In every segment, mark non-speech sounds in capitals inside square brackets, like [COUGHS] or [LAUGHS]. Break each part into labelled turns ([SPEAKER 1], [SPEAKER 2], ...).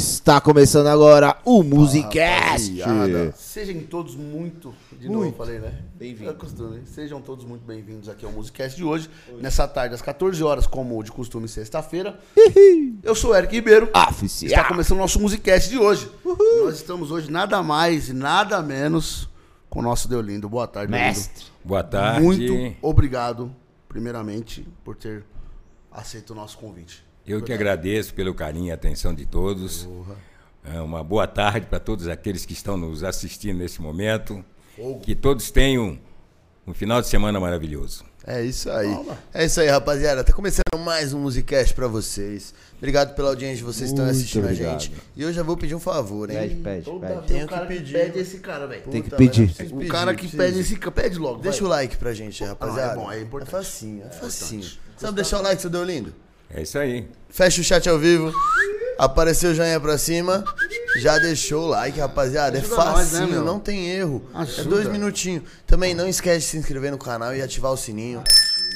[SPEAKER 1] Está começando agora o Musicast.
[SPEAKER 2] Rapaziada, Sejam todos muito. De novo,
[SPEAKER 1] Muito.
[SPEAKER 2] falei, né?
[SPEAKER 1] Bem-vindos.
[SPEAKER 2] É costume. Sejam todos muito bem-vindos aqui ao Musicast de hoje. Nessa tarde, às 14 horas, como de costume, sexta-feira. Eu sou o Eric Ribeiro. Está
[SPEAKER 1] Oficial.
[SPEAKER 2] começando o nosso Musicast de hoje. Nós estamos hoje nada mais e nada menos com o nosso Deolindo. Boa tarde, Deolindo.
[SPEAKER 1] Mestre.
[SPEAKER 3] Boa tarde.
[SPEAKER 2] Muito obrigado, primeiramente, por ter aceito o nosso convite.
[SPEAKER 3] Eu que agradeço pelo carinho e atenção de todos. É uma boa tarde para todos aqueles que estão nos assistindo nesse momento. Que todos tenham um final de semana maravilhoso.
[SPEAKER 4] É isso aí. É isso aí, rapaziada. Tá começando mais um Musicast pra vocês. Obrigado pela audiência de vocês que estão assistindo
[SPEAKER 1] obrigado.
[SPEAKER 4] a gente. E eu já vou pedir um favor, hein?
[SPEAKER 1] Pede, pede,
[SPEAKER 2] Toda
[SPEAKER 1] pede.
[SPEAKER 2] cara
[SPEAKER 4] que pedir,
[SPEAKER 2] pede esse cara, velho.
[SPEAKER 1] Tem que pedir.
[SPEAKER 2] O
[SPEAKER 4] pedir,
[SPEAKER 2] cara que pede esse cara, pede logo.
[SPEAKER 4] Deixa
[SPEAKER 2] vai.
[SPEAKER 4] o like pra gente, rapaziada.
[SPEAKER 2] é bom, é importante.
[SPEAKER 4] É facinho, é facinho.
[SPEAKER 2] importante.
[SPEAKER 4] Sabe deixar o like, seu deu lindo?
[SPEAKER 3] É isso aí.
[SPEAKER 4] Fecha o chat ao vivo. Apareceu o joinha pra cima. Já deixou o like, rapaziada. É
[SPEAKER 2] Ajuda nós, né,
[SPEAKER 4] facinho,
[SPEAKER 2] meu?
[SPEAKER 4] não tem erro. É
[SPEAKER 2] Ajuda.
[SPEAKER 4] dois minutinhos. Também não esquece de se inscrever no canal e ativar o sininho.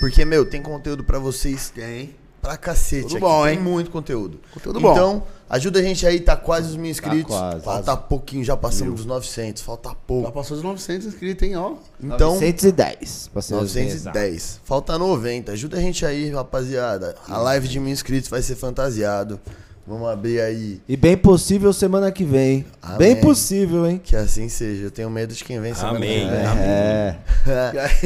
[SPEAKER 4] Porque, meu, tem conteúdo pra vocês
[SPEAKER 2] Tem.
[SPEAKER 4] Pra cacete.
[SPEAKER 2] Tudo
[SPEAKER 4] aqui.
[SPEAKER 2] bom,
[SPEAKER 4] Tem
[SPEAKER 2] hein?
[SPEAKER 4] muito conteúdo.
[SPEAKER 2] Conteúdo bom.
[SPEAKER 4] Então, ajuda a gente aí, tá quase os mil inscritos.
[SPEAKER 1] quase.
[SPEAKER 4] Falta pouquinho, já passamos dos 900. Falta
[SPEAKER 2] Já
[SPEAKER 4] pouco.
[SPEAKER 2] passou dos 900 inscritos, hein, ó.
[SPEAKER 4] Então,
[SPEAKER 1] 910. pra ser bem exato.
[SPEAKER 4] 910. Falta 90. Ajuda a gente aí, rapaziada. A live de mil inscritos vai ser fantasiado. Vamos abrir aí.
[SPEAKER 1] E bem possível semana que vem.
[SPEAKER 4] Amém.
[SPEAKER 1] Bem possível, hein?
[SPEAKER 4] Que assim seja. Eu tenho medo de quem vem semana
[SPEAKER 3] Amém.
[SPEAKER 4] que vem.
[SPEAKER 1] É.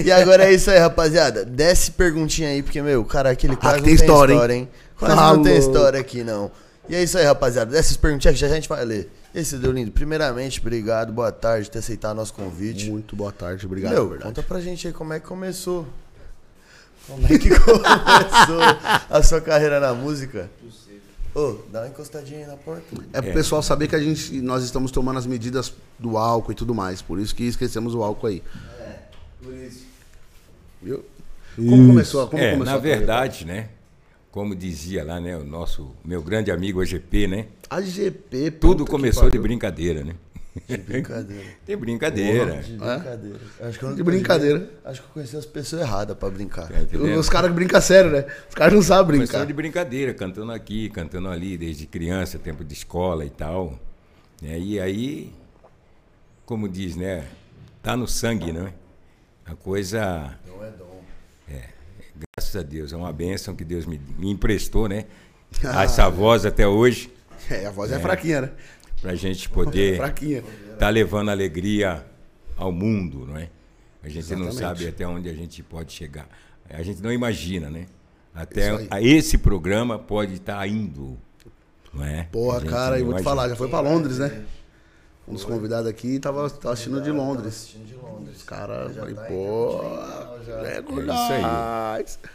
[SPEAKER 4] e agora é isso aí, rapaziada. Desce perguntinha aí, porque, meu, cara, aquele quase
[SPEAKER 2] que
[SPEAKER 4] não
[SPEAKER 2] tem história,
[SPEAKER 4] história,
[SPEAKER 2] hein?
[SPEAKER 4] hein? Quase
[SPEAKER 2] Tá
[SPEAKER 4] não tem história aqui, não. E é isso aí, rapaziada. Desce as perguntinhas que já a gente vai ler. Esse deu lindo. Primeiramente, obrigado, boa tarde por ter aceitado nosso convite.
[SPEAKER 2] Muito boa tarde, obrigado.
[SPEAKER 4] Meu,
[SPEAKER 2] de verdade.
[SPEAKER 4] conta pra gente aí como é que começou. Como é que [LAUGHS] começou a sua carreira na música? Ô, dá uma encostadinha aí na porta.
[SPEAKER 2] É pro pessoal saber que a gente, nós estamos tomando as medidas do álcool e tudo mais. Por isso que esquecemos o álcool aí.
[SPEAKER 4] Por isso.
[SPEAKER 2] Viu? Como começou? Como
[SPEAKER 3] é,
[SPEAKER 2] começou
[SPEAKER 3] na verdade, né? Como dizia lá, né, o nosso meu grande amigo OGP, né?
[SPEAKER 2] A GP.
[SPEAKER 3] Tudo começou de brincadeira, né?
[SPEAKER 4] Brincadeira. [LAUGHS]
[SPEAKER 3] Tem brincadeira.
[SPEAKER 4] De brincadeira. Acho que eu
[SPEAKER 2] De brincadeira.
[SPEAKER 4] Acho que eu conheci as pessoas erradas pra brincar.
[SPEAKER 3] Tá entendendo?
[SPEAKER 2] Os caras que brincam sério, né? Os caras não sabem
[SPEAKER 3] Começou
[SPEAKER 2] brincar.
[SPEAKER 3] de brincadeira, cantando aqui, cantando ali, desde criança, tempo de escola e tal. né? E aí, como diz, né? Tá no sangue, né? A coisa,
[SPEAKER 4] Não é dom.
[SPEAKER 3] graças a Deus, é uma bênção que Deus me, me emprestou, né? [LAUGHS] Essa voz até hoje,
[SPEAKER 2] É, a voz é, fraquinha, né?
[SPEAKER 3] Pra gente poder [LAUGHS]
[SPEAKER 2] Fraquinha.
[SPEAKER 3] tá levando alegria ao mundo, não é? A gente não
[SPEAKER 2] Exatamente.
[SPEAKER 3] sabe até onde a gente pode chegar. A gente não imagina, né? Até a- esse programa pode estar indo, não é? A
[SPEAKER 2] Porra, cara,
[SPEAKER 3] não
[SPEAKER 2] eu vou te falar, já foi pra Londres, né? Um dos convidados aqui tava, tava assistindo de Londres.
[SPEAKER 4] Assistindo de Londres.
[SPEAKER 2] Os caras, falei,
[SPEAKER 4] tá
[SPEAKER 2] pô,
[SPEAKER 4] já.
[SPEAKER 2] é
[SPEAKER 3] isso aí.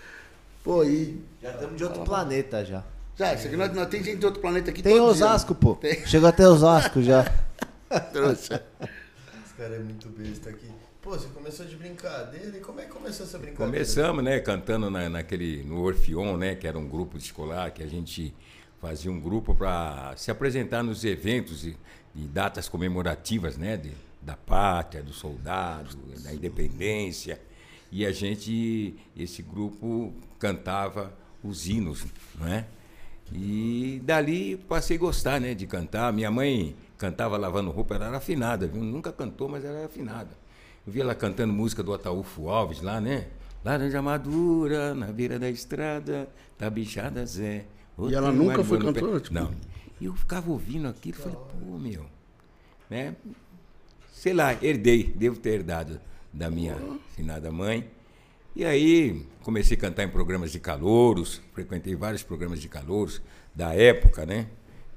[SPEAKER 2] Pô, e.
[SPEAKER 1] Já estamos de outro planeta já.
[SPEAKER 2] Já, isso aqui nós, nós tem gente de outro planeta aqui
[SPEAKER 1] Tem
[SPEAKER 2] todo dia.
[SPEAKER 1] Osasco, pô.
[SPEAKER 2] Tem.
[SPEAKER 1] Chegou até Osasco já. [LAUGHS]
[SPEAKER 2] Trouxa.
[SPEAKER 4] Esse cara é muito besta aqui. Pô, você começou de brincadeira. E como é que começou essa brincadeira?
[SPEAKER 3] Começamos, né, cantando na, naquele no Orfeon, né, que era um grupo escolar que a gente fazia um grupo para se apresentar nos eventos e, e datas comemorativas, né, de, da pátria, do soldado, da independência. E a gente, esse grupo cantava os hinos, não é? E dali passei a gostar, né, de cantar. Minha mãe cantava lavando roupa, ela era afinada, viu? Nunca cantou, mas ela era afinada. Eu vi ela cantando música do Ataúfo Alves lá, né? Laranja madura, na beira da estrada, tá bichada Zé.
[SPEAKER 2] E ela nunca foi cantora, tipo?
[SPEAKER 3] Não. E eu ficava ouvindo aquilo e falei, pô, meu, né? Sei lá, herdei, devo ter herdado da minha finada mãe. E aí comecei a cantar em programas de calouros, frequentei vários programas de calouros da época, né?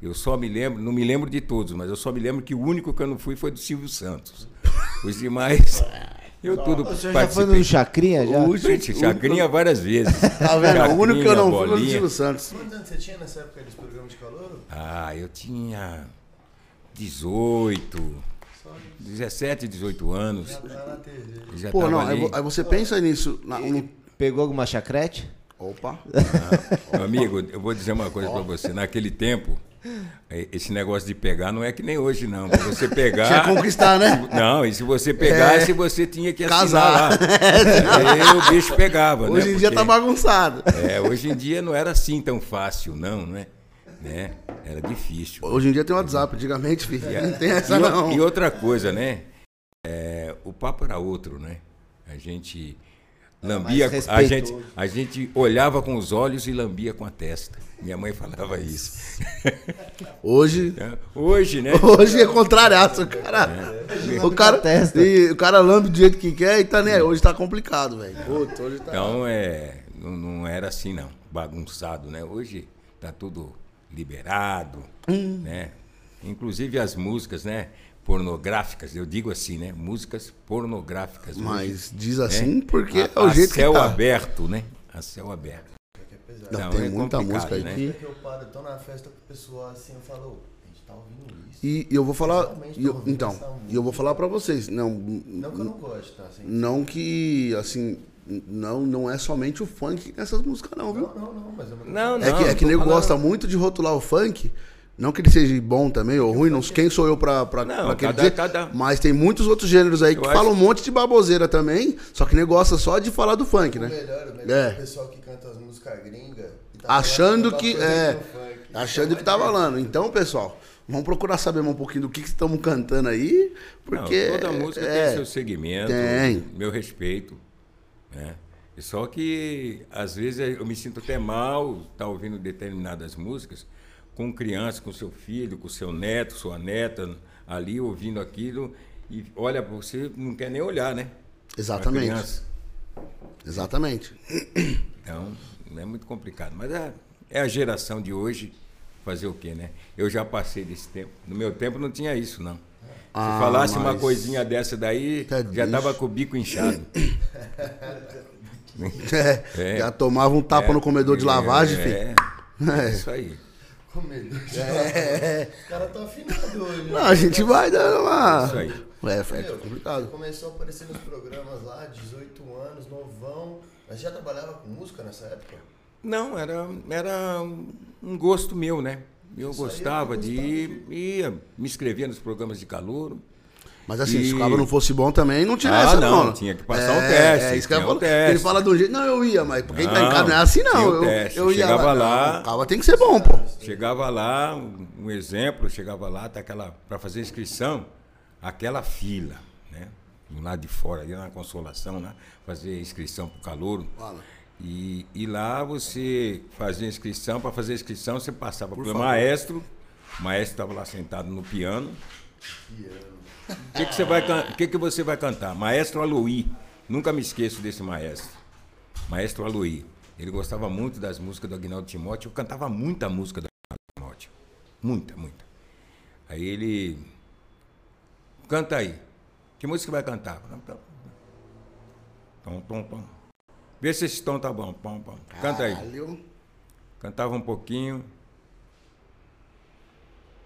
[SPEAKER 3] Eu só me lembro, não me lembro de todos, mas eu só me lembro que o único que eu não fui foi do Silvio Santos. Os demais, [LAUGHS] eu tudo
[SPEAKER 1] O senhor já foi
[SPEAKER 3] participei.
[SPEAKER 1] no Chacrinha já?
[SPEAKER 2] O-
[SPEAKER 3] Gente, chacrinha várias vezes.
[SPEAKER 2] Tá vendo? O único que eu não fui foi o do. Silvio Santos.
[SPEAKER 4] Quantos anos você tinha nessa época desse programa de calor?
[SPEAKER 3] Ah, eu tinha 18, 17, 18 anos.
[SPEAKER 4] Já tá na TV.
[SPEAKER 3] Já
[SPEAKER 2] Pô, não, aí,
[SPEAKER 3] ali.
[SPEAKER 2] aí você pensa nisso. na- no-
[SPEAKER 1] Pegou alguma chacrete?
[SPEAKER 2] Opa.
[SPEAKER 3] Meu amigo, eu vou dizer uma coisa pra você. Naquele tempo, eh, esse negócio de pegar não é que nem hoje, não. Pra você
[SPEAKER 2] Tinha
[SPEAKER 3] pegar.
[SPEAKER 2] que conquistar, né?
[SPEAKER 3] Não, e se você pegasse,
[SPEAKER 2] É.
[SPEAKER 3] você tinha que
[SPEAKER 2] Casar.
[SPEAKER 3] assinar lá. [LAUGHS] Aí o bicho pegava, né?
[SPEAKER 2] Hoje em dia tá
[SPEAKER 3] Porque-
[SPEAKER 2] bagunçado.
[SPEAKER 3] É, hoje em dia não era assim tão fácil, não, né? Né? Era difícil.
[SPEAKER 2] Hoje em dia tem WhatsApp, antigamente, filho. Não tem essa
[SPEAKER 3] e,
[SPEAKER 2] não.
[SPEAKER 3] e outra coisa, né? É, o papo era outro, né? A gente lambia, a gente, a gente olhava com os olhos e lambia com a testa. Minha mãe falava isso. [LAUGHS]
[SPEAKER 2] Hoje.
[SPEAKER 3] Hoje, né? [LAUGHS]
[SPEAKER 2] Hoje é contrariaço, o cara. O cara,
[SPEAKER 1] testa.
[SPEAKER 2] e o cara lambe do jeito que quer e tá nem aí. Hoje tá complicado, velho. Tá.
[SPEAKER 3] Então é, não, não era assim não, bagunçado, né? Hoje tá tudo liberado,
[SPEAKER 2] Hum.
[SPEAKER 3] né? Inclusive as músicas, né? Pornográficas, eu digo assim, né? Músicas pornográficas. hoje,
[SPEAKER 2] Mas diz assim porque
[SPEAKER 3] a,
[SPEAKER 2] é o
[SPEAKER 3] a
[SPEAKER 2] jeito que
[SPEAKER 3] céu
[SPEAKER 2] tá.
[SPEAKER 3] aberto, né? A céu aberto.
[SPEAKER 2] Não,
[SPEAKER 3] Não,
[SPEAKER 2] tem
[SPEAKER 3] é
[SPEAKER 2] muita música aí
[SPEAKER 3] né?
[SPEAKER 2] que.
[SPEAKER 4] Que eu paro, tô na festa com o pessoal assim, eu falo, "Ô, a tá ouvindo isso.
[SPEAKER 2] E eu vou falar. Eu- então, e eu vou falar pra vocês. Não,
[SPEAKER 4] Não que eu não gosto, tá? Assim,
[SPEAKER 2] não que, assim, não, não é somente o funk nessas músicas, não, viu?
[SPEAKER 4] não, não, não, mas eu
[SPEAKER 3] Não, não.
[SPEAKER 2] É que, é que nego
[SPEAKER 3] falando-
[SPEAKER 2] gosta muito de rotular o funk. Não que ele seja bom também ou ruim, não, quem sou eu pra, pra,
[SPEAKER 3] Não,
[SPEAKER 2] pra querer
[SPEAKER 3] cada-
[SPEAKER 2] dizer.
[SPEAKER 3] cada-
[SPEAKER 2] Mas tem muitos outros gêneros aí
[SPEAKER 3] Eu
[SPEAKER 2] que
[SPEAKER 3] acho-
[SPEAKER 2] falam um monte de baboseira também, só que gosta só de falar do funk,
[SPEAKER 4] O
[SPEAKER 2] né?
[SPEAKER 4] melhor, o melhor
[SPEAKER 2] É.
[SPEAKER 4] é o pessoal que canta as músicas gringas. e tá
[SPEAKER 2] Achando que. É, achando que tá falando. Então, pessoal, vamos procurar saber um pouquinho do que que estamos cantando aí, porque.
[SPEAKER 3] Não, toda música
[SPEAKER 2] é,
[SPEAKER 3] tem seu segmento,
[SPEAKER 2] tem.
[SPEAKER 3] meu respeito. Né? Só que, às vezes, eu me sinto até mal estar ouvindo determinadas músicas com criança, com seu filho, com seu neto, sua neta, ali ouvindo aquilo, e olha você, não quer nem olhar, né?
[SPEAKER 2] Exatamente. Exatamente.
[SPEAKER 3] Então, é muito complicado. Mas é, é a geração de hoje fazer o quê, né? Eu já passei desse tempo. No meu tempo não tinha isso, não. Se
[SPEAKER 2] Ah,
[SPEAKER 3] falasse uma
[SPEAKER 2] mas-
[SPEAKER 3] coisa dessa daí,
[SPEAKER 2] Tá
[SPEAKER 3] já
[SPEAKER 2] bicho.
[SPEAKER 3] com o bico inchado. [LAUGHS]
[SPEAKER 2] É,
[SPEAKER 3] É.
[SPEAKER 2] Já tomava um tapa no comedor de lavagem, filho.
[SPEAKER 3] É, é isso aí.
[SPEAKER 4] Comedor. É. Os caras tão afinados hoje. né?
[SPEAKER 2] Não, a gente vai dando uma.
[SPEAKER 3] Isso aí.
[SPEAKER 2] É, foi
[SPEAKER 4] Meu,
[SPEAKER 2] complicado.
[SPEAKER 4] Começou a aparecer nos programas lá, 18 anos, novão. Mas já trabalhava com música nessa época?
[SPEAKER 3] Não, era, era um gosto meu, né? Eu
[SPEAKER 4] Isso
[SPEAKER 3] gostava
[SPEAKER 4] eu
[SPEAKER 3] de ir, ia, me inscrevia nos programas de calor.
[SPEAKER 2] Mas assim, se
[SPEAKER 3] E-
[SPEAKER 2] o cabra não fosse bom também, não tinha
[SPEAKER 3] Ah,
[SPEAKER 2] essa,
[SPEAKER 3] não,
[SPEAKER 2] não.
[SPEAKER 3] tinha que passar
[SPEAKER 2] É,
[SPEAKER 3] teste,
[SPEAKER 2] É isso que eu falo.
[SPEAKER 3] teste.
[SPEAKER 2] Ele fala de um jeito, não, eu ia, mas quem tá em
[SPEAKER 3] Não,
[SPEAKER 2] casa não é assim, não.
[SPEAKER 3] o
[SPEAKER 2] Eu,
[SPEAKER 3] teste.
[SPEAKER 2] eu ia
[SPEAKER 3] Chegava
[SPEAKER 2] lá.
[SPEAKER 3] lá-
[SPEAKER 2] Não, o cabra tem que ser bom, pô.
[SPEAKER 3] Chegava lá, um, um exemplo, chegava lá, tá aquela para fazer inscrição, aquela fila, né? Do lado de fora, ali na consolação, né? Fazer inscrição pro calouro.
[SPEAKER 2] Fala.
[SPEAKER 3] E, e lá você fazia inscrição, para fazer inscrição você passava
[SPEAKER 2] Por
[SPEAKER 3] pelo
[SPEAKER 2] favor.
[SPEAKER 3] maestro, o maestro estava lá sentado no piano. O que, que, você vai, que, que você vai cantar? Maestro Aloí. Nunca me esqueço desse maestro. Maestro Aloí. Ele gostava muito das músicas do Agnaldo Timóteo. Eu cantava muita música do Agnaldo Timóteo. Muita, muita. Aí ele. Canta aí. Que música vai cantar? Tom, tom, tom. Vê se esse tom tá bom. Pom, pom. Canta aí.
[SPEAKER 2] Caralho.
[SPEAKER 3] Cantava um pouquinho.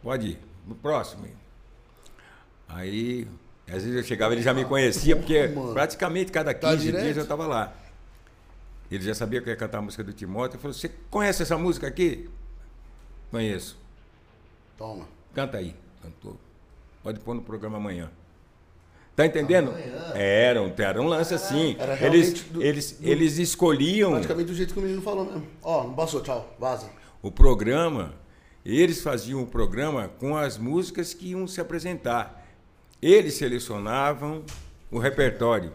[SPEAKER 3] Pode ir. No próximo. Aí, às vezes eu chegava, ele já me conhecia, porque
[SPEAKER 2] Mano.
[SPEAKER 3] praticamente cada
[SPEAKER 2] Tá
[SPEAKER 3] 15
[SPEAKER 2] direto?
[SPEAKER 3] dias eu estava lá. Ele já sabia que eu ia cantar a música do Timóteo. Ele falou: Você conhece essa música aqui? Conheço.
[SPEAKER 2] Toma.
[SPEAKER 3] Canta aí. Cantou. Pode pôr no programa amanhã. Tá entendendo?
[SPEAKER 4] Amanhã?
[SPEAKER 3] Era era um lance assim.
[SPEAKER 2] Era
[SPEAKER 3] Eles,
[SPEAKER 2] do-
[SPEAKER 3] eles, eles escolhiam
[SPEAKER 2] Praticamente do jeito que o menino falou mesmo. Ó, não passou, tchau, vaza.
[SPEAKER 3] o programa, eles faziam o programa com as músicas que iam se apresentar. Eles selecionavam o repertório.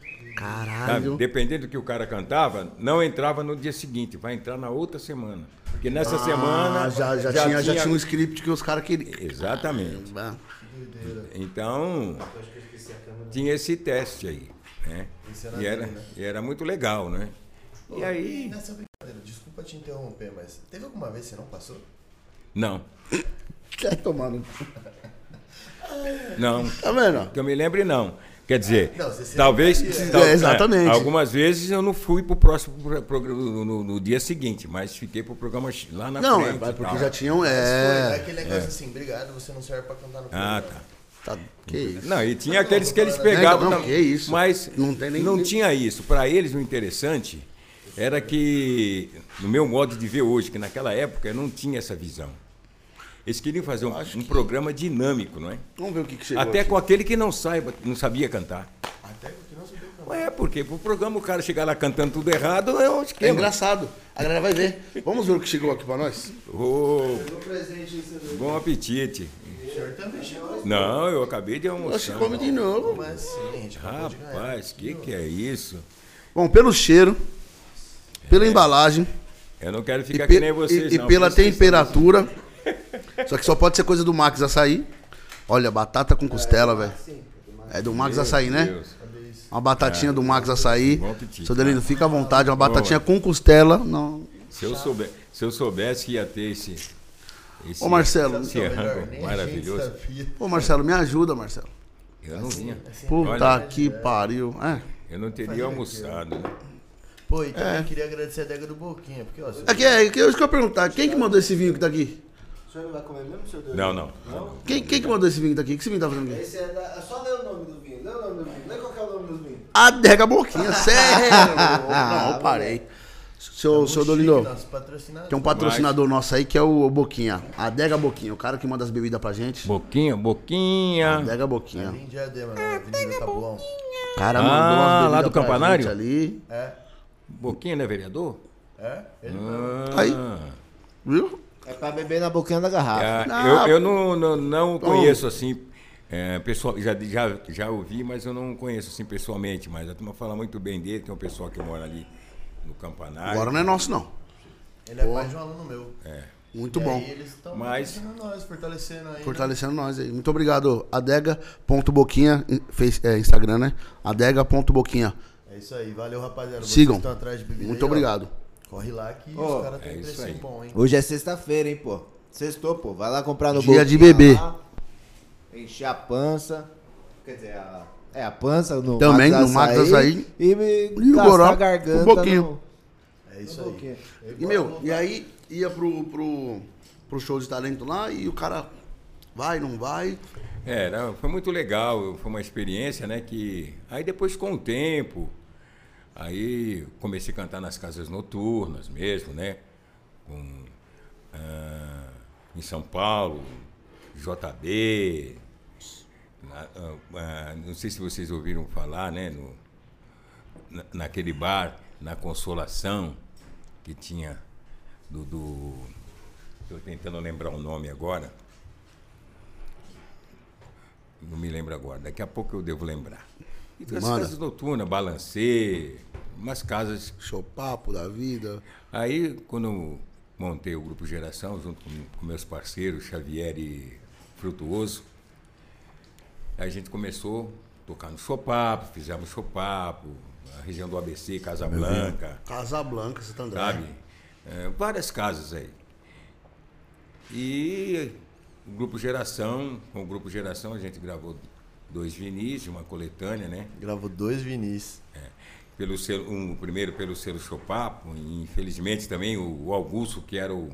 [SPEAKER 3] sabe?
[SPEAKER 2] Caralho.
[SPEAKER 3] Dependendo do que o cara cantava, não entrava no dia seguinte, vai entrar na outra semana. Porque nessa semana.
[SPEAKER 2] Ah, já, já, tinha, já tinha um script que os caras queriam.
[SPEAKER 3] Exatamente. Então, tinha esse teste aí. Né?
[SPEAKER 4] Era
[SPEAKER 3] E, era,
[SPEAKER 4] né?
[SPEAKER 3] e era muito legal, né? E aí.
[SPEAKER 4] Nessa brincadeira, desculpa te interromper, mas teve alguma vez que você não passou?
[SPEAKER 3] Não,
[SPEAKER 2] Quer tomar no. [LAUGHS]
[SPEAKER 3] não.
[SPEAKER 2] Tá vendo?
[SPEAKER 3] Que eu me lembre, não. Quer dizer,
[SPEAKER 4] Não,
[SPEAKER 3] talvez.
[SPEAKER 4] lembraria.
[SPEAKER 3] tal-
[SPEAKER 2] É, exatamente.
[SPEAKER 3] algumas vezes eu não fui pro próximo pro- programa no, no- no dia seguinte, mas fiquei pro programa lá na
[SPEAKER 2] Não, é
[SPEAKER 3] frente. e
[SPEAKER 2] porque
[SPEAKER 3] tal.
[SPEAKER 2] já tinham.
[SPEAKER 4] Mas foi
[SPEAKER 2] É.
[SPEAKER 4] aquele negócio assim, obrigado, você não serve pra cantar no programa.
[SPEAKER 3] Ah, tá.
[SPEAKER 2] Tá, que isso.
[SPEAKER 3] Não, e tinha aqueles que eles
[SPEAKER 4] Não,
[SPEAKER 3] pegavam.
[SPEAKER 2] não,
[SPEAKER 3] tam-
[SPEAKER 2] que isso.
[SPEAKER 3] Mas
[SPEAKER 2] Não tem nem-
[SPEAKER 3] não tinha isso. Para eles, o interessante era que, no meu modo de ver hoje, que naquela época eu não tinha essa visão. Eles queriam fazer um, um
[SPEAKER 2] que-
[SPEAKER 3] programa dinâmico, não é?
[SPEAKER 2] Vamos ver o que, que chegou.
[SPEAKER 3] Até
[SPEAKER 2] aqui.
[SPEAKER 3] com aquele que não saiba, não sabia cantar.
[SPEAKER 4] Até porque não sabia cantar.
[SPEAKER 3] Ué, porque pro programa o cara chegar lá cantando tudo errado é um
[SPEAKER 2] É
[SPEAKER 3] esquema.
[SPEAKER 2] engraçado. A galera vai ver. Vamos ver o que chegou aqui pra nós?
[SPEAKER 1] Isso
[SPEAKER 3] bom apetite.
[SPEAKER 4] O senhor também chegou.
[SPEAKER 3] Não, eu acabei de almoçar.
[SPEAKER 2] come de novo.
[SPEAKER 4] Mas sim.
[SPEAKER 3] Rapaz, que que é isso?
[SPEAKER 2] Bom, pelo cheiro, pela embalagem
[SPEAKER 3] Eu não quero
[SPEAKER 2] e,
[SPEAKER 3] ficar
[SPEAKER 2] pe-
[SPEAKER 3] que nem vocês,
[SPEAKER 2] e- e
[SPEAKER 3] não.
[SPEAKER 2] pela
[SPEAKER 3] porque vocês
[SPEAKER 2] temperatura. Só que só pode ser coisa do Max Açaí. Olha, batata com costela, velho. É do Max Açaí,
[SPEAKER 3] Meu
[SPEAKER 2] né?
[SPEAKER 3] Deus.
[SPEAKER 2] Uma batatinha do Max Açaí.
[SPEAKER 3] Bom apetite.
[SPEAKER 2] Seu Delino, fica à vontade. Uma batatinha com costela. Não.
[SPEAKER 3] Se eu, souber, se eu soubesse que ia ter esse. esse
[SPEAKER 2] Ô, Marcelo.
[SPEAKER 3] Esse rango
[SPEAKER 4] a
[SPEAKER 3] maravilhoso.
[SPEAKER 2] Ô, Marcelo, me ajuda, Marcelo.
[SPEAKER 3] Eu não vinha.
[SPEAKER 2] Puta
[SPEAKER 3] Olha,
[SPEAKER 2] que pariu. É.
[SPEAKER 3] eu não teria almoçado, né?
[SPEAKER 4] Pô, e também queria agradecer a adega do Boquinha, porque, ó,
[SPEAKER 2] Aqui é, que eu isso que eu ia perguntar. Quem que mandou esse vinho que tá aqui?
[SPEAKER 1] O senhor não vai comer mesmo, senhor?
[SPEAKER 3] Não, não.
[SPEAKER 2] Quem, quem que mandou esse vinho que tá? O que esse vinho tá fazendo aqui?
[SPEAKER 1] Esse é, da... é só ler o nome do vinho. Lê o nome do vinho. Lê qual que é o nome do vinho.
[SPEAKER 2] Adega Boquinha, [LAUGHS] sério? Não, eu parei. Seu, seu Dolino, tem um patrocinador nosso aí que é o Boquinha. Adega Boquinha, o cara que manda as bebidas pra gente.
[SPEAKER 3] Boquinha, boquinha.
[SPEAKER 2] Adega Boquinha.
[SPEAKER 4] Ali em Diadema, na Avenida Tabuão.
[SPEAKER 2] O cara
[SPEAKER 3] Ah,
[SPEAKER 2] mandou umas
[SPEAKER 3] lá do
[SPEAKER 2] pra
[SPEAKER 3] campanário?
[SPEAKER 2] gente ali.
[SPEAKER 4] É,
[SPEAKER 3] Boquinha não é vereador?
[SPEAKER 4] é, ele
[SPEAKER 3] Ah.
[SPEAKER 2] Aí. Viu?
[SPEAKER 1] É pra beber na boquinha da garrafa.
[SPEAKER 3] Ah,
[SPEAKER 2] Não.
[SPEAKER 3] eu eu não, não, não conheço assim, é, pessoal, já, já, já ouvi, mas eu não conheço assim pessoalmente. Mas a turma fala muito bem dele, tem um pessoal que mora ali no campanário.
[SPEAKER 2] Agora não é nosso, não.
[SPEAKER 4] Ele é pai de um aluno meu.
[SPEAKER 3] É.
[SPEAKER 2] Muito
[SPEAKER 4] E
[SPEAKER 2] bom.
[SPEAKER 4] Aí eles estão
[SPEAKER 3] Mas-
[SPEAKER 4] nós, fortalecendo aí. né?
[SPEAKER 2] Fortalecendo nós aí. Muito obrigado. Adega.boquinha, é, Instagram, né? Adega.boquinha.
[SPEAKER 4] É isso aí, valeu rapaziada.
[SPEAKER 2] Sigam.
[SPEAKER 4] Vocês estão atrás de bebida
[SPEAKER 2] Muito
[SPEAKER 4] aí, ó. Corre lá que os caras
[SPEAKER 3] é
[SPEAKER 4] têm
[SPEAKER 3] isso
[SPEAKER 4] preço
[SPEAKER 3] aí.
[SPEAKER 4] bom, hein?
[SPEAKER 1] Hoje é sexta-feira, hein, pô. Sextou, pô. Vai lá comprar no
[SPEAKER 2] Dia de bebê.
[SPEAKER 1] lá, encher a pança. Quer dizer, a... é a pança no
[SPEAKER 2] Também, no Max Açaí.
[SPEAKER 1] E me
[SPEAKER 2] E o goró,
[SPEAKER 1] a garganta
[SPEAKER 2] um pouquinho.
[SPEAKER 1] no-
[SPEAKER 4] É isso
[SPEAKER 1] no
[SPEAKER 4] aí.
[SPEAKER 1] Boquinha.
[SPEAKER 2] E, meu, e aí ia pro, pro, pro show de talento lá e o cara vai, não vai.
[SPEAKER 3] É, não, foi muito legal, foi uma experiência, né? Que aí depois com o tempo, aí comecei a cantar nas casas noturnas mesmo, né? Com, ah, em São Paulo, JB. na- ah, ah, não sei se vocês ouviram falar, né? No, na- naquele bar, na Consolação, que tinha do. do Estou tentando lembrar o nome agora. Não me lembro agora. Daqui a pouco eu devo lembrar. E as casas noturnas, balancê, umas casas.
[SPEAKER 2] Show papo da vida.
[SPEAKER 3] Aí, quando eu montei o Grupo Geração, junto com, com meus parceiros, Xavier e Frutuoso, a gente começou a tocar no Chopapo, fizemos Chopapo, a região do ABC, Casa Blanca
[SPEAKER 2] Casa Blanca, Santo André.
[SPEAKER 3] sabe? É, várias casas aí. E o Grupo Geração, com o Grupo Geração a gente gravou dois vinis, uma coletânea, né?
[SPEAKER 4] Gravou dois vinis.
[SPEAKER 3] Pelo selo, um, primeiro pelo selo Chopapo, infelizmente também o, o Augusto, que era o,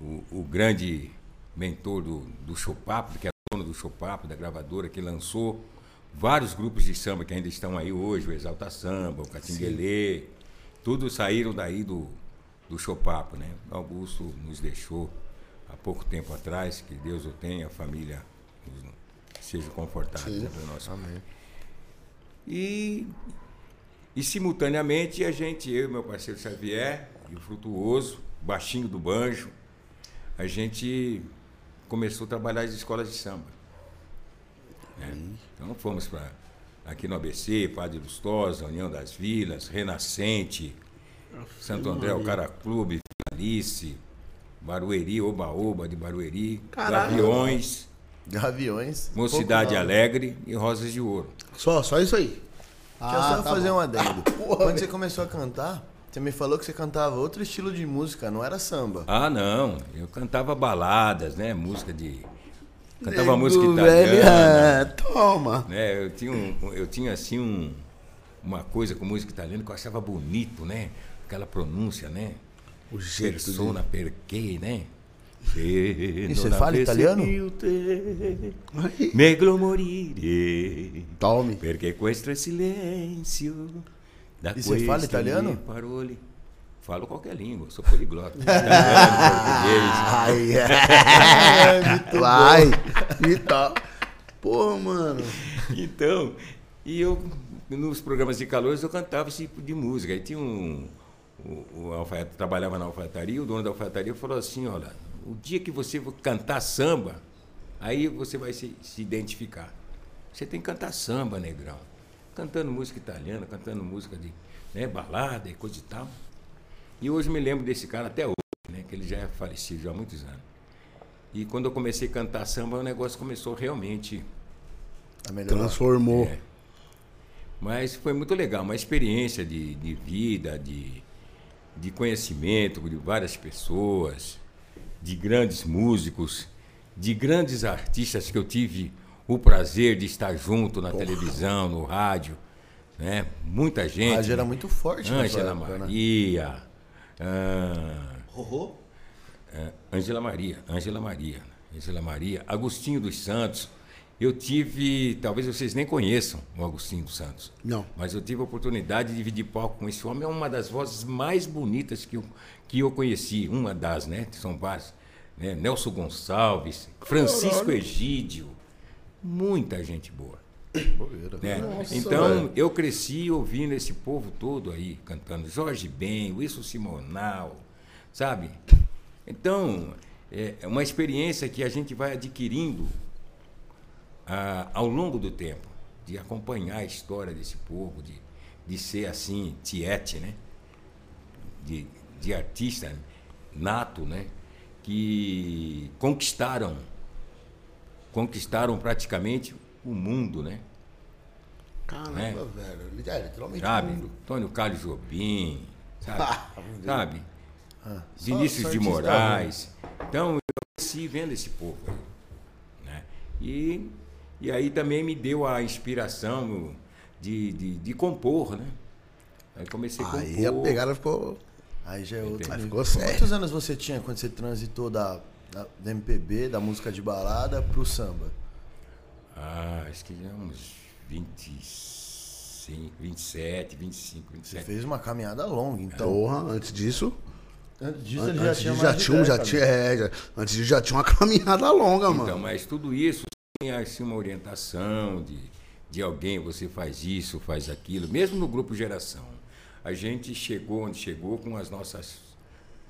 [SPEAKER 3] o, o grande mentor do, do Chopapo, que era dono do Chopapo, da gravadora, que lançou vários grupos de samba que ainda estão aí hoje, o Exalta Samba, o Catinguelê, tudo saíram daí do, do Chopapo, né? O Augusto nos deixou há pouco tempo atrás, que Deus o tenha, a família seja confortável né, para nós.
[SPEAKER 4] Amém.
[SPEAKER 3] E, e simultaneamente a gente, eu e meu parceiro Xavier, e o Frutuoso, baixinho do banjo, a gente começou a trabalhar as escolas de samba. né? Então fomos para aqui no ABC, Padre Lustosa, União das Vilas, Renascente, Santo André, o Cara Clube, Alice, Barueri, Oba-Oba de Barueri,
[SPEAKER 2] Caralho.
[SPEAKER 3] Gaviões,
[SPEAKER 4] Gaviões.
[SPEAKER 3] Mocidade
[SPEAKER 4] pouco.
[SPEAKER 3] Alegre e Rosas de Ouro.
[SPEAKER 2] Só, só isso aí.
[SPEAKER 4] Deixa eu
[SPEAKER 1] Ah,
[SPEAKER 4] só
[SPEAKER 1] tá
[SPEAKER 4] fazer
[SPEAKER 1] bom.
[SPEAKER 4] um adendo. [LAUGHS] Quando você começou a cantar, você me falou que você cantava outro estilo de música, não era samba.
[SPEAKER 3] Ah, não. Eu cantava baladas, né? Música de. Cantava
[SPEAKER 2] Nego
[SPEAKER 3] música
[SPEAKER 2] velho,
[SPEAKER 3] italiana.
[SPEAKER 2] é, toma.
[SPEAKER 3] Né? Eu, tinha um, eu tinha, assim, um, uma coisa com música italiana que eu achava bonito, né? Aquela pronúncia, né?
[SPEAKER 2] O jeito de...
[SPEAKER 3] Persona perché, né?
[SPEAKER 4] E
[SPEAKER 3] E
[SPEAKER 4] você fala italiano?
[SPEAKER 2] Ai,
[SPEAKER 3] Meglo morire.
[SPEAKER 2] Tome.
[SPEAKER 3] Perché questo è silenzio.
[SPEAKER 4] E você fala italiano?
[SPEAKER 3] Parole. Falo qualquer língua, sou poliglota. [LAUGHS]
[SPEAKER 2] Ai,
[SPEAKER 4] É,
[SPEAKER 2] Vai. E tal. Pô, mano.
[SPEAKER 3] Então, e eu nos programas de calores eu cantava esse tipo de música. Aí tinha um. O, o alfaiate, trabalhava na alfaiataria, o dono da alfaiataria falou assim: olha, o dia que você cantar samba, aí você vai se, se identificar. Você tem que cantar samba, negrão. Cantando música italiana, cantando música de né, balada e coisa e tal. E hoje me lembro desse cara até hoje, né, que ele já é falecido já há muitos anos. E quando eu comecei a cantar samba, o negócio começou realmente
[SPEAKER 4] A.
[SPEAKER 2] Transformou.
[SPEAKER 3] é. Mas foi muito legal, uma experiência de, de vida, de, de conhecimento de várias pessoas, de grandes músicos, de grandes artistas que eu tive o prazer de estar junto na televisão, no rádio. Né? Muita gente.
[SPEAKER 4] A rádio era muito forte
[SPEAKER 3] Ângela
[SPEAKER 4] época, né?
[SPEAKER 3] Maria. ah,
[SPEAKER 4] Rorô?
[SPEAKER 3] é, Ângela Maria, Ângela Maria, Ângela Maria, Agostinho dos Santos. Eu tive, talvez vocês nem conheçam o Agostinho dos Santos.
[SPEAKER 2] Não.
[SPEAKER 3] Mas eu tive a oportunidade de dividir palco com esse homem. É uma das vozes mais bonitas que eu, que eu conheci. Uma das, né? São várias. Né? Nelson Gonçalves, Francisco Egídio. Muita gente boa. né? então, eu cresci ouvindo esse povo todo aí, cantando Jorge Ben, Wilson Simonal, sabe? Então, é uma experiência que a gente vai adquirindo ah, ao longo do tempo, de acompanhar a história desse povo, de, de ser assim, tiete, né? De, de artista nato, né? Que conquistaram, conquistaram praticamente o mundo, né?
[SPEAKER 2] Caramba,
[SPEAKER 3] É.
[SPEAKER 2] velho. É, literalmente.
[SPEAKER 3] Sabe?
[SPEAKER 2] mundo.
[SPEAKER 3] Antônio Carlos Jobim, sabe? [LAUGHS]
[SPEAKER 2] Ah,
[SPEAKER 3] sabe?
[SPEAKER 4] só-
[SPEAKER 3] Vinícius
[SPEAKER 4] só
[SPEAKER 3] de
[SPEAKER 4] artista
[SPEAKER 3] Moraes. Então, eu cresci vendo esse povo. Né? E, e aí também me deu a inspiração de, de, de compor, né? Aí comecei a compor.
[SPEAKER 2] Aí a pegada ficou.
[SPEAKER 4] Aí já é outro.
[SPEAKER 2] Aí ficou sério.
[SPEAKER 4] Quantos anos você tinha quando você transitou da, da, da MPB, da música de balada, pro samba?
[SPEAKER 3] Ah, acho que já uns 25, 27, 25,
[SPEAKER 4] Você
[SPEAKER 3] 27.
[SPEAKER 4] fez uma caminhada longa, então.
[SPEAKER 2] Porra, antes disso.
[SPEAKER 4] Antes disso, ele já
[SPEAKER 2] antes
[SPEAKER 4] tinha
[SPEAKER 2] já tinha, um- já
[SPEAKER 4] década.
[SPEAKER 2] tinha, é, já- antes disso já tinha uma [LAUGHS] caminhada longa,
[SPEAKER 3] Então,
[SPEAKER 2] mano.
[SPEAKER 3] mas tudo isso tem assim, uma orientação de, de alguém, você faz isso, faz aquilo, mesmo no grupo Geração. A gente chegou onde chegou com as nossas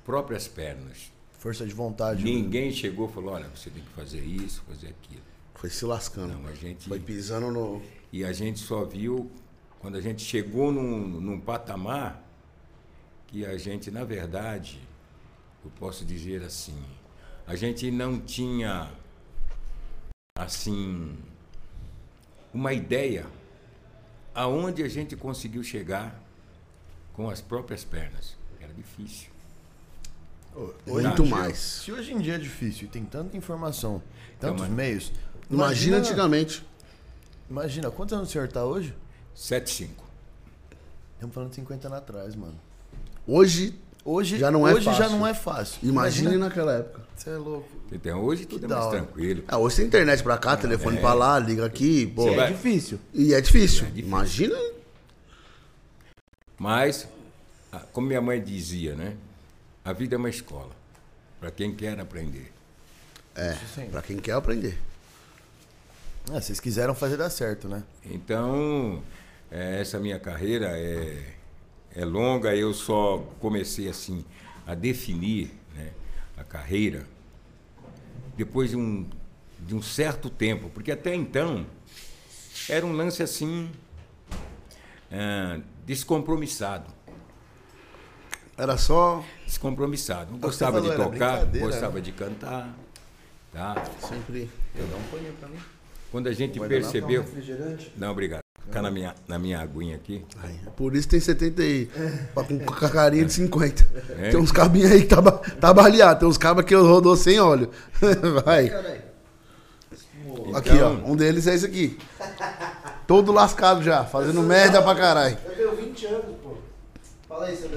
[SPEAKER 3] próprias pernas.
[SPEAKER 4] Força de vontade.
[SPEAKER 3] Ninguém chegou e falou, olha, você tem que fazer isso, fazer aquilo.
[SPEAKER 2] Foi se lascando.
[SPEAKER 3] Não, a gente.
[SPEAKER 2] Foi pisando no.
[SPEAKER 3] E a gente só viu quando a gente chegou num, num patamar que a gente, na verdade, eu posso dizer assim, a gente não tinha assim uma ideia aonde a gente conseguiu chegar com as próprias pernas. Era difícil.
[SPEAKER 2] Muito
[SPEAKER 3] Hoje-
[SPEAKER 2] mais.
[SPEAKER 4] Se hoje em dia é difícil e tem tanta informação, tantos
[SPEAKER 3] mas-
[SPEAKER 4] meios.
[SPEAKER 2] Imagina antigamente.
[SPEAKER 4] Imagina, quantos anos o senhor tá hoje?
[SPEAKER 3] 7-5.
[SPEAKER 4] Estamos falando de 50 anos atrás, mano.
[SPEAKER 2] Hoje,
[SPEAKER 4] Hoje,
[SPEAKER 2] Já não é
[SPEAKER 4] hoje já
[SPEAKER 2] fácil.
[SPEAKER 4] não é fácil.
[SPEAKER 2] imagine naquela época.
[SPEAKER 4] Você é louco.
[SPEAKER 3] Então, hoje tudo é
[SPEAKER 4] da
[SPEAKER 3] mais
[SPEAKER 4] hora.
[SPEAKER 3] tranquilo.
[SPEAKER 2] Ah, hoje tem internet pra cá, telefone pra lá, liga aqui, pô.
[SPEAKER 1] É difícil.
[SPEAKER 2] E é difícil.
[SPEAKER 3] difícil.
[SPEAKER 2] Imagina.
[SPEAKER 3] Mas, a- como minha mãe dizia, né? A vida é uma escola para quem quer aprender.
[SPEAKER 2] É,
[SPEAKER 4] sim.
[SPEAKER 2] pra quem quer aprender.
[SPEAKER 4] Ah, vocês quiseram fazer dar certo, né?
[SPEAKER 3] Então, eh, essa minha carreira é, é longa. Eu só comecei assim a definir né, a carreira depois de um, de um certo tempo, porque até então era um lance assim ah, descompromissado.
[SPEAKER 2] Era só.
[SPEAKER 3] Descompromissado. Gostava de tocar,
[SPEAKER 4] brincadeira,
[SPEAKER 3] gostava de cantar. Tá?
[SPEAKER 2] Sempre.
[SPEAKER 1] Dá um paninho pra mim.
[SPEAKER 3] Quando a gente
[SPEAKER 1] um
[SPEAKER 3] percebeu.
[SPEAKER 1] refrigerante?
[SPEAKER 3] Não, obrigado. Ficar na minha, na minha aguinha aqui.
[SPEAKER 2] Ai, Por isso tem 70 aí. pra- Com com a carinha de 50.
[SPEAKER 3] É.
[SPEAKER 2] Tem uns cabinhos aí que tá, ba- tá baleado. Tem uns cabos que eu rodou sem óleo. [LAUGHS] Vai. Aqui, ó.
[SPEAKER 3] Então-
[SPEAKER 2] Um deles é esse aqui. Todo lascado já, fazendo merda pra caralho.
[SPEAKER 1] Eu tenho 20 anos, pô. Fala aí, seu.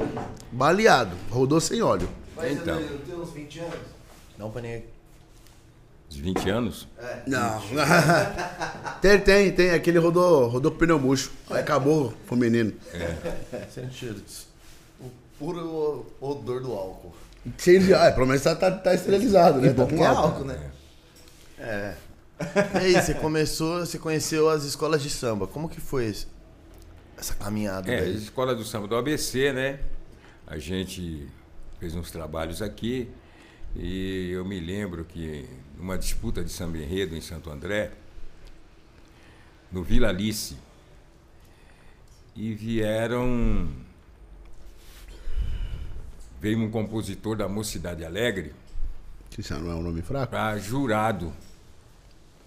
[SPEAKER 2] Baleado. Rodou sem óleo.
[SPEAKER 1] Vai, seu
[SPEAKER 3] Então.
[SPEAKER 1] Eu tenho uns 20 anos.
[SPEAKER 4] Dá um paninho
[SPEAKER 3] Os 20 anos.
[SPEAKER 2] Não. [LAUGHS] tem, tem, tem. Aquele rodou, rodou com pneu murcho. Aí acabou com o menino.
[SPEAKER 4] Sentido. O puro odor do álcool.
[SPEAKER 2] Cheio de. Ah, pelo menos tá, tá, tá esterilizado, né?
[SPEAKER 1] E bom
[SPEAKER 2] Tá com
[SPEAKER 1] é
[SPEAKER 2] álcool.
[SPEAKER 1] álcool, né?
[SPEAKER 4] É. E aí, você começou, você conheceu as escolas de samba. Como que foi isso? Essa caminhada
[SPEAKER 3] É, a escola do samba do ABC, né? A gente fez uns trabalhos aqui e eu me lembro que numa disputa de samba enredo em Santo André, no Vila Alice, e vieram. Veio um compositor da Mocidade Alegre
[SPEAKER 2] Que isso não é um nome fraco?
[SPEAKER 3] para jurado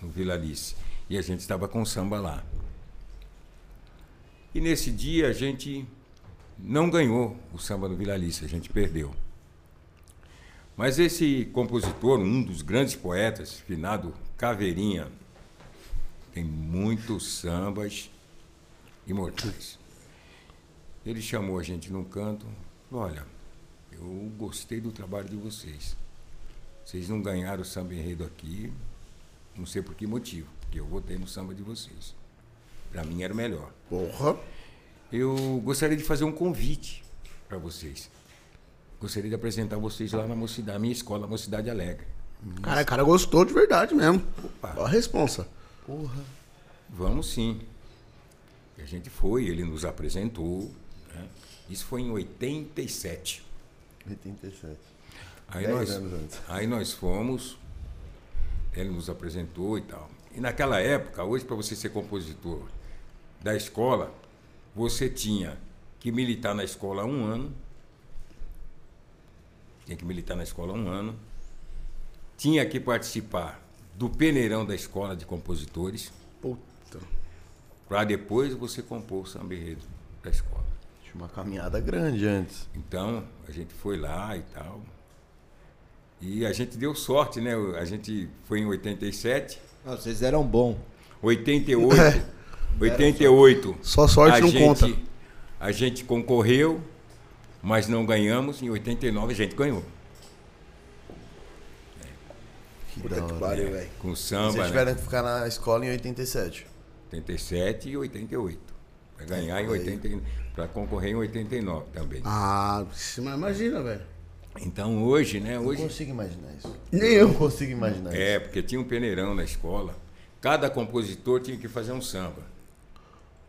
[SPEAKER 3] no Vila Alice. E a gente estava com samba lá. E nesse dia a gente não ganhou o samba no Vila Alice, a gente perdeu. Mas esse compositor, um dos grandes poetas, finado Caveirinha, tem muitos sambas imortais. Ele chamou a gente num canto, falou, olha, eu gostei do trabalho de vocês. Vocês não ganharam o samba enredo aqui, não sei por que motivo, porque eu votei no samba de vocês. Para mim era o melhor.
[SPEAKER 2] Porra.
[SPEAKER 3] Eu gostaria de fazer um convite para vocês. Gostaria de apresentar vocês lá na mocidade, minha escola, Mocidade Alegre.
[SPEAKER 2] Cara, o cara gostou de verdade mesmo.
[SPEAKER 3] Opa.
[SPEAKER 2] Ó a responsa.
[SPEAKER 3] Vamos sim. E a gente foi, ele nos apresentou. né? Isso foi em 87.
[SPEAKER 4] 87.
[SPEAKER 3] Aí
[SPEAKER 4] Dez
[SPEAKER 3] nós, aí nós fomos, ele nos apresentou e tal. E naquela época, hoje para você ser compositor da escola, você tinha que militar na escola um ano. Tinha que militar na escola um ano. Tinha que participar do peneirão da escola de compositores,
[SPEAKER 2] Puta.
[SPEAKER 3] para depois você compor o samba enredo da escola.
[SPEAKER 4] Tinha uma caminhada grande antes.
[SPEAKER 3] Então, a gente foi lá e tal. E a gente deu sorte, né? A gente foi em 87,
[SPEAKER 1] Não, vocês eram bom.
[SPEAKER 3] 88, 88. [LAUGHS]
[SPEAKER 2] Só sorte
[SPEAKER 3] a
[SPEAKER 2] não
[SPEAKER 3] gente,
[SPEAKER 2] conta.
[SPEAKER 3] A gente concorreu, mas não ganhamos. Em 89 a gente ganhou.
[SPEAKER 4] Que
[SPEAKER 2] Puta que pariu, velho.
[SPEAKER 3] Com
[SPEAKER 4] Vocês
[SPEAKER 3] samba, né?
[SPEAKER 4] tiveram que ficar na escola em 87.
[SPEAKER 3] 87 e 88. Para ganhar em 80, para concorrer em 89 também.
[SPEAKER 2] Ah, mas imagina, velho.
[SPEAKER 3] Então hoje, né?
[SPEAKER 4] Não
[SPEAKER 3] Hoje
[SPEAKER 4] consigo imaginar isso.
[SPEAKER 2] Nem eu.
[SPEAKER 4] Não consigo imaginar
[SPEAKER 3] é,
[SPEAKER 4] isso.
[SPEAKER 3] porque tinha um peneirão na escola. Cada compositor tinha que fazer um samba.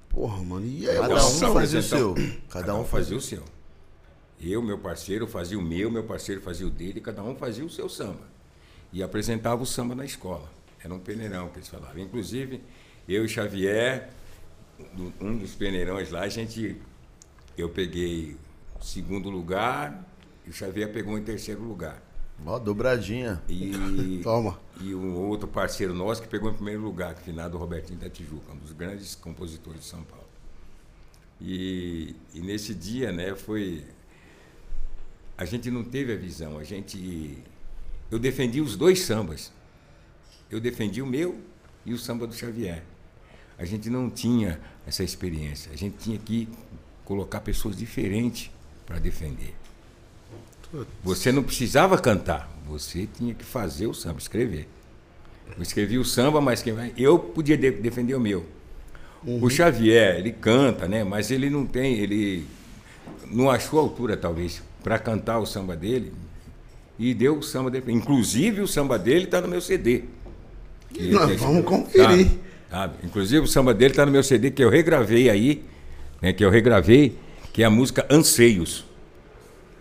[SPEAKER 2] Porra, mano. E aí,
[SPEAKER 4] Cada um
[SPEAKER 3] pra
[SPEAKER 4] fazia o seu. Cada um
[SPEAKER 3] fazia o seu. Eu, meu parceiro, fazia o meu, meu parceiro fazia o dele, cada um fazia o seu samba. E apresentava o samba na escola. Era um peneirão que eles falavam. Inclusive, eu e Xavier, um dos peneirões lá, a gente. Eu peguei o segundo lugar e o Xavier pegou em terceiro lugar.
[SPEAKER 4] Ó, dobradinha.
[SPEAKER 3] E, [LAUGHS]
[SPEAKER 2] Toma.
[SPEAKER 3] e o outro parceiro nosso que pegou em primeiro lugar, que finado Robertinho da Tijuca, um dos grandes compositores de São Paulo. E, e nesse dia, né, foi. A gente não teve a visão, a gente. Eu defendi os dois sambas. Eu defendi o meu e o samba do Xavier. A gente não tinha essa experiência. A gente tinha que colocar pessoas diferentes para defender. Você não precisava cantar, você tinha que fazer o samba, escrever. Eu escrevi o samba, mas quem vai. Eu podia de- defender o meu. O Xavier, ele canta, né? Mas ele não tem, ele não achou a altura, talvez, para cantar o samba dele. E deu o samba dele. Inclusive, o samba dele está no meu CD.
[SPEAKER 2] Nós vamos conferir.
[SPEAKER 3] Sabe? Sabe? Inclusive, o samba dele está no meu CD, que eu regravei aí, né? Que eu regravei, que é a música Anseios.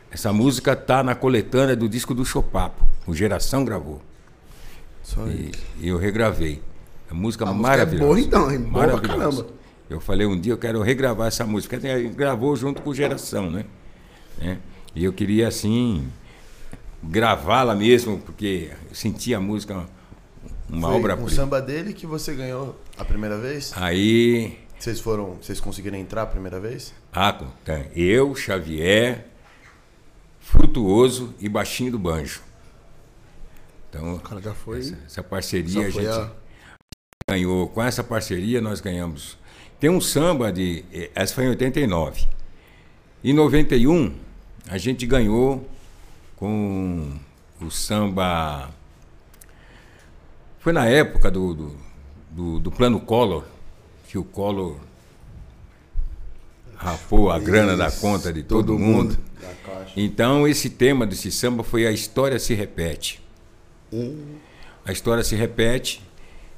[SPEAKER 3] Essa música tá na coletânea do disco do Chopapo. O Geração gravou.
[SPEAKER 4] Só
[SPEAKER 3] E, e eu regravei. A música
[SPEAKER 2] A música é
[SPEAKER 3] maravilhosa.
[SPEAKER 2] boa, então, hein? Boa pra
[SPEAKER 3] Maravilhosa.
[SPEAKER 2] caramba.
[SPEAKER 3] Eu falei um dia eu quero regravar essa música. Ele gravou junto com Geração, né? Né? E eu queria assim gravá-la mesmo, porque eu sentia a música uma
[SPEAKER 4] Foi
[SPEAKER 3] obra
[SPEAKER 4] com o
[SPEAKER 3] prima.
[SPEAKER 4] samba dele que você ganhou a primeira vez?
[SPEAKER 3] Aí
[SPEAKER 4] Vocês foram. Vocês conseguiram entrar a primeira vez?
[SPEAKER 3] Ah, tá. eu, Xavier, Frutuoso e Baixinho do Banjo. Então,
[SPEAKER 2] O cara já foi.
[SPEAKER 3] essa, essa parceria a
[SPEAKER 2] foi
[SPEAKER 3] gente
[SPEAKER 2] a-
[SPEAKER 3] ganhou. Com essa parceria nós ganhamos. Tem um samba de. eh, Essa foi em 89. Em 91, a gente ganhou com o samba. Foi na época do, do, do, do plano Collor, que o Collor rapou a grana da conta de todo,
[SPEAKER 2] todo
[SPEAKER 3] mundo. Então, esse tema desse samba foi A História Se Repete.
[SPEAKER 2] Hum.
[SPEAKER 3] A história se repete,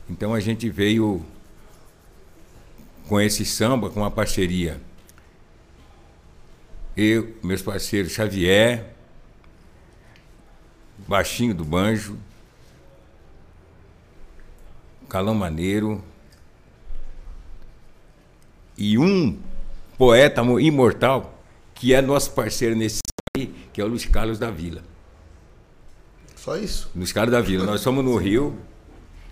[SPEAKER 3] então a gente veio com esse samba, com uma parceria. Eu, meus parceiros Xavier, Baixinho do Banjo, Calão Maneiro e um poeta imortal que é nosso parceiro nesse aí, que é o Luiz Carlos da Vila.
[SPEAKER 2] Só isso?
[SPEAKER 3] Luiz Carlos da Vila. Nós fomos no Rio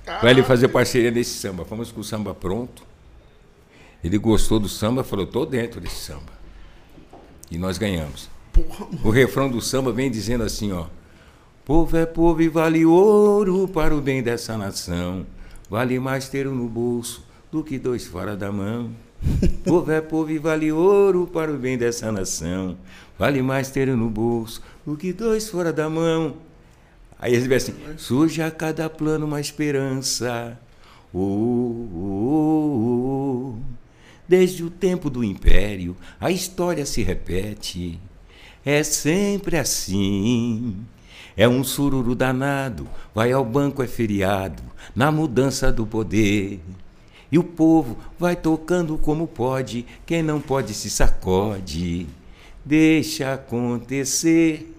[SPEAKER 3] para ele fazer parceria nesse samba. Fomos com o samba pronto. Ele gostou do samba, falou: tô dentro desse samba. E nós ganhamos.
[SPEAKER 2] Porra,
[SPEAKER 3] O refrão do samba vem dizendo assim, ó. Povo é povo e vale ouro para o bem dessa nação. Vale mais ter um no bolso do que dois fora da mão. [LAUGHS] Povo é povo e vale ouro para o bem dessa nação. Vale mais ter um no bolso do que dois fora da mão. Aí eles assim: surge a cada plano uma esperança. Oh, oh, oh, oh. Desde o tempo do império, a história se repete. É sempre assim. É um sururu danado, vai ao banco é feriado, na mudança do poder. E o povo vai tocando como pode, quem não pode se sacode. Deixa acontecer.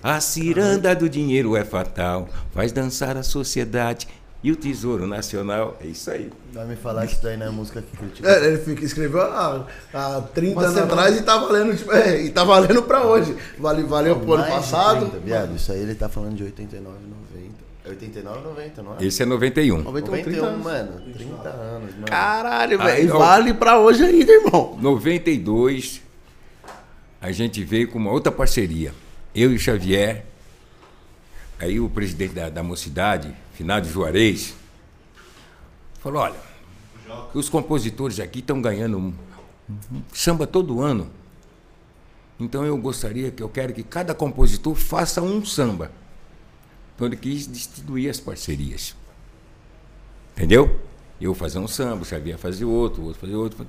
[SPEAKER 3] A ciranda do dinheiro é fatal, faz dançar a sociedade e o tesouro nacional. É isso aí.
[SPEAKER 4] Vai me falar que isso daí não é música que critica.
[SPEAKER 2] É, ele fica- escreveu há, há 30
[SPEAKER 4] Uma
[SPEAKER 2] anos
[SPEAKER 4] semana.
[SPEAKER 2] atrás e tá valendo, tipo, é, e tá valendo pra hoje. Vale, valeu pro ano passado.
[SPEAKER 4] 30, viado, isso aí ele tá falando de 89, 90. É 89, 90, não é?
[SPEAKER 3] Esse é 91.
[SPEAKER 2] 91, 30
[SPEAKER 4] 91,
[SPEAKER 2] anos.
[SPEAKER 4] mano. 30 anos, mano.
[SPEAKER 2] Caralho, velho. Vale pra hoje ainda, irmão.
[SPEAKER 3] 92, a gente veio com uma outra parceria. Eu e o Xavier, aí o presidente da, da mocidade, Finado Juarez, falou: olha, os compositores aqui estão ganhando samba todo ano. Então eu gostaria que eu quero que cada compositor faça um samba. Então ele quis distribuir as parcerias. Entendeu? Eu fazer um samba, o Xavier fazer outro, o outro fazer outro.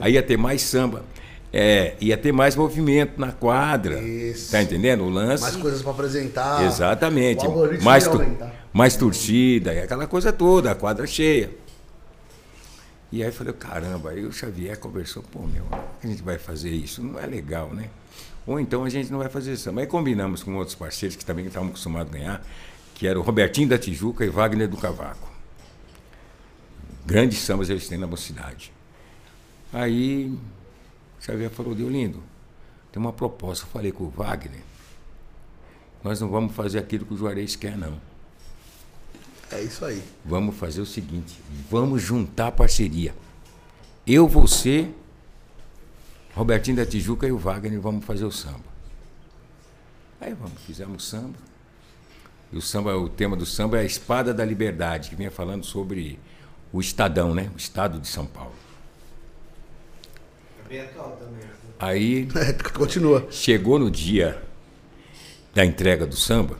[SPEAKER 3] Aí ia ter mais samba. É, ia ter mais movimento na quadra.
[SPEAKER 2] Isso.
[SPEAKER 3] Tá entendendo? O lance.
[SPEAKER 2] Mais coisas pra apresentar.
[SPEAKER 3] Exatamente. Mais, tu-. Mais torcida, e aquela coisa toda, a quadra cheia. E aí eu falei, caramba, aí o Xavier conversou, pô, meu, a gente vai fazer isso? Não é legal, né? Ou então a gente não vai fazer isso. Mas combinamos com outros parceiros que também estavam acostumados a ganhar, que era o Robertinho da Tijuca e Wagner do Cavaco. Grandes sambas eles têm na mocidade. Aí o Xavier falou, Deolindo, tem uma proposta. Eu falei com o Wagner, nós não vamos fazer aquilo que o Juarez quer, não.
[SPEAKER 2] É isso aí.
[SPEAKER 3] Vamos fazer o seguinte: vamos juntar a parceria. Eu, você, Robertinho da Tijuca e o Wagner vamos fazer o samba. Aí vamos, fizemos samba. E o samba, o tema do samba é a Espada da Liberdade, que vinha falando sobre o Estadão, né? O Estado de São Paulo.
[SPEAKER 1] É bem atual também.
[SPEAKER 3] Aí [LAUGHS]
[SPEAKER 2] É, continua.
[SPEAKER 3] Chegou no dia da entrega do samba,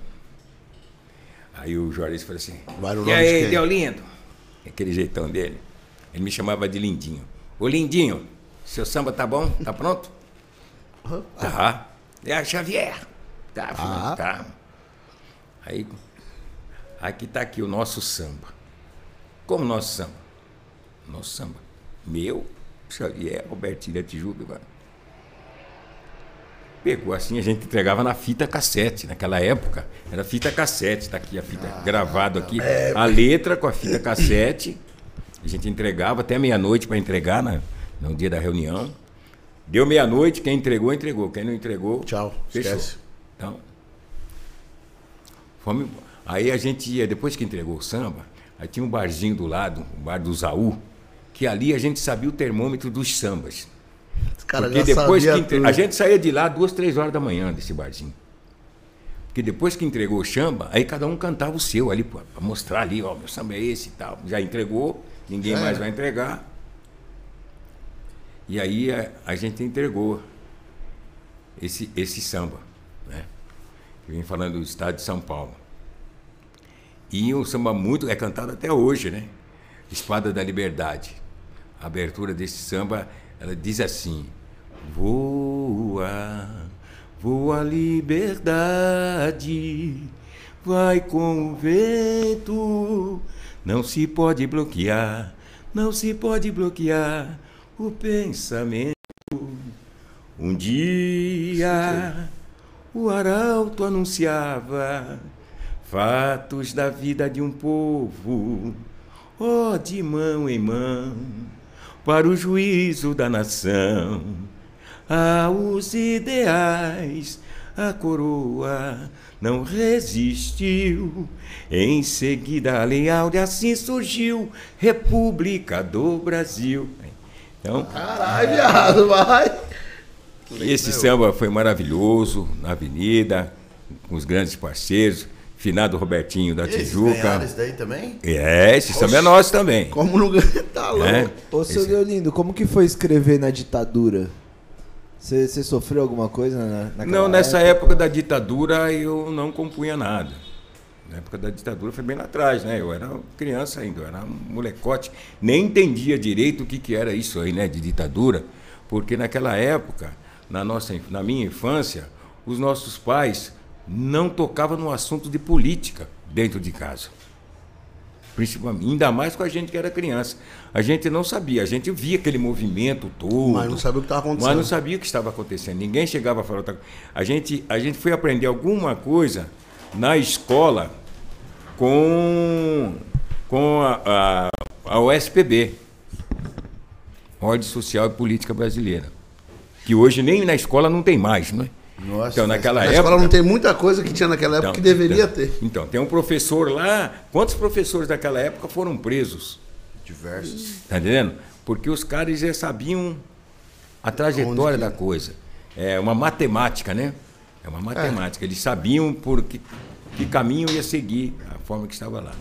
[SPEAKER 3] aí o Juarez falou assim:
[SPEAKER 2] no
[SPEAKER 3] E
[SPEAKER 2] de
[SPEAKER 3] aí,
[SPEAKER 2] quem?"
[SPEAKER 3] deu lindo? Aquele jeitão dele. Ele me chamava de Lindinho. Ô Lindinho, seu samba tá bom? Tá pronto? Tá. É a Xavier. Tá,
[SPEAKER 2] Ah.
[SPEAKER 3] tá. Aí, aqui tá aqui o nosso samba. Como nosso samba? Nosso samba. Meu, Xavier, Robertinho da Tijuca, mano. Pegou assim, a gente entregava na fita cassete. Naquela época, era fita cassete. Tá aqui a fita gravado aqui. A letra com a fita cassete. A gente entregava até meia-noite para entregar na, no dia da reunião. Deu meia-noite, quem entregou, entregou. Quem não entregou,
[SPEAKER 2] Tchau,
[SPEAKER 3] fechou.
[SPEAKER 2] esquece.
[SPEAKER 3] Então, fomos, aí a gente ia, depois que entregou o samba, aí tinha um barzinho do lado, o bar do Zaú, que ali a gente sabia o termômetro dos sambas.
[SPEAKER 2] Os caras
[SPEAKER 3] Porque
[SPEAKER 2] já
[SPEAKER 3] depois que
[SPEAKER 2] tudo.
[SPEAKER 3] a gente saía de lá duas, três horas da manhã desse barzinho. Porque depois que entregou o samba, aí cada um cantava o seu ali, para mostrar ali, ó, meu samba é esse e tal. Já entregou, ninguém
[SPEAKER 2] Já
[SPEAKER 3] mais
[SPEAKER 2] era.
[SPEAKER 3] vai entregar. E aí a, a gente entregou esse, esse samba, né? Eu vim falando do estado de São Paulo. E um samba muito, é cantado até hoje, né? Espada da Liberdade. A abertura desse samba, ela diz assim: Voa, voa liberdade, vai com o vento, não se pode bloquear, não se pode bloquear o pensamento. Um dia o arauto anunciava fatos da vida de um povo, ó de mão em mão, para o juízo da nação. Aos ideais a coroa não resistiu. Em seguida, a Lei Áurea assim surgiu, República do Brasil. Então,
[SPEAKER 2] Caralho, viado, vai.
[SPEAKER 3] esse samba foi maravilhoso na avenida, com os grandes parceiros, finado Robertinho da
[SPEAKER 4] Eles
[SPEAKER 3] Tijuca.
[SPEAKER 4] ganharam isso daí também?
[SPEAKER 3] É, esse samba é nosso também.
[SPEAKER 2] Como não ganha, [LAUGHS] tá louco.
[SPEAKER 3] É.
[SPEAKER 1] Ô, seu
[SPEAKER 3] Esse-
[SPEAKER 1] Leolindo, como que foi escrever na ditadura? Você sofreu alguma coisa na, naquela
[SPEAKER 3] Não, nessa época da ditadura eu não compunha nada. Na época da ditadura foi bem lá atrás, né? Eu era criança ainda, eu era um molecote. Nem entendia direito o que, que era isso aí, né, de ditadura, porque naquela época, na, nossa, na minha infância, os nossos pais não tocavam no assunto de política dentro de casa. Principalmente, ainda mais com a gente que era criança. A gente não sabia, a gente via aquele movimento todo.
[SPEAKER 2] Mas não sabia o que estava acontecendo.
[SPEAKER 3] Mas não sabia o que estava acontecendo. Ninguém chegava a falar outra coisa. A gente, a gente foi aprender alguma coisa na escola com, com a, a, a USPB, Ordem Social e Política Brasileira. Que hoje nem na escola não tem mais, não é?
[SPEAKER 4] Nossa,
[SPEAKER 3] então, naquela
[SPEAKER 2] Na
[SPEAKER 3] época.
[SPEAKER 2] escola não tem muita coisa que tinha naquela época
[SPEAKER 3] Então,
[SPEAKER 2] que deveria
[SPEAKER 3] então,
[SPEAKER 2] ter.
[SPEAKER 3] Então, tem um professor lá. Quantos professores daquela época foram presos?
[SPEAKER 4] Diversos.
[SPEAKER 3] Tá entendendo? Porque os caras já sabiam a trajetória da coisa. É uma matemática, né? É uma matemática. Eles sabiam por que, que caminho ia seguir a forma que estava lá.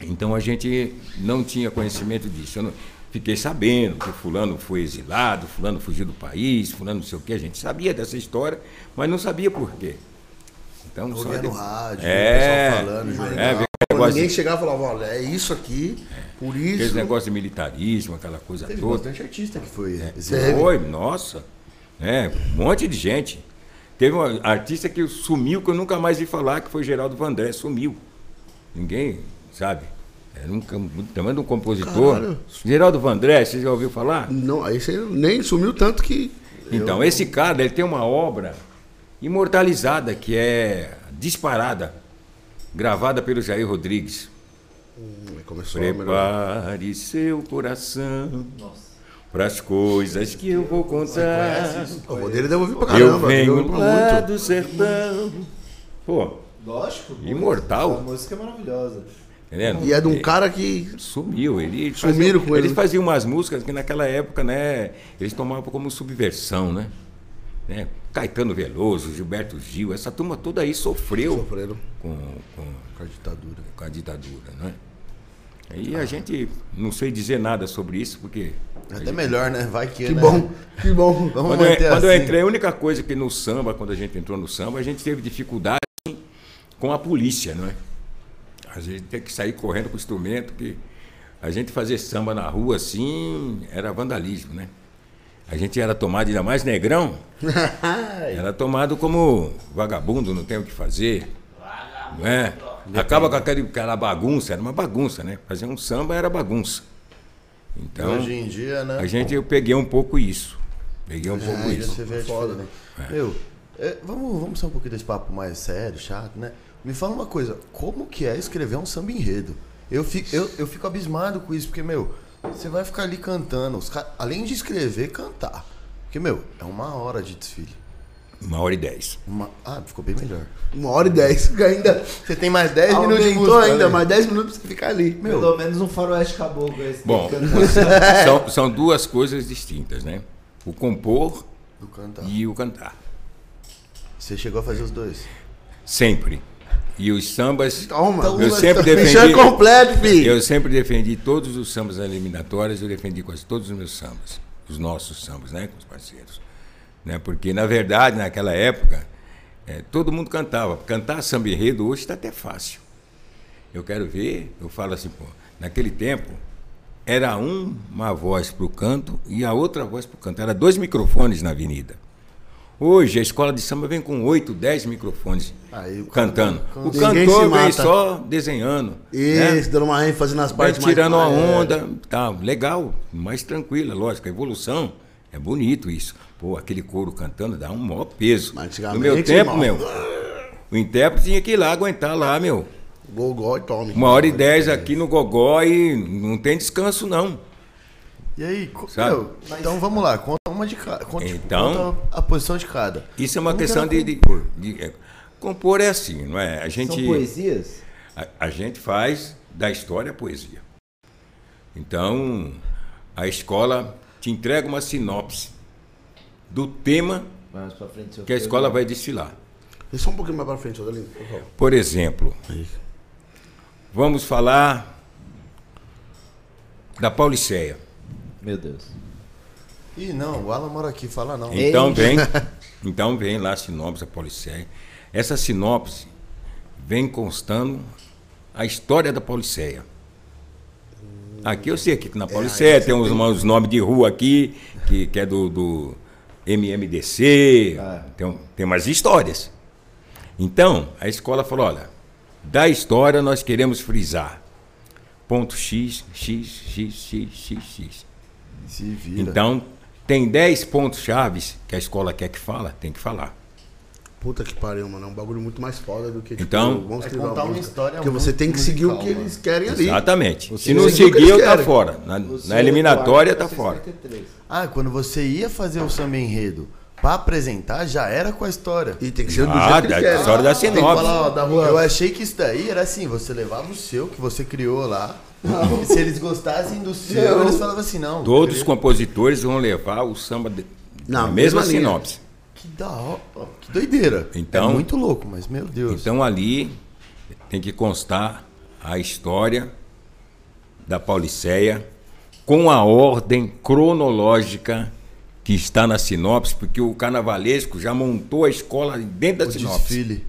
[SPEAKER 3] Então a gente não tinha conhecimento disso. Eu não- fiquei sabendo que fulano foi exilado, fulano fugiu do país, fulano não sei o quê. A gente sabia dessa história, mas não sabia por quê. Então, só
[SPEAKER 4] Ouvia no
[SPEAKER 3] de-
[SPEAKER 4] rádio,
[SPEAKER 3] É,
[SPEAKER 4] o pessoal falando, jornal.
[SPEAKER 3] é,
[SPEAKER 2] Quando
[SPEAKER 3] negócio
[SPEAKER 2] ninguém chegava e falava, olha, é isso aqui, por
[SPEAKER 3] aqueles
[SPEAKER 2] isso.
[SPEAKER 3] negócios de militarismo, aquela coisa
[SPEAKER 4] Teve
[SPEAKER 3] toda.
[SPEAKER 4] bastante artista que foi
[SPEAKER 3] É. Foi, nossa. É, um monte de gente. Teve um artista que sumiu, que eu nunca mais vi falar, que foi Geraldo Vandré, sumiu. Ninguém, sabe? Era um, também de um compositor.
[SPEAKER 2] Caralho.
[SPEAKER 3] Geraldo Vandré, você já ouviu falar?
[SPEAKER 2] Não, aí você nem sumiu tanto que.
[SPEAKER 3] Então, esse cara, ele tem uma obra imortalizada, que é disparada, gravada pelo Jair Rodrigues.
[SPEAKER 2] Hum, Começou a.
[SPEAKER 3] Prepare seu coração para as coisas que eu vou contar.
[SPEAKER 2] O dele deve ouvir pra
[SPEAKER 3] Eu
[SPEAKER 2] caramba.
[SPEAKER 3] venho
[SPEAKER 2] ouvir pra
[SPEAKER 3] lá
[SPEAKER 2] muito.
[SPEAKER 3] do sertão. Pô,
[SPEAKER 1] Lógico.
[SPEAKER 3] Imortal.
[SPEAKER 1] A música é maravilhosa.
[SPEAKER 3] Entendendo?
[SPEAKER 2] E é de um cara que.
[SPEAKER 3] Sumiu. Ele
[SPEAKER 2] Sumiram
[SPEAKER 3] fazia,
[SPEAKER 2] com ele.
[SPEAKER 3] Eles faziam umas músicas que naquela época, né? Eles tomavam como subversão, né? né? Caetano Veloso, Gilberto Gil, essa turma toda aí sofreu
[SPEAKER 2] Sofreram
[SPEAKER 3] com, com,
[SPEAKER 2] com a ditadura.
[SPEAKER 3] com a ditadura, né? E a gente não sei dizer nada sobre isso, porque
[SPEAKER 4] Até melhor, né? Vai que,
[SPEAKER 2] Que
[SPEAKER 4] né?
[SPEAKER 2] bom, [LAUGHS] que bom.
[SPEAKER 4] Vamos
[SPEAKER 3] Quando, eu, quando eu
[SPEAKER 4] assim.
[SPEAKER 3] entrei, a única coisa que no samba, quando a gente entrou no samba, a gente teve dificuldade com a polícia, não é? A gente tem que sair correndo com o instrumento, que a gente fazer samba na rua assim era vandalismo, né? A gente era tomado, ainda mais negrão, [LAUGHS] era tomado como vagabundo, não tem o que fazer. Não é? Acaba com aquele, aquela bagunça, era uma bagunça, né? Fazer um samba era bagunça. Então,
[SPEAKER 4] Hoje em dia, né?
[SPEAKER 3] a gente, eu peguei um pouco isso. Peguei um pouco isso.
[SPEAKER 4] você vê a
[SPEAKER 2] Foda,
[SPEAKER 4] diferença. Meu, é, vamos, vamos sair um pouquinho desse papo mais sério, chato, né? Me fala uma coisa, como que é escrever um samba enredo? Eu fico, eu, eu fico abismado com isso, porque, meu, você vai ficar ali cantando, os ca- além de escrever, cantar. Porque, meu, é uma hora de desfile.
[SPEAKER 3] Uma hora e dez.
[SPEAKER 4] Uma- ah, ficou bem melhor.
[SPEAKER 2] Uma hora e dez. [LAUGHS] Ainda.
[SPEAKER 4] Você tem mais 10 minutos de
[SPEAKER 2] Aumentou
[SPEAKER 4] música.
[SPEAKER 2] ainda,
[SPEAKER 4] né?
[SPEAKER 2] mais 10 minutos pra você ficar ali.
[SPEAKER 1] Pelo menos um faroeste caboclo. Esse
[SPEAKER 3] Bom, [LAUGHS] são, são duas coisas distintas, né? O compor
[SPEAKER 4] cantar.
[SPEAKER 3] e o cantar.
[SPEAKER 4] Você chegou a fazer os dois.
[SPEAKER 3] Sempre. E os sambas.
[SPEAKER 2] Toma.
[SPEAKER 3] Eu sempre [LAUGHS] defendi.
[SPEAKER 2] completo, filho.
[SPEAKER 3] Eu sempre defendi todos os sambas eliminatórios, eu defendi quase todos os meus sambas. Os nossos sambas, né? Com os parceiros. Né? Porque, na verdade, naquela época, eh, todo mundo cantava. Cantar samba enredo hoje está até fácil. Eu quero ver, eu falo assim, pô, naquele tempo, era um- uma voz para o canto e a outra voz para o canto. Era dois microfones na avenida. Hoje a escola de samba vem com 8, 10 microfones
[SPEAKER 2] Aí o
[SPEAKER 3] cantando.
[SPEAKER 2] tá-
[SPEAKER 3] O cantor vem só desenhando. né?
[SPEAKER 2] Isso, dando uma ênfase nas partes mais-
[SPEAKER 3] tirando uma
[SPEAKER 2] É.
[SPEAKER 3] onda, tá, legal, mais tranquila, lógico, a evolução é bonito isso. Pô, aquele couro cantando dá um maior peso. No meu tempo,
[SPEAKER 2] irmão.
[SPEAKER 3] meu, o intérprete tinha que ir lá aguentar lá, meu.
[SPEAKER 2] Gogó e tome.
[SPEAKER 3] Uma hora e dez aqui no gogó e não tem descanso não.
[SPEAKER 4] E aí,
[SPEAKER 3] Sabe?
[SPEAKER 4] meu, então vamos lá, conta uma de cada. Conta,
[SPEAKER 3] Então-
[SPEAKER 4] conta a posição de cada.
[SPEAKER 3] Isso é uma
[SPEAKER 4] Como que
[SPEAKER 3] questão de, de- de- é, compor é assim, não é? A
[SPEAKER 1] São
[SPEAKER 3] gente
[SPEAKER 1] poesias?
[SPEAKER 3] a, a gente faz da história a poesia. Então, a escola te entrega uma sinopse do tema
[SPEAKER 1] Mais pra frente,
[SPEAKER 3] que a escola vai desfilar.
[SPEAKER 2] Deixa só um pouquinho mais pra frente, Odalino, por favor.
[SPEAKER 3] Por exemplo, vamos falar da Pauliceia.
[SPEAKER 1] Meu Deus.
[SPEAKER 4] Ih, não, o Alan mora aqui, fala não.
[SPEAKER 3] Então
[SPEAKER 1] Ei.
[SPEAKER 3] vem, [LAUGHS] então vem lá a sinopse da Pauliceia. Essa sinopse vem constando a história da Pauliceia. Aqui eu sei que na Pauliceia tem uns, uns nomes de rua aqui, que, que é do, do MMDC,
[SPEAKER 1] Ah.
[SPEAKER 3] tem, tem umas histórias. Então, a escola falou, olha, da história nós queremos frisar. Ponto X, X, X, X, X, X.
[SPEAKER 4] Se vira.
[SPEAKER 3] Então, tem 10 pontos chaves que a escola quer que fala, tem que falar.
[SPEAKER 2] Puta que pariu, mano. É um bagulho muito mais foda do que, tipo,
[SPEAKER 3] Então-
[SPEAKER 2] vamos
[SPEAKER 4] É contar uma
[SPEAKER 2] música.
[SPEAKER 4] história
[SPEAKER 2] Porque você tem que seguir o que
[SPEAKER 4] mano.
[SPEAKER 2] eles querem ali.
[SPEAKER 3] Exatamente.
[SPEAKER 1] Você
[SPEAKER 3] Se não seguir,
[SPEAKER 2] eles
[SPEAKER 3] tá fora. Na, na eliminatória tá fora.
[SPEAKER 1] 63.
[SPEAKER 4] Ah, quando você ia fazer o samba enredo pra apresentar, já era com a história.
[SPEAKER 2] E tem que ser do
[SPEAKER 3] Ah,
[SPEAKER 2] jeito que
[SPEAKER 3] da
[SPEAKER 2] eles querem.
[SPEAKER 3] história da
[SPEAKER 2] falar, ó, da rua.
[SPEAKER 4] Eu achei que isso daí era assim, você levava o seu, que você criou lá, e se eles gostassem do seu,
[SPEAKER 2] Não.
[SPEAKER 4] eles falavam assim, não.
[SPEAKER 3] Todos os compositores vão levar o samba de,
[SPEAKER 2] Na
[SPEAKER 3] mesma sinopse.
[SPEAKER 4] Que da hora, que doideira.
[SPEAKER 3] Então-
[SPEAKER 4] é muito louco, mas meu Deus.
[SPEAKER 3] Então ali tem que constar a história da Pauliceia com a ordem cronológica que está na sinopse, porque o carnavalesco já montou a escola dentro da
[SPEAKER 4] o
[SPEAKER 3] sinopse.
[SPEAKER 4] desfile.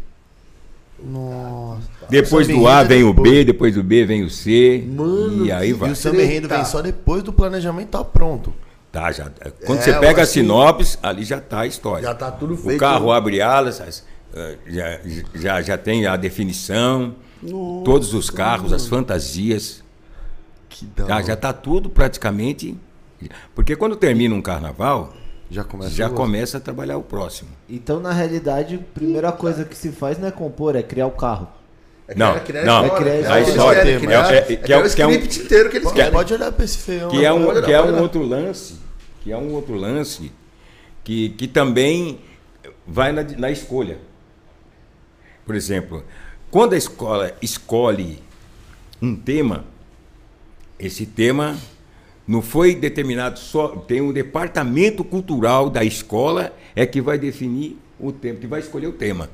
[SPEAKER 4] Nossa.
[SPEAKER 3] Depois
[SPEAKER 4] O
[SPEAKER 3] do A vem o
[SPEAKER 4] depois.
[SPEAKER 3] B, depois do B vem o C.
[SPEAKER 2] Mano,
[SPEAKER 3] e aí vai.
[SPEAKER 4] E o samba enredo vem só depois do planejamento tá pronto.
[SPEAKER 3] Tá, já, quando
[SPEAKER 2] É,
[SPEAKER 3] você pega a sinopse, ali já está a história.
[SPEAKER 2] Já tá tudo
[SPEAKER 3] O
[SPEAKER 2] feito.
[SPEAKER 3] carro abre alas, as- eh, já, já, já tem a definição, todos os carros, as fantasias.
[SPEAKER 4] Que da
[SPEAKER 3] Já já está tudo praticamente. Porque quando termina um carnaval,
[SPEAKER 4] Já começa
[SPEAKER 3] já
[SPEAKER 4] o
[SPEAKER 3] começa a trabalhar o próximo.
[SPEAKER 1] Então, na realidade, a primeira coisa que se faz não é compor, é criar o carro.
[SPEAKER 2] É
[SPEAKER 3] Não,
[SPEAKER 2] criar
[SPEAKER 3] não,
[SPEAKER 2] a
[SPEAKER 1] é criar
[SPEAKER 2] história.
[SPEAKER 1] a
[SPEAKER 3] história.
[SPEAKER 2] querem
[SPEAKER 4] É,
[SPEAKER 2] criar-
[SPEAKER 3] é-
[SPEAKER 2] é
[SPEAKER 3] que é
[SPEAKER 2] criar
[SPEAKER 3] um-
[SPEAKER 2] o
[SPEAKER 3] que é um-
[SPEAKER 2] script inteiro que eles querem.
[SPEAKER 4] pode olhar pra esse feião.
[SPEAKER 3] Que é um, que é um outro lance, que é um outro lance que, que também vai na, na escolha. Por exemplo, quando a escola escolhe um tema, esse tema não foi determinado só, tem um departamento cultural da escola é que vai definir o tema, que vai escolher o tema,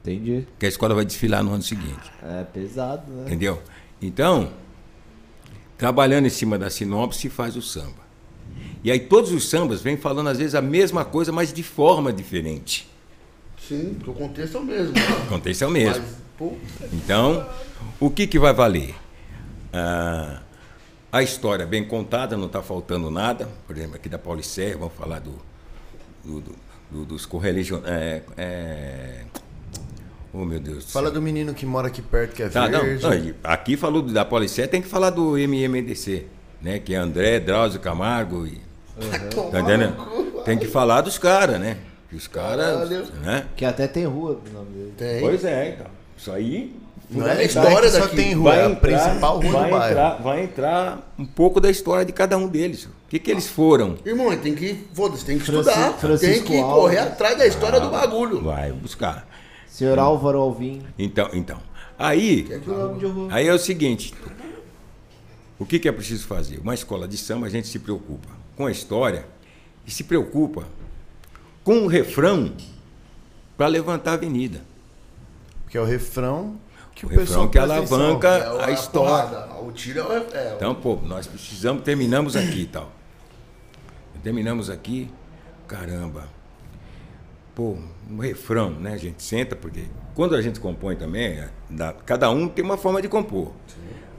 [SPEAKER 1] Entendi.
[SPEAKER 3] que a escola vai desfilar no ano seguinte.
[SPEAKER 1] É pesado, né?
[SPEAKER 3] Entendeu? Então, trabalhando em cima da sinopse, faz o samba. E aí todos os sambas vêm falando às vezes a mesma coisa, mas de forma diferente.
[SPEAKER 2] Sim, porque o contexto é o mesmo. [LAUGHS]
[SPEAKER 3] O contexto é o mesmo.
[SPEAKER 2] Mas,
[SPEAKER 3] Então, o que, que vai valer? Ah, a história bem contada, não está faltando nada. Por exemplo, aqui da Pauliceia, vamos falar do, do- do- do- dos correligionários. É, é... Oh, meu Deus do
[SPEAKER 4] Fala do menino que mora aqui perto, que é
[SPEAKER 3] Tá, não,
[SPEAKER 4] verde.
[SPEAKER 3] não, e aqui falou da Policé, tem que falar do MMDC, né? Que é André, Drauzio Camargo e. Tá entendendo? Tem que falar dos caras, né? Que Os caras. Né?
[SPEAKER 1] Que até tem rua no nome dele.
[SPEAKER 2] tem.
[SPEAKER 3] Pois é, então. Isso aí.
[SPEAKER 4] Não é a história
[SPEAKER 2] Só
[SPEAKER 4] daqui.
[SPEAKER 2] tem
[SPEAKER 4] tem rua, é a
[SPEAKER 3] entrar-
[SPEAKER 4] principal rua
[SPEAKER 3] vai
[SPEAKER 4] do bairro.
[SPEAKER 3] entrar, vai entrar um pouco da história de cada um deles. O que, que eles foram?
[SPEAKER 2] Irmão, tem que. Foda-se, tem que
[SPEAKER 1] Franci-
[SPEAKER 2] estudar. tem
[SPEAKER 1] Francisco
[SPEAKER 2] que
[SPEAKER 1] Alves.
[SPEAKER 2] correr atrás da história do bagulho.
[SPEAKER 3] Vai buscar.
[SPEAKER 1] Senhor Álvaro Alvim.
[SPEAKER 3] Então, então. Aí,
[SPEAKER 1] rua?
[SPEAKER 3] Aí é o seguinte: o que, que é preciso fazer? Uma escola de samba, a gente se preocupa com a história e se preocupa com o refrão para levantar a avenida.
[SPEAKER 4] Que é o refrão que o,
[SPEAKER 3] O refrão que
[SPEAKER 4] atenção.
[SPEAKER 3] alavanca
[SPEAKER 2] É
[SPEAKER 3] a história.
[SPEAKER 2] porrada. O tiro é o. É, o-
[SPEAKER 3] Então, pô, nós precisamos, terminamos aqui e tal. Terminamos aqui, caramba. Pô, um refrão, né? A gente senta, porque quando a gente compõe também, é, cada um tem uma forma de compor.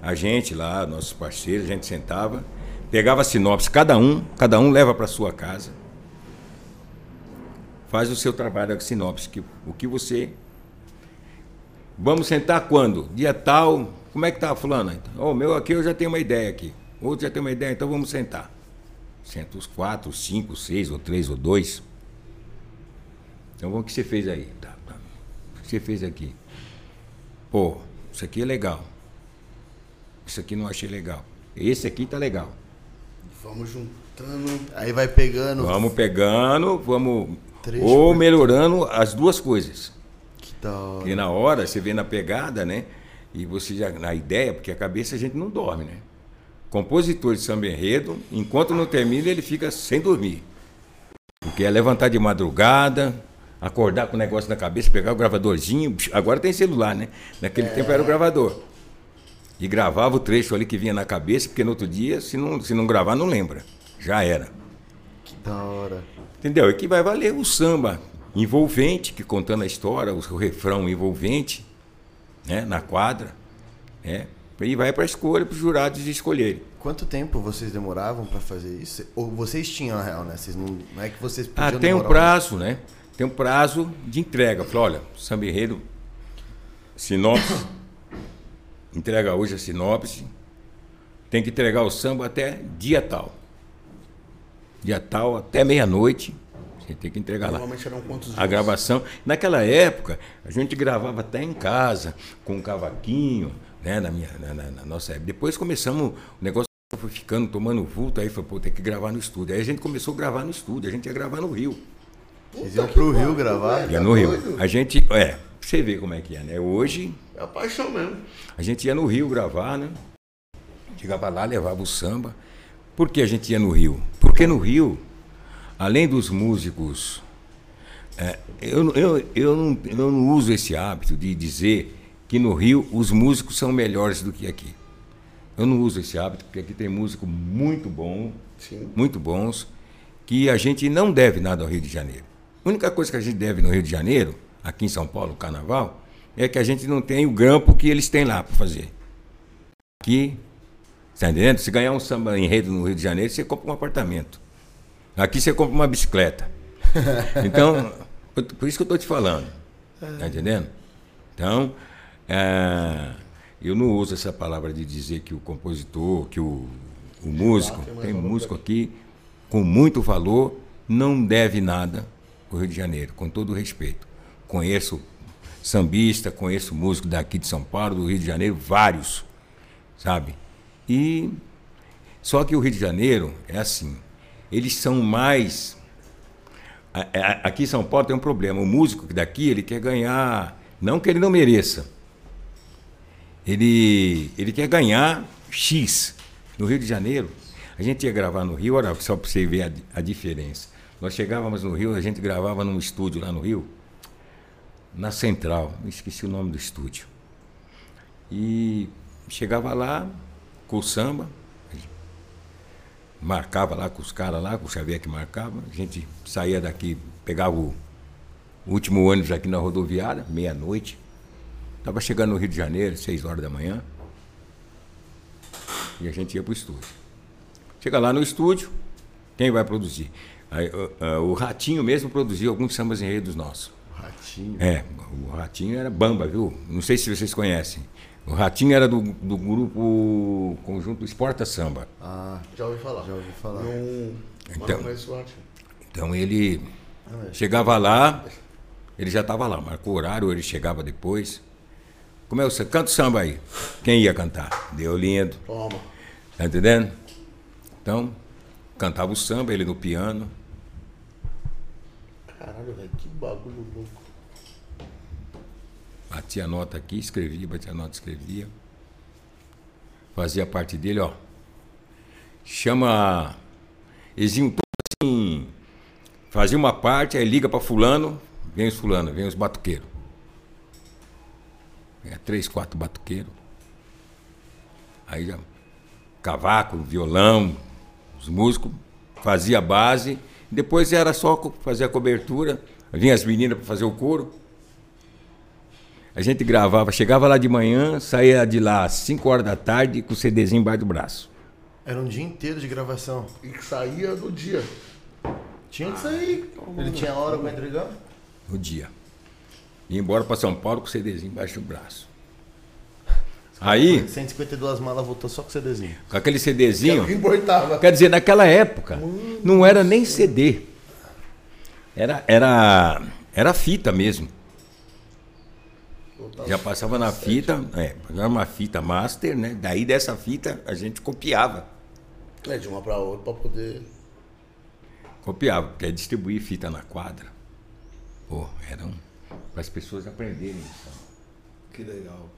[SPEAKER 3] A gente lá, nossos parceiros, a gente sentava, pegava a sinopse, cada um, cada um leva para sua casa. faz o seu trabalho da sinopse, que, o que você Vamos sentar quando? Dia tal. Como é que tá, fulano? O oh, meu aqui eu já tenho uma ideia aqui. Outro já tem uma ideia, então vamos sentar. Senta os quatro, cinco, seis, ou três, ou dois. Então vamos o que você fez aí? Tá, tá. O que você fez aqui? Pô, isso aqui é legal. Isso aqui não achei legal. Esse aqui tá legal.
[SPEAKER 2] Vamos juntando. Aí vai pegando.
[SPEAKER 3] Vamos pegando, vamos. Trecho ou melhorando as duas coisas.
[SPEAKER 2] Da
[SPEAKER 3] E na hora, você vê na pegada, né? E você já, na ideia, porque a cabeça a gente não dorme, né? Compositor de samba enredo, enquanto não termina, ele fica sem dormir. Porque é levantar de madrugada, acordar com o negócio na cabeça, pegar o gravadorzinho. Agora tem celular, né? Naquele é. tempo era o gravador. E gravava o trecho ali que vinha na cabeça, porque no outro dia, se não, se não gravar, não lembra. Já era.
[SPEAKER 2] Que da hora.
[SPEAKER 3] Entendeu? E que vai valer o samba envolvente, que contando a história, o refrão envolvente, né, na quadra, né, e vai para a escolha, para os jurados escolherem.
[SPEAKER 4] Quanto tempo vocês demoravam para fazer isso? Ou vocês tinham a real, né? Vocês não, não é que vocês
[SPEAKER 3] Ah, tem um prazo, né? Tem um prazo de entrega. Falei, olha, samba enredo, sinopse, entrega hoje a sinopse, tem que entregar o samba até dia tal. Dia tal, até meia-noite, você tem que entregar
[SPEAKER 2] Normalmente lá. Normalmente eram quantos dias?
[SPEAKER 3] A gravação. Naquela época, a gente gravava até em casa, com um cavaquinho, né? Na, minha, na, na, na nossa época. Depois começamos, o negócio foi ficando, tomando vulto, aí foi, pô, tem que gravar no estúdio. Aí a gente começou a gravar no estúdio, a gente ia gravar no Rio.
[SPEAKER 4] Vocês iam pro Rio gravar?
[SPEAKER 3] Ia no Rio. A gente, é, você vê como é que é, né? Hoje.
[SPEAKER 2] É a paixão mesmo.
[SPEAKER 3] A gente ia no Rio gravar, né? Chegava lá, levava o samba. Por que a gente ia no Rio? Porque no Rio além dos músicos, é, eu, eu, eu, não, eu não uso esse hábito de dizer que no Rio os músicos são melhores do que aqui. Eu não uso esse hábito, porque aqui tem músico muito bom, Sim. muito bons, que a gente não deve nada ao Rio de Janeiro. A única coisa que a gente deve no Rio de Janeiro, aqui em São Paulo, o carnaval, é que a gente não tem o grampo que eles têm lá para fazer. Aqui, está entendendo? Se ganhar um samba enredo no Rio de Janeiro, você compra um apartamento. Aqui você compra uma bicicleta. [LAUGHS] Então, por isso que eu estou te falando. Tá entendendo? Então, é, eu não uso essa palavra de dizer que o compositor, que o, o músico, tem músico aqui com muito valor, não deve nada ao Rio de Janeiro, com todo o respeito. Conheço sambista, conheço músico daqui de São Paulo, do Rio de Janeiro, vários, sabe? E só que o Rio de Janeiro é assim, eles são mais. Aqui em São Paulo tem um problema. O músico daqui, ele quer ganhar. Não que ele não mereça. Ele, ele quer ganhar X. No Rio de Janeiro, a gente ia gravar no Rio, olha só para você ver a, a diferença. Nós chegávamos no Rio, a gente gravava num estúdio lá no Rio, na Central, esqueci o nome do estúdio. E chegava lá com o samba, marcava lá com os caras lá, com o Xavier que marcava. A gente saía daqui, pegava o último ônibus aqui na rodoviária, meia-noite. Estava chegando no Rio de Janeiro, seis horas da manhã. E a gente ia para o estúdio. Chega lá no estúdio, quem vai produzir? Aí, uh, o Ratinho mesmo produziu alguns sambas enredos nossos.
[SPEAKER 2] O Ratinho?
[SPEAKER 3] É, o Ratinho era bamba, viu? Não sei se vocês conhecem. O Ratinho era do, do grupo Conjunto Exporta Samba.
[SPEAKER 2] Ah, já ouvi falar.
[SPEAKER 4] Já ouvi falar.
[SPEAKER 2] Não,
[SPEAKER 3] então, não então ele ah, é. chegava lá, ele já estava lá, marcou o horário, ele chegava depois. Como é o seu? Canta o samba aí. Quem ia cantar? Deu lindo.
[SPEAKER 2] Toma.
[SPEAKER 3] Tá entendendo? Então, cantava o samba, ele no piano.
[SPEAKER 2] Caralho, velho, que bagulho louco.
[SPEAKER 3] Batia nota aqui, escrevia, batia nota, escrevia. Fazia parte dele, ó. Chama. Eles iam assim. Fazia uma parte, aí liga para fulano, vem os fulano, vem os batuqueiros. É, três, quatro batuqueiros. Aí já. Cavaco, violão, os músicos, fazia base. Depois era só fazer a cobertura. Vinha as meninas para fazer o coro. A gente gravava, chegava lá de manhã, saía de lá às 5 horas da tarde com o CDzinho embaixo do braço.
[SPEAKER 4] Era um dia inteiro de gravação.
[SPEAKER 2] E que saía do dia.
[SPEAKER 4] Tinha que sair. Ele tinha hora pra entregar?
[SPEAKER 3] No dia. Ia embora para São Paulo com o CDzinho embaixo do braço. Aí,
[SPEAKER 4] 152 malas voltou só com CDzinho.
[SPEAKER 3] com aquele
[SPEAKER 2] Que
[SPEAKER 3] CDzinho.
[SPEAKER 2] que importava.
[SPEAKER 3] Quer dizer, naquela época, não era nem CD. Era, era, era fita mesmo. Já passava na fita, é, era uma fita master, né? Daí dessa fita a gente copiava.
[SPEAKER 2] É, de uma pra outra pra poder.
[SPEAKER 3] Copiava, porque é distribuir fita na quadra. Pô, eram para as pessoas aprenderem isso.
[SPEAKER 1] Que legal.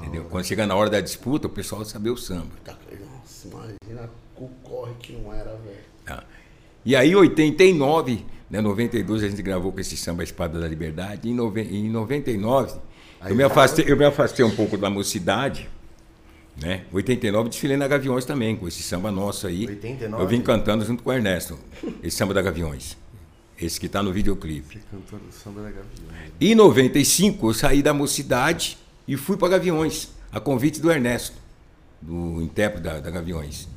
[SPEAKER 3] Entendeu? Quando chega na hora da disputa, o pessoal saber o samba.
[SPEAKER 2] Tá- Nossa, imagina o corre que não era, velho.
[SPEAKER 3] Tá? E aí, em 89, né, 92, a gente gravou com esse samba Espada da Liberdade. Em, nove, em 99, eu me, afastei, eu me afastei um pouco da mocidade. Né? 89, desfilei na Gaviões também, com esse samba nosso aí.
[SPEAKER 4] 89?
[SPEAKER 3] Eu vim cantando junto com o Ernesto, esse samba da Gaviões. Esse que está no videoclipe.
[SPEAKER 4] Cantor do samba da Gavião.
[SPEAKER 3] Em 95, eu saí da mocidade e fui para Gaviões, a convite do Ernesto, do intérprete da, da Gaviões.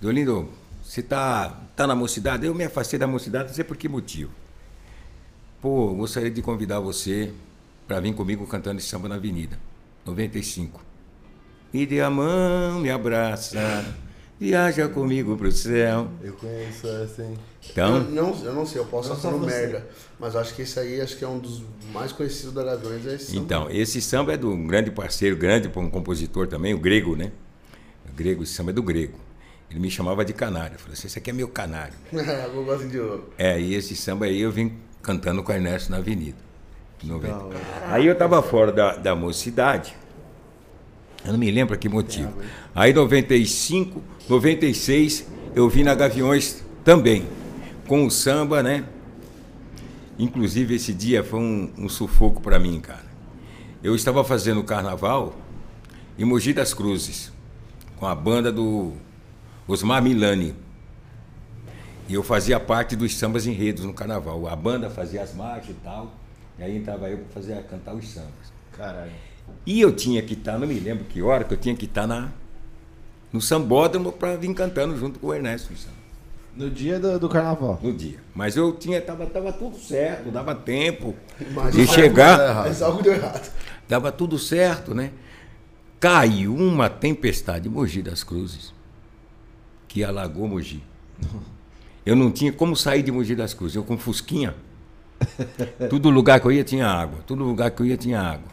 [SPEAKER 3] Dolindo, você tá, tá na mocidade? Eu me afastei da mocidade, não sei por que motivo. Pô, gostaria de convidar você para vir comigo cantando esse samba na Avenida, 95. Me dê a mão, me abraça, viaja comigo pro céu.
[SPEAKER 4] Eu conheço essa, hein?
[SPEAKER 3] Então,
[SPEAKER 2] Eu não, eu não sei, eu posso estar
[SPEAKER 1] só
[SPEAKER 2] falando merda. Mas acho que esse aí acho que é um dos mais conhecidos da Gaviões. É esse samba.
[SPEAKER 3] Então, esse samba é do um grande parceiro, grande um compositor também, o Grego, né? O Grego, esse samba é do Grego. Ele me chamava de canário. Eu falei assim, esse aqui é meu canário. [LAUGHS]
[SPEAKER 2] eu gosto de ouro.
[SPEAKER 3] É, e esse samba aí eu vim cantando com o Ernesto na avenida. em 90. Aí eu tava fora da, da mocidade. Eu não me lembro que motivo. Aí 95, 96, eu vim na Gaviões também. Com o samba, né? Inclusive esse dia foi um, um sufoco para mim, cara. Eu estava fazendo carnaval em Mogi das Cruzes, com a banda do Osmar Milani. E eu fazia parte dos sambas enredos no carnaval. A banda fazia as marchas e tal. E aí entrava eu para fazer cantar os sambas.
[SPEAKER 1] Caralho.
[SPEAKER 3] E eu tinha que estar, não me lembro que hora, que eu tinha que estar na, no sambódromo para vir cantando junto com o Ernesto.
[SPEAKER 1] No dia do, do carnaval.
[SPEAKER 3] No dia. Mas eu tinha, tava, tava tudo certo, dava tempo
[SPEAKER 2] Mas
[SPEAKER 3] de chegar,
[SPEAKER 2] Mas algo deu errado.
[SPEAKER 3] dava tudo certo, né? Caiu uma tempestade em Mogi das Cruzes, que alagou Mogi. Eu não tinha como sair de Mogi das Cruzes, eu com Fusquinha. [LAUGHS] Todo lugar que eu ia tinha água, todo lugar que eu ia tinha água.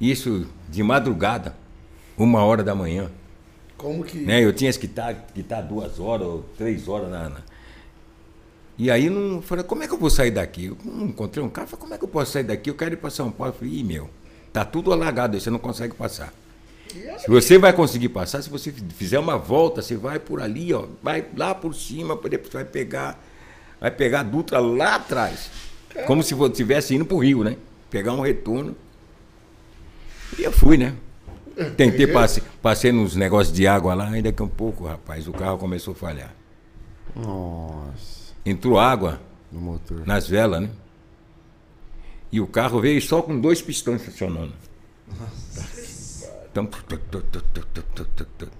[SPEAKER 3] Isso de madrugada, uma hora da manhã.
[SPEAKER 2] Como que.
[SPEAKER 3] Né? Eu tinha que estar, que estar duas horas ou três horas na. na- E aí não falei, como é que eu vou sair daqui? Eu encontrei um cara, falei, como é que eu posso sair daqui? Eu quero ir para São Paulo. Eu falei, ih, meu, tá tudo alagado, aí você não consegue passar. Se você vai conseguir passar, se você fizer uma volta, você vai por ali, ó, vai lá por cima, depois vai pegar, vai pegar a Dutra lá atrás. Como se estivesse indo pro Rio, né? Pegar um retorno. E eu fui, né? É, Tentei, passe, passei nos negócios de água lá, ainda que um pouco, rapaz, o carro começou a falhar.
[SPEAKER 4] Nossa.
[SPEAKER 3] Entrou água
[SPEAKER 4] no motor.
[SPEAKER 3] nas velas, né? E o carro veio só com dois pistões funcionando. Nossa. Então,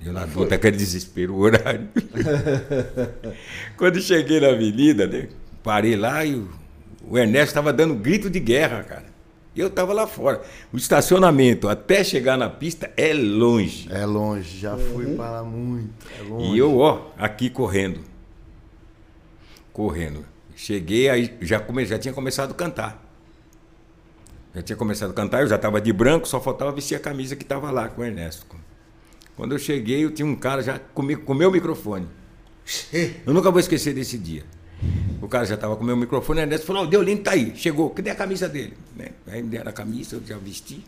[SPEAKER 3] eu na volta aquele desespero, o horário. [LAUGHS] Quando cheguei na avenida, né, parei lá e o Ernesto estava dando grito de guerra, cara. E eu estava lá fora. O estacionamento até chegar na pista é longe.
[SPEAKER 4] É longe, já fui para lá muito. É longe.
[SPEAKER 3] E eu, ó, aqui correndo. Correndo. Cheguei, aí já, come, já tinha começado a cantar. Já tinha começado a cantar, eu já estava de branco, só faltava vestir a camisa que estava lá com o Ernesto. Quando eu cheguei, eu tinha um cara já comigo, com o meu microfone. Eu nunca vou esquecer desse dia. O cara já estava com o meu microfone, o Ernesto falou, "Ô, Deolindo tá aí, chegou, cadê a camisa dele? Né? Aí me deram a camisa, eu já vesti.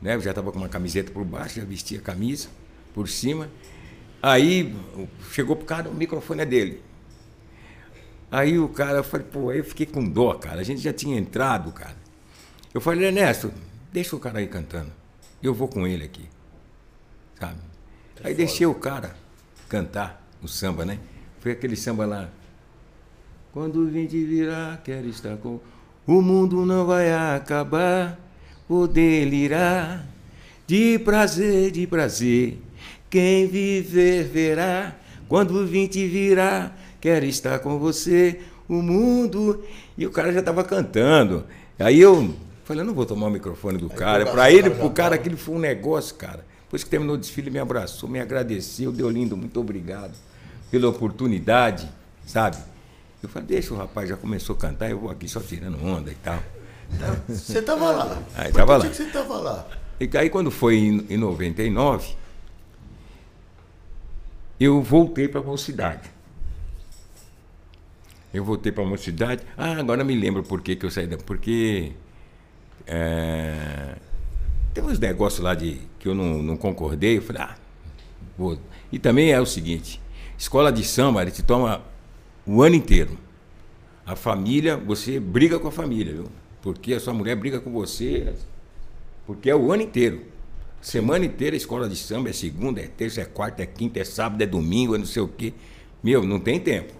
[SPEAKER 3] Né? Eu já estava com uma camiseta por baixo, já vesti a camisa por cima. Aí chegou pro cara, o microfone é dele. Aí o cara, eu falei, pô, aí eu fiquei com dó, cara. A gente já tinha entrado, cara. Eu falei, Ernesto, deixa o cara aí cantando. Eu vou com ele aqui. Sabe? Aí deixei o cara cantar o samba, né? Foi aquele samba lá. Quando o vim te virar, quero estar com. O mundo não vai acabar, vou delirar. De prazer, de prazer, quem viver verá. Quando vim te virar, quero estar com você, o mundo. E o cara já estava cantando. Aí eu falei, eu não vou tomar o microfone do cara.
[SPEAKER 2] empolgação,
[SPEAKER 3] Para ele,
[SPEAKER 2] o cara
[SPEAKER 3] cara, aquilo foi um negócio, cara. Depois que terminou o desfile, me abraçou, me agradeceu, deu lindo, muito obrigado pela oportunidade, sabe? Eu falei, deixa o rapaz, já começou a cantar, eu vou aqui só tirando onda e tal.
[SPEAKER 4] Você tava lá.
[SPEAKER 3] Aí,
[SPEAKER 4] Por
[SPEAKER 3] tava
[SPEAKER 4] que
[SPEAKER 3] lá.
[SPEAKER 4] que você tava lá?
[SPEAKER 3] E aí quando foi em, em 99, eu voltei para a mocidade. Eu voltei para a mocidade. Ah, agora me lembro por que, que eu saí da. Porque. É, tem uns negócios lá de, que eu não, não concordei. Eu falei, ah, vou. E também é o seguinte: escola de samba, ele te toma o ano inteiro. A família, você briga com a família, viu? Porque a sua mulher briga com você, porque é o ano inteiro. Semana inteira, escola de samba é segunda, é terça, é quarta, é quinta, é sábado, é domingo, é não sei o quê. Meu, não tem tempo.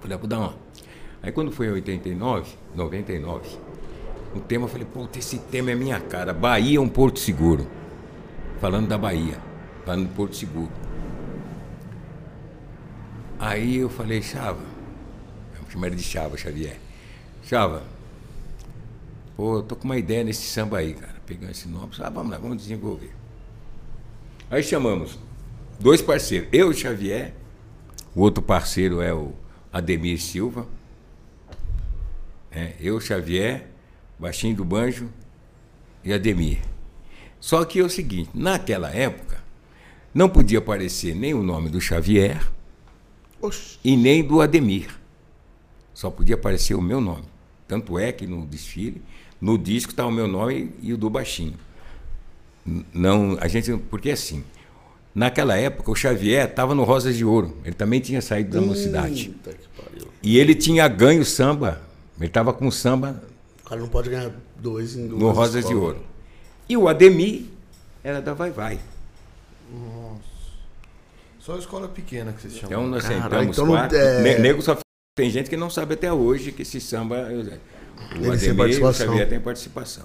[SPEAKER 3] Falei, ah, vou dar uma. Aí quando foi em 89, 99, o tema, eu falei, puta, esse tema é minha cara. Bahia é um porto seguro. Falando da Bahia, falando do Porto Seguro. Aí eu falei, Chava, eu chamo ele de Chava, Xavier. Chava, pô, eu tô com uma ideia nesse samba aí, cara. Pegando esse nome, ah, vamos lá, vamos desenvolver. Aí chamamos dois parceiros, eu e Xavier, o outro parceiro é o Ademir Silva, né? eu, Xavier, Baixinho do Banjo e Ademir. Só que é o seguinte, naquela época, não podia aparecer nem o nome do Xavier
[SPEAKER 2] Oxi.
[SPEAKER 3] e nem do Ademir. Só podia aparecer o meu nome. Tanto é que no desfile, no disco está o meu nome e o do Baixinho. Não, a gente, porque assim, naquela época o Xavier estava no Rosas de Ouro. Ele também tinha saído da mocidade. E ele tinha ganho samba. Ele estava com samba
[SPEAKER 2] O cara não pode ganhar dois em duas
[SPEAKER 3] no Rosas de. Ouro. E o Ademir era da Vai Vai.
[SPEAKER 4] Só escola pequena que vocês chamam.
[SPEAKER 3] Então nós
[SPEAKER 2] Caralho,
[SPEAKER 3] sentamos
[SPEAKER 2] então
[SPEAKER 3] quatro.
[SPEAKER 2] é-
[SPEAKER 3] Ne- Nego só tem gente que não sabe até hoje que esse samba. O
[SPEAKER 2] Ele tem
[SPEAKER 3] Ademir o
[SPEAKER 2] participação.
[SPEAKER 3] Xavier tem participação.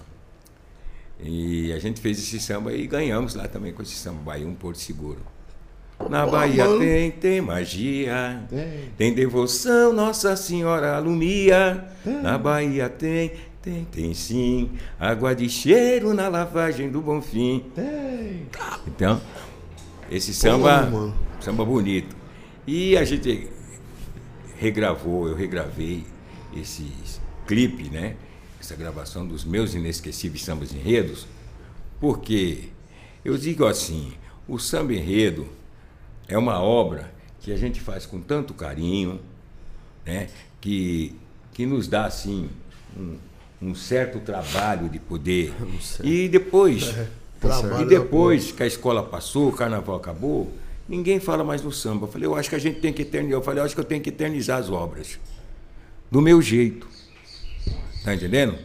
[SPEAKER 3] E a gente fez esse samba e ganhamos lá também com esse samba, Bahia um Porto Seguro. Na
[SPEAKER 2] Pô,
[SPEAKER 3] Bahia
[SPEAKER 2] mano.
[SPEAKER 3] tem, tem magia, tem devoção, Nossa Senhora alumia. Na Bahia tem, tem, tem sim, água de cheiro na lavagem do Bonfim. Então, esse samba,
[SPEAKER 2] mano.
[SPEAKER 3] samba bonito. E a gente regravou, eu regravei esses clipe, né? Essa gravação dos meus inesquecíveis sambas enredos, porque eu digo assim, o samba enredo é uma obra que a gente faz com tanto carinho, né? Que, que nos dá assim um, um certo trabalho de poder. [LAUGHS] E depois, [LAUGHS]
[SPEAKER 2] trabalho
[SPEAKER 3] e depois que a escola passou, o carnaval acabou, ninguém fala mais no samba. Eu falei, eu acho que a gente tem que eternizar. Eu falei, eu acho que eu tenho que eternizar as obras. Do meu jeito. Tá entendendo?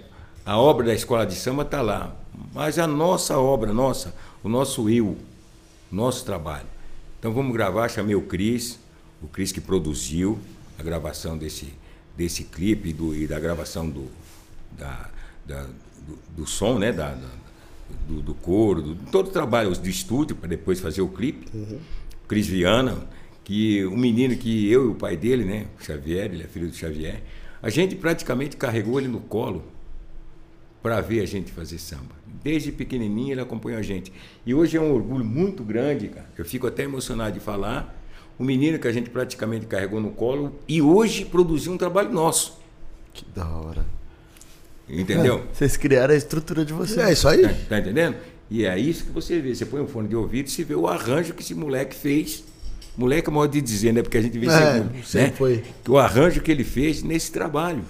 [SPEAKER 3] A obra da escola de samba está lá. Mas a nossa obra, nossa, o nosso eu, o nosso trabalho. Então vamos gravar, chamei o Cris, o Cris que produziu a gravação desse, desse clipe do, e da gravação do, da, da- do, do som, né? Da, da- do, do coro, do, todo o trabalho do estúdio para depois fazer o clipe. Cris Viana, que o menino que eu e o pai dele, né? O Xavier, ele é filho do Xavier, a gente praticamente carregou ele no colo para ver a gente fazer samba. Desde pequenininho ele acompanhou a gente. E hoje é um orgulho muito grande, cara. Eu fico até emocionado de falar. O menino que a gente praticamente carregou no colo e hoje produziu um trabalho nosso.
[SPEAKER 4] Que da hora.
[SPEAKER 3] Entendeu?
[SPEAKER 4] Vocês criaram a estrutura de vocês.
[SPEAKER 2] É isso aí.
[SPEAKER 3] Tá, tá entendendo? E é isso que você vê. Você põe um fone de ouvido e se vê o arranjo que esse moleque fez. Moleque é modo de dizer, né? Porque a gente vê
[SPEAKER 2] É,
[SPEAKER 3] sempre,
[SPEAKER 2] sempre
[SPEAKER 3] né?
[SPEAKER 2] foi.
[SPEAKER 3] Que O arranjo que ele fez nesse trabalho.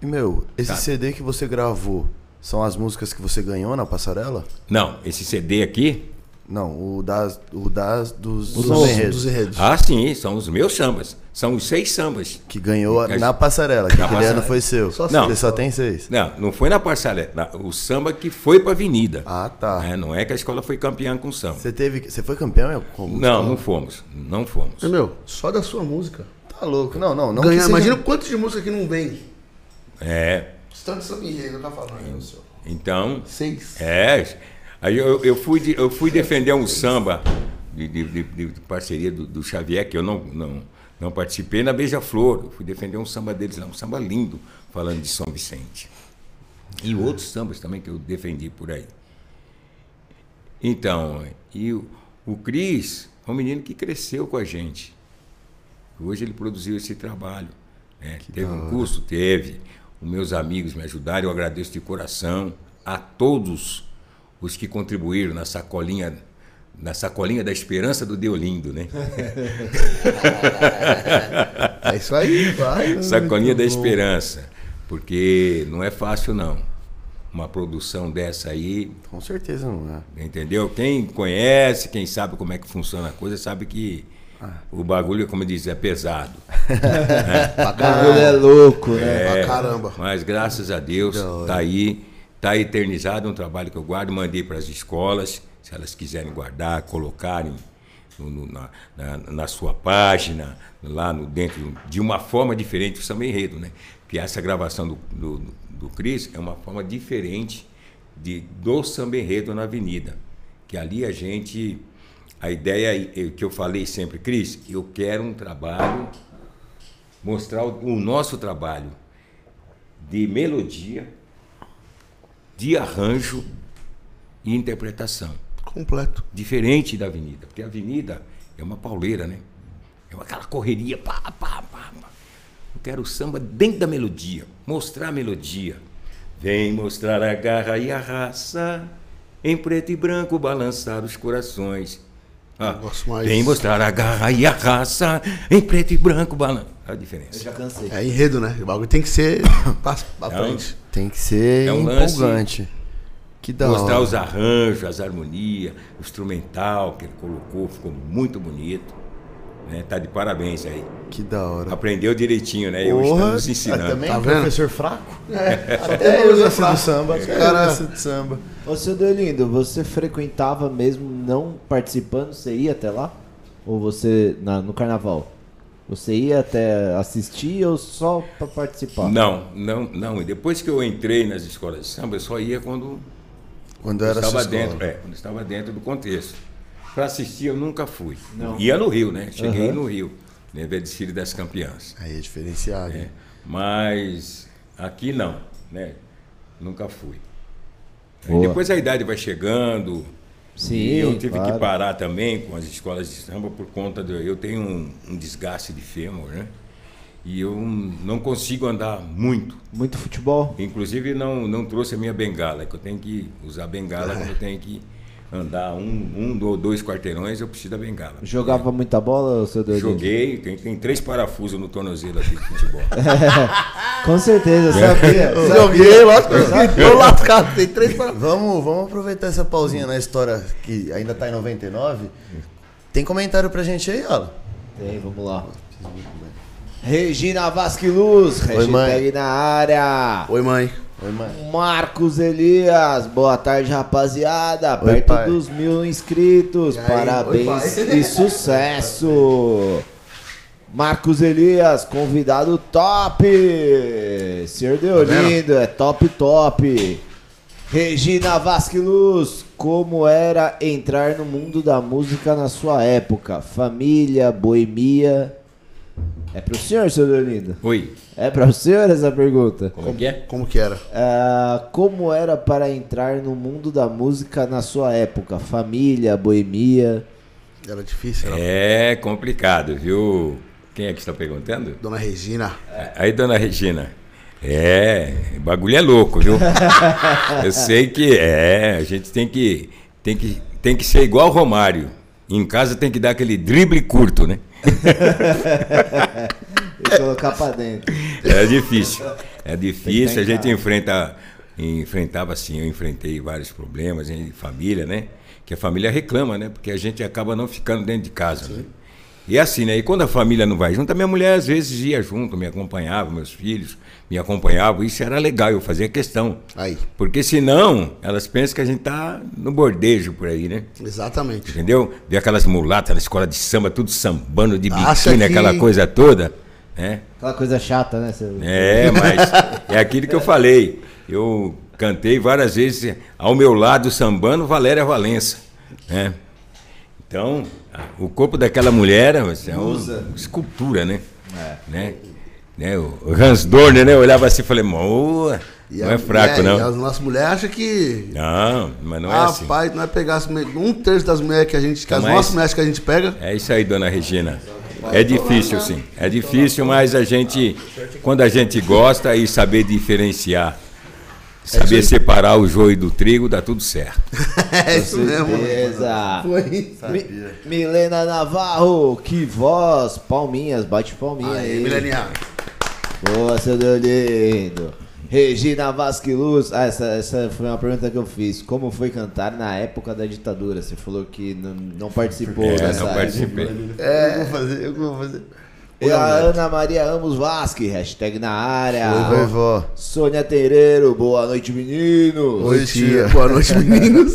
[SPEAKER 4] E, meu, esse
[SPEAKER 3] Tá.
[SPEAKER 4] CD que você gravou são as músicas que você ganhou na passarela?
[SPEAKER 3] Não, esse CD aqui.
[SPEAKER 4] Não, o das, o das dos,
[SPEAKER 2] Os
[SPEAKER 4] dos
[SPEAKER 2] nossos,
[SPEAKER 4] enredos.
[SPEAKER 2] dos enredos.
[SPEAKER 3] Ah, sim, são os meus sambas. São os seis sambas.
[SPEAKER 4] Que ganhou
[SPEAKER 3] Que a
[SPEAKER 4] na passarela, que
[SPEAKER 3] Na
[SPEAKER 4] aquele ano
[SPEAKER 3] passarela.
[SPEAKER 4] foi seu.
[SPEAKER 2] Só
[SPEAKER 3] Não.
[SPEAKER 4] Você só tem seis.
[SPEAKER 3] Não, não foi na na- o samba que foi pra avenida.
[SPEAKER 4] Ah, tá.
[SPEAKER 3] É, não é que a escola foi campeã com samba.
[SPEAKER 4] Você teve. Você foi campeão com?
[SPEAKER 3] Não, não fomos. Não fomos.
[SPEAKER 2] É, meu, só da sua música.
[SPEAKER 4] Tá louco. Não, não, não.
[SPEAKER 2] Ganhar,
[SPEAKER 4] que seja-
[SPEAKER 2] imagina quantos de música que não vem.
[SPEAKER 3] É.
[SPEAKER 2] Tanto samba enredo, eu tá falando. senhor.
[SPEAKER 3] Então.
[SPEAKER 2] Seis.
[SPEAKER 3] É. Aí eu, eu, fui, de- eu fui defender um samba de, de- de- de parceria do, do Xavier, que eu não, não, Não participei na Beija-Flor. Eu fui defender um samba deles lá, um samba lindo, falando de São Vicente. E outros sambas também que eu defendi por aí. Então, e o, o Cris é um menino que cresceu com a gente. Hoje ele produziu esse trabalho. Né? Teve um curso? Teve. Os meus amigos me ajudaram, eu agradeço de coração a todos os que contribuíram na sacolinha na sacolinha da esperança do Deolindo, né? [LAUGHS]
[SPEAKER 2] É isso aí, vai. [LAUGHS]
[SPEAKER 3] sacolinha da
[SPEAKER 2] bom.
[SPEAKER 3] esperança, porque não é fácil não. Uma produção dessa aí,
[SPEAKER 4] Com certeza não é.
[SPEAKER 3] entendeu? Quem conhece, quem sabe como é que funciona a coisa, sabe que o bagulho, como diz, é pesado.
[SPEAKER 2] Pra [LAUGHS]
[SPEAKER 1] O bagulho é louco, né?
[SPEAKER 2] Pra caramba.
[SPEAKER 3] Mas graças a Deus tá aí, tá eternizado um trabalho que eu guardo, mandei para as escolas, se elas quiserem guardar, colocarem no- no- na, na- na sua página, lá no dentro de uma forma diferente o samba enredo, né? Que essa gravação do, do, do Cris é uma forma diferente de, do samba enredo na Avenida, que ali a gente a ideia é que eu falei sempre, Cris, eu quero um trabalho mostrar o, o nosso trabalho de melodia, de arranjo e interpretação.
[SPEAKER 2] Completo.
[SPEAKER 3] Diferente da avenida, porque a avenida é uma pauleira, né? É uma- aquela correria, pá, pá, pá, pá. Eu quero o samba dentro da melodia, mostrar a melodia. Vem mostrar a garra e a raça, em preto e branco balançar os corações. Ah,
[SPEAKER 2] Gosto mais.
[SPEAKER 3] Vem mostrar a garra e a raça, em preto e branco balançar. A
[SPEAKER 1] Eu
[SPEAKER 3] diferença.
[SPEAKER 1] já cansei.
[SPEAKER 2] É enredo, né? O bagulho tem que ser [COUGHS] pra, frente.
[SPEAKER 4] Tem que ser
[SPEAKER 3] É um lance-
[SPEAKER 4] empolgante. Que da
[SPEAKER 3] mostrar
[SPEAKER 4] hora.
[SPEAKER 3] os arranjos, as harmonias, o instrumental que ele colocou, ficou muito bonito. Né? Tá de parabéns aí.
[SPEAKER 4] Que da hora.
[SPEAKER 3] Aprendeu direitinho, né? Eu
[SPEAKER 4] Porra,
[SPEAKER 3] estamos ensinando.
[SPEAKER 4] Também
[SPEAKER 2] Tá
[SPEAKER 4] é
[SPEAKER 2] vendo?
[SPEAKER 4] professor fraco?
[SPEAKER 2] Até
[SPEAKER 4] Até
[SPEAKER 2] eu
[SPEAKER 4] eu gosto do samba.
[SPEAKER 2] Os
[SPEAKER 4] Cara, de samba.
[SPEAKER 1] Ô, seu Deolindo, você frequentava mesmo não participando? Você ia até lá? Ou você, na- no carnaval? Você ia até assistir ou só pra participar?
[SPEAKER 3] Não, não, não. E depois que eu entrei nas escolas de samba, eu só ia quando
[SPEAKER 4] Quando era
[SPEAKER 3] estava dentro, é, quando estava dentro do contexto. Para assistir eu nunca fui.
[SPEAKER 1] Não.
[SPEAKER 3] Ia no Rio, né? Cheguei
[SPEAKER 1] Aham.
[SPEAKER 3] no Rio, né? ver desfile das campeãs.
[SPEAKER 4] Aí é diferenciado.
[SPEAKER 3] É, mas aqui não, né? Nunca fui. Depois a idade vai chegando.
[SPEAKER 1] Sim,
[SPEAKER 3] e eu tive
[SPEAKER 1] claro.
[SPEAKER 3] que parar também com as escolas de samba por conta do. Eu tenho um, um desgaste de fêmur, né? E eu não consigo andar muito.
[SPEAKER 1] Muito futebol?
[SPEAKER 3] Inclusive não, não trouxe a minha bengala, que eu tenho que usar bengala [LAUGHS] quando eu tenho que andar um, um ou dois quarteirões, eu preciso da bengala.
[SPEAKER 1] Jogava muita bola, seu Deolindo?
[SPEAKER 3] Joguei, tem, tem três parafusos no tornozelo aqui de futebol. [LAUGHS]
[SPEAKER 1] Com certeza,
[SPEAKER 3] É.
[SPEAKER 1] sabia. sabia.
[SPEAKER 2] Joguei, lógico. Tô lascado. Tem três para.
[SPEAKER 4] Vamos, vamos aproveitar essa pausinha na história que ainda tá em 99. Tem comentário pra gente aí, Alan?
[SPEAKER 1] Tem, vamos lá. Regina Vasque Luz,
[SPEAKER 4] Oi, mãe.
[SPEAKER 1] hashtag na área.
[SPEAKER 2] Oi, mãe.
[SPEAKER 4] Oi.
[SPEAKER 1] Marcos Elias, boa tarde, rapaziada.
[SPEAKER 4] Oi,
[SPEAKER 1] Perto
[SPEAKER 4] pai.
[SPEAKER 1] dos mil inscritos,
[SPEAKER 2] aí?
[SPEAKER 1] parabéns
[SPEAKER 2] Oi,
[SPEAKER 1] e sucesso. Marcos Elias, convidado top. Senhor Deolindo, é top, top. Regina Vasque Luz, como era entrar no mundo da música na sua época? Família, boemia. É pro senhor, senhor Deolindo?
[SPEAKER 3] Oi,
[SPEAKER 1] É pra senhor essa pergunta?
[SPEAKER 3] como é que é?
[SPEAKER 2] Como que era?
[SPEAKER 1] Ah, como era para entrar no mundo da música na sua época? Família, boemia.
[SPEAKER 2] Era difícil, era.
[SPEAKER 3] É complicado, viu? Quem é que está perguntando?
[SPEAKER 2] Dona Regina.
[SPEAKER 3] Aí, dona Regina. É, o bagulho é louco, viu? [LAUGHS] Eu sei que é, a gente tem que, tem que, tem que ser igual o Romário. Em casa tem que dar aquele drible curto, né? [LAUGHS]
[SPEAKER 1] E colocar pra dentro.
[SPEAKER 3] É difícil. É difícil, a gente enfrenta, enfrentava assim, eu enfrentei vários problemas em família, né? Que a família reclama, né? Porque a gente acaba não ficando dentro de casa. Né? E é assim, né? E quando a família não vai junto, a minha mulher às vezes ia junto, me acompanhava, meus filhos me acompanhavam. Isso era legal, eu fazia questão.
[SPEAKER 2] Aí.
[SPEAKER 3] Porque senão, elas pensam que a gente tá no bordejo por aí, né?
[SPEAKER 2] Exatamente.
[SPEAKER 3] Entendeu? Ver aquelas mulatas na escola de samba, tudo sambando de biquíni,
[SPEAKER 2] que-
[SPEAKER 3] aquela coisa toda, né?
[SPEAKER 1] Aquela coisa chata, né? seu-
[SPEAKER 3] É, mas é aquilo que eu falei. Eu cantei várias vezes ao meu lado sambando Valéria Valença, né? Então, o corpo daquela mulher é uma escultura, né?
[SPEAKER 1] É.
[SPEAKER 3] né? né? O Hans Dorner, né? Eu olhava assim e falei, "Moa, não
[SPEAKER 2] a
[SPEAKER 3] é fraco,
[SPEAKER 2] mulher-
[SPEAKER 3] não.
[SPEAKER 2] As nossas mulheres acham que.
[SPEAKER 3] Não, mas não é assim.
[SPEAKER 2] Rapaz, nós pegássemos um terço das mulheres que a gente. Que as
[SPEAKER 3] Mas-
[SPEAKER 2] nossas mulheres que a gente pega.
[SPEAKER 3] É isso aí, dona Regina. É difícil, sim. É difícil, mas a gente, quando a gente gosta e saber diferenciar, saber separar o joio do trigo, dá tudo certo. [LAUGHS]
[SPEAKER 2] É isso mesmo.
[SPEAKER 1] Beleza.
[SPEAKER 2] Foi.
[SPEAKER 1] Mi- Milena Navarro, que voz. Palminhas, bate palminha
[SPEAKER 2] Aí,
[SPEAKER 1] aí.
[SPEAKER 2] milenial.
[SPEAKER 1] Boa, seu Deus lindo. Regina Vasquiluz. Ah, essa, essa foi uma pergunta que eu fiz. Como foi cantar na época da ditadura? Você falou que não, não participou
[SPEAKER 3] É,
[SPEAKER 1] dessa
[SPEAKER 3] não
[SPEAKER 1] época.
[SPEAKER 3] participei.
[SPEAKER 4] É. Eu vou fazer, eu vou fazer.
[SPEAKER 1] E a Ana Maria Amos Vasque, hashtag na área.
[SPEAKER 4] Oi, vovó.
[SPEAKER 1] Sônia Tereiro, boa noite, meninos.
[SPEAKER 2] Oi, tia. Boa noite, [LAUGHS] meninos.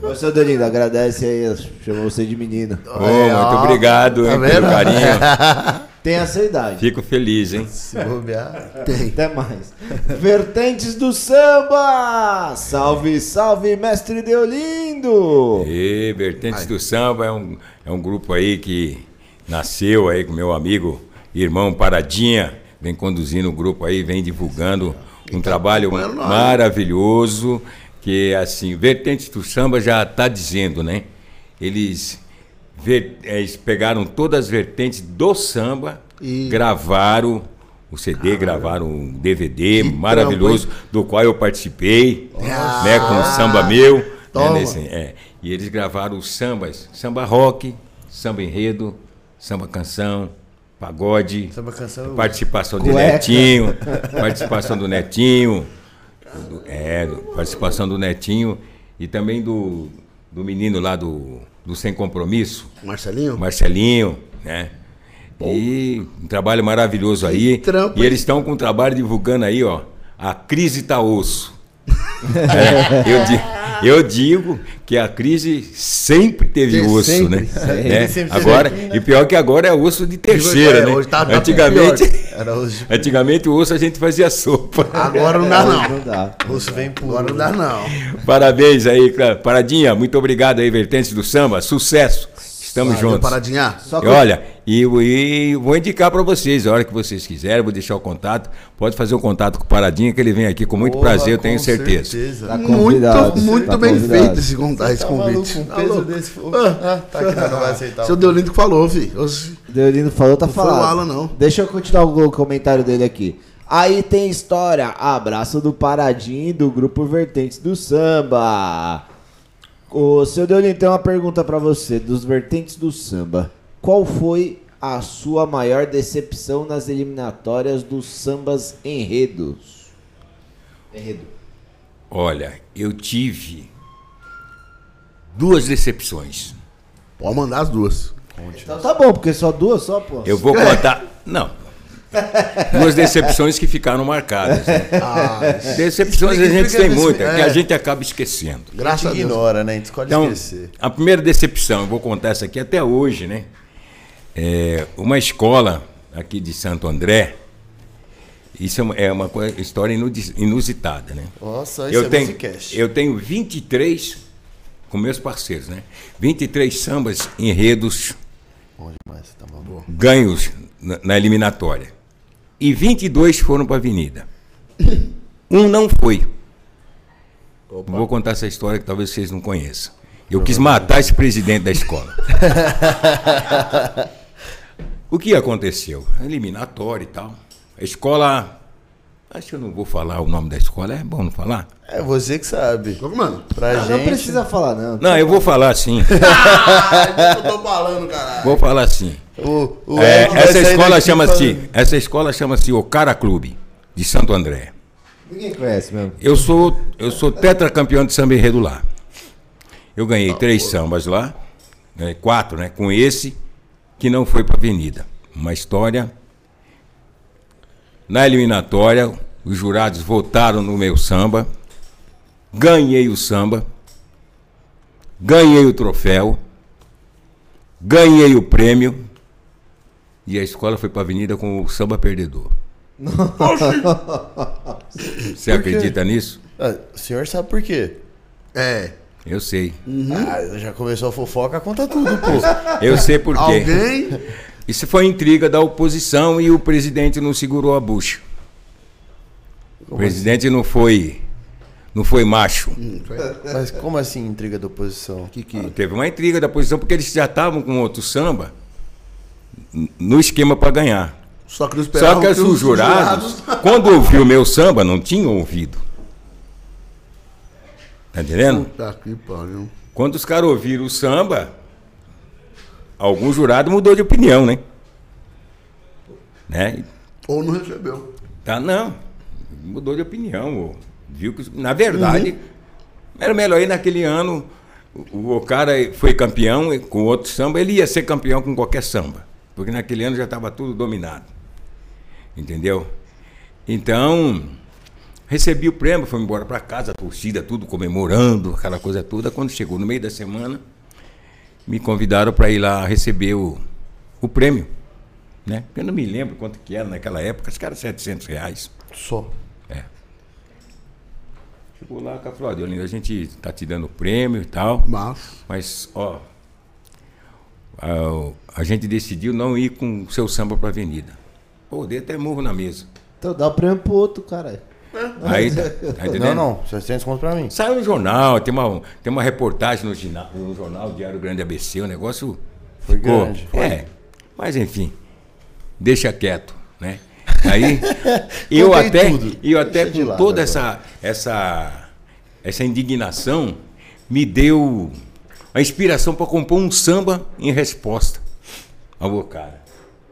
[SPEAKER 1] Ô, seu Delindo, agradece aí, chamou você de menino.
[SPEAKER 3] Ô, muito obrigado
[SPEAKER 2] Tá
[SPEAKER 3] hein,
[SPEAKER 2] vendo?
[SPEAKER 3] pelo carinho. [LAUGHS]
[SPEAKER 1] Tem essa idade.
[SPEAKER 3] Fico feliz, hein?
[SPEAKER 4] Se bobear.
[SPEAKER 2] Tem.
[SPEAKER 1] Até mais. Vertentes do samba! Salve, salve, mestre Deolindo!
[SPEAKER 3] E Vertentes do Samba é um, é um grupo aí que nasceu aí com meu amigo, irmão Paradinha, vem conduzindo o grupo aí, vem divulgando um trabalho
[SPEAKER 2] acompanhando nós.
[SPEAKER 3] maravilhoso, que assim, Vertentes do Samba já está dizendo, né? Eles, ver- eles pegaram todas as vertentes do samba,
[SPEAKER 2] E-
[SPEAKER 3] gravaram o CD, gravaram um DVD
[SPEAKER 2] Que
[SPEAKER 3] maravilhoso, do qual eu participei,
[SPEAKER 2] Ah.
[SPEAKER 3] né, com o samba meu. né, nesse- é. E eles gravaram os sambas, samba rock, samba enredo, samba canção, pagode,
[SPEAKER 4] Samba canção.
[SPEAKER 3] participação do. Netinho, participação do Netinho, do- é, participação do Netinho e também do, do menino lá do, do Sem Compromisso,
[SPEAKER 2] Marcelinho?
[SPEAKER 3] Marcelinho, né? E um trabalho maravilhoso aí.
[SPEAKER 2] trampo,
[SPEAKER 3] e eles estão com um trabalho divulgando aí, ó. A crise tá osso. [LAUGHS] É, eu, di- eu digo que a crise sempre teve
[SPEAKER 2] Tem
[SPEAKER 3] osso,
[SPEAKER 2] sempre,
[SPEAKER 3] né?
[SPEAKER 2] sempre.
[SPEAKER 3] Né?
[SPEAKER 4] Sempre
[SPEAKER 3] Agora,
[SPEAKER 4] né?
[SPEAKER 3] e pior que agora é osso de terceira,
[SPEAKER 2] É,
[SPEAKER 3] né?
[SPEAKER 2] hoje tá- tá
[SPEAKER 3] antigamente,
[SPEAKER 4] Era hoje. [LAUGHS]
[SPEAKER 3] antigamente o osso a gente fazia sopa.
[SPEAKER 2] Agora não dá, não.
[SPEAKER 1] Não dá.
[SPEAKER 4] Russo vem por.
[SPEAKER 2] Agora não dá, não.
[SPEAKER 3] Parabéns aí, Paradinha. Muito obrigado aí, Vertentes do Samba. Sucesso. Estamos
[SPEAKER 2] Valeu,
[SPEAKER 3] juntos.
[SPEAKER 2] Paradinha.
[SPEAKER 1] Só
[SPEAKER 3] E olha, e, e vou indicar para vocês, a hora que vocês quiserem, vou deixar o contato. Pode fazer o contato com o Paradinha, que ele vem aqui com muito
[SPEAKER 4] Porra,
[SPEAKER 3] prazer, eu tenho certeza.
[SPEAKER 1] Tá
[SPEAKER 2] Muito, muito
[SPEAKER 1] tá
[SPEAKER 2] bem
[SPEAKER 1] convidado.
[SPEAKER 2] feito esse, conta- esse
[SPEAKER 4] Tá
[SPEAKER 2] convite.
[SPEAKER 4] maluco, um
[SPEAKER 2] Tá
[SPEAKER 4] peso
[SPEAKER 2] louco.
[SPEAKER 4] desse. Ah, tá não vai aceitar.
[SPEAKER 2] Seu Deolindo que falou. Oxi.
[SPEAKER 1] Deolindo falou, tá
[SPEAKER 2] Não foi
[SPEAKER 1] falando.
[SPEAKER 2] o Alan, não.
[SPEAKER 1] Deixa eu continuar o comentário dele aqui. Aí tem história. Abraço do Paradinho do grupo Vertentes do Samba. Ô, seu Deolindo, tem uma pergunta pra você. Dos Vertentes do Samba. Qual foi a sua maior decepção nas eliminatórias dos sambas enredos? Enredo.
[SPEAKER 3] Olha, eu tive duas decepções.
[SPEAKER 2] Pode mandar as duas.
[SPEAKER 1] Então tá bom, porque só duas só, pô.
[SPEAKER 3] Eu vou contar. Não. Duas decepções que ficaram marcadas. né? [LAUGHS]
[SPEAKER 2] Ah,
[SPEAKER 3] Decepções a
[SPEAKER 2] Explica-
[SPEAKER 3] gente
[SPEAKER 2] explica
[SPEAKER 3] tem
[SPEAKER 2] desse-
[SPEAKER 3] muitas, que a
[SPEAKER 2] é.
[SPEAKER 3] gente acaba esquecendo.
[SPEAKER 2] graças a
[SPEAKER 4] a gente
[SPEAKER 2] Deus.
[SPEAKER 4] ignora, né? A gente escolhe
[SPEAKER 3] Então,
[SPEAKER 4] esquecer.
[SPEAKER 3] a primeira decepção, eu vou contar essa aqui até hoje, né? É, uma escola aqui de Santo André, isso é uma, é história inusitada, né?
[SPEAKER 4] Nossa, isso
[SPEAKER 3] eu
[SPEAKER 4] é
[SPEAKER 3] tenho, eu tenho 23, com meus parceiros, né? 23 sambas enredos
[SPEAKER 4] Bom demais, tá maluco.
[SPEAKER 3] ganhos na, na eliminatória. E 22 foram para a Avenida. Um não foi. Vou contar essa história que talvez vocês não conheçam. Eu quis matar esse presidente da escola. [LAUGHS] o que aconteceu? Eliminatória e tal. A escola. Acho que eu não vou falar o nome da escola, é bom não falar?
[SPEAKER 4] É você que sabe.
[SPEAKER 2] Mano,
[SPEAKER 4] Pra
[SPEAKER 1] Não,
[SPEAKER 4] gente.
[SPEAKER 1] não precisa falar, não.
[SPEAKER 3] Não, eu vou falar sim. [LAUGHS]
[SPEAKER 2] ah, eu tô falando, caralho.
[SPEAKER 3] Vou falar sim.
[SPEAKER 4] O, o
[SPEAKER 3] É, essa escola chama-se
[SPEAKER 4] falando-
[SPEAKER 3] essa escola chama-se Ocara Clube de Santo André.
[SPEAKER 1] Ninguém conhece mesmo.
[SPEAKER 3] Eu sou eu sou tetracampeão de samba enredo lá. Eu ganhei três sambas lá, né, quatro, né, com esse que não foi para Avenida. Uma história. Na eliminatória, os jurados votaram no meu samba. Ganhei o samba. Ganhei o troféu. Ganhei o prêmio. E a escola foi para a Avenida com o samba perdedor. Você acredita nisso?
[SPEAKER 4] Ah, o senhor sabe por quê?
[SPEAKER 2] É.
[SPEAKER 3] Eu sei.
[SPEAKER 4] Ah, já começou a fofoca, conta tudo, pô. [LAUGHS]
[SPEAKER 3] Eu sei por quê.
[SPEAKER 2] Alguém?
[SPEAKER 3] Isso foi intriga da oposição e o presidente não segurou a bucha. O presidente não foi não foi macho.
[SPEAKER 4] Mas como assim intriga da oposição?
[SPEAKER 2] Que que...
[SPEAKER 3] Teve uma intriga da oposição porque eles já estavam com outro samba no esquema para ganhar.
[SPEAKER 2] Só que
[SPEAKER 3] Só que os jurados, [LAUGHS] quando ouviu o meu samba, não tinham ouvido. Tá entendendo?
[SPEAKER 2] Puta que pariu.
[SPEAKER 3] Quando os caras ouviram o samba, algum jurado mudou de opinião, né? Né?
[SPEAKER 2] Ou não recebeu.
[SPEAKER 3] Tá, não. Mudou de opinião. ô. Viu que, na verdade, era melhor ir naquele ano. O, o cara foi campeão com outro samba, ele ia ser campeão com qualquer samba. Porque naquele ano já estava tudo dominado. Entendeu? Então, recebi o prêmio, fui embora para casa, a torcida, tudo comemorando, aquela coisa toda. Quando chegou no meio da semana, me convidaram para ir lá receber o, o prêmio. Né? Eu não me lembro quanto que era naquela época, acho que era 700 reais.
[SPEAKER 4] Só.
[SPEAKER 3] É. Chegou lá, com a falou, a gente tá te dando prêmio e tal,
[SPEAKER 2] Mas.
[SPEAKER 3] mas, ó, a, a gente decidiu não ir com o seu samba pra avenida. Pô, dei até morro na mesa.
[SPEAKER 1] Então dá o prêmio pro outro, cara.
[SPEAKER 3] Aí, tá, tá? [LAUGHS]
[SPEAKER 4] Não, não, 700 conto pra mim.
[SPEAKER 3] Saiu no jornal, tem uma, tem uma reportagem no, gina- no jornal Diário Grande ABC, o negócio
[SPEAKER 4] Foi
[SPEAKER 3] ficou.
[SPEAKER 4] grande.
[SPEAKER 3] É, mas enfim, deixa quieto, né? Aí [LAUGHS] eu
[SPEAKER 4] Contei
[SPEAKER 3] até,
[SPEAKER 4] tudo.
[SPEAKER 3] eu até
[SPEAKER 4] Deixa
[SPEAKER 3] com
[SPEAKER 4] lado
[SPEAKER 3] toda
[SPEAKER 4] agora.
[SPEAKER 3] essa, essa, essa indignação me deu a inspiração para compor um samba em resposta ao cara.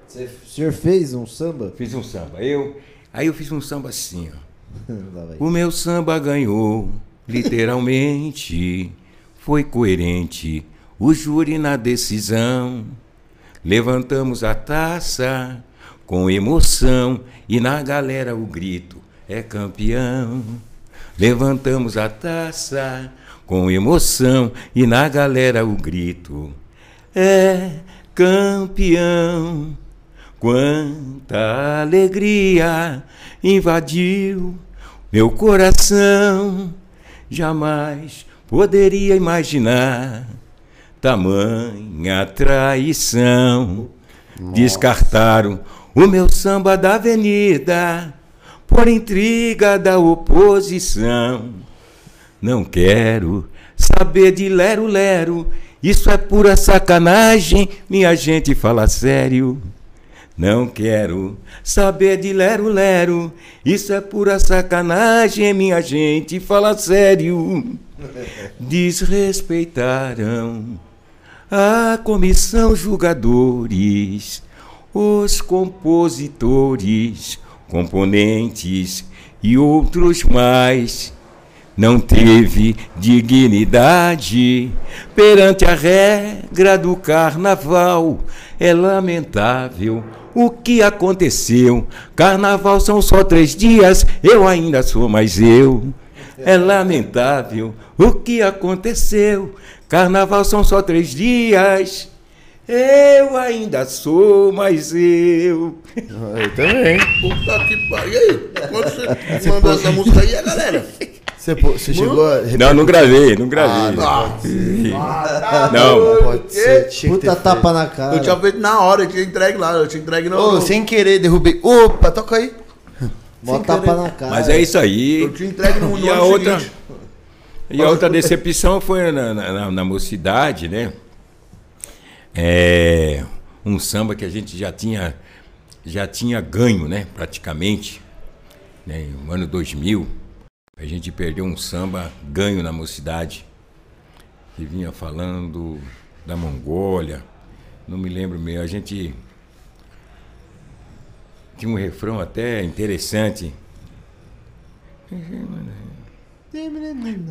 [SPEAKER 1] Você, o senhor fez um samba?
[SPEAKER 3] Fiz um samba. Eu, aí eu fiz um samba assim, ó. [LAUGHS] O meu samba ganhou, literalmente. [LAUGHS] Foi coerente. O júri na decisão. Levantamos a taça com emoção e na galera o grito é campeão. Levantamos a taça com emoção e na galera o grito é campeão. Quanta alegria invadiu meu coração. Jamais poderia imaginar tamanha traição. Descartaram o meu samba da avenida por intriga da oposição. Não quero saber de lero-lero, isso é pura sacanagem, minha gente fala sério. Não quero saber de lero-lero, isso é pura sacanagem, minha gente fala sério. [LAUGHS] Desrespeitaram a comissão julgadores, os compositores, componentes e outros mais. Não teve dignidade perante a regra do carnaval. É lamentável o que aconteceu. Carnaval são só três dias, eu ainda sou mais eu. É lamentável o que aconteceu. Carnaval são só três dias. Eu ainda sou mais eu.
[SPEAKER 4] Eu também.
[SPEAKER 2] Puta que pariu. E aí? Quando você mandou essa música aí, a galera?
[SPEAKER 4] Você, você chegou a.
[SPEAKER 3] Não, não gravei, não gravei. não.
[SPEAKER 4] Pode ser.
[SPEAKER 1] Puta tapa
[SPEAKER 4] feito.
[SPEAKER 1] na cara.
[SPEAKER 2] Eu tinha feito na hora, eu tinha entregue lá, eu tinha entregue no.
[SPEAKER 4] Ô, sem querer, derrubei. Opa, toca aí. Sem
[SPEAKER 1] tapa na cara.
[SPEAKER 3] Mas é isso aí.
[SPEAKER 2] Eu tinha entregue no, no
[SPEAKER 3] E a
[SPEAKER 2] ano
[SPEAKER 3] outra,
[SPEAKER 2] seguinte.
[SPEAKER 3] e a outra decepção foi na, na, na- na mocidade, né? É, um samba que a gente já tinha, já tinha ganho, né? Praticamente. Né? No ano 2000, a gente perdeu um samba ganho na mocidade. Que vinha falando da Mongólia. Não me lembro meio. A gente tinha um refrão até interessante.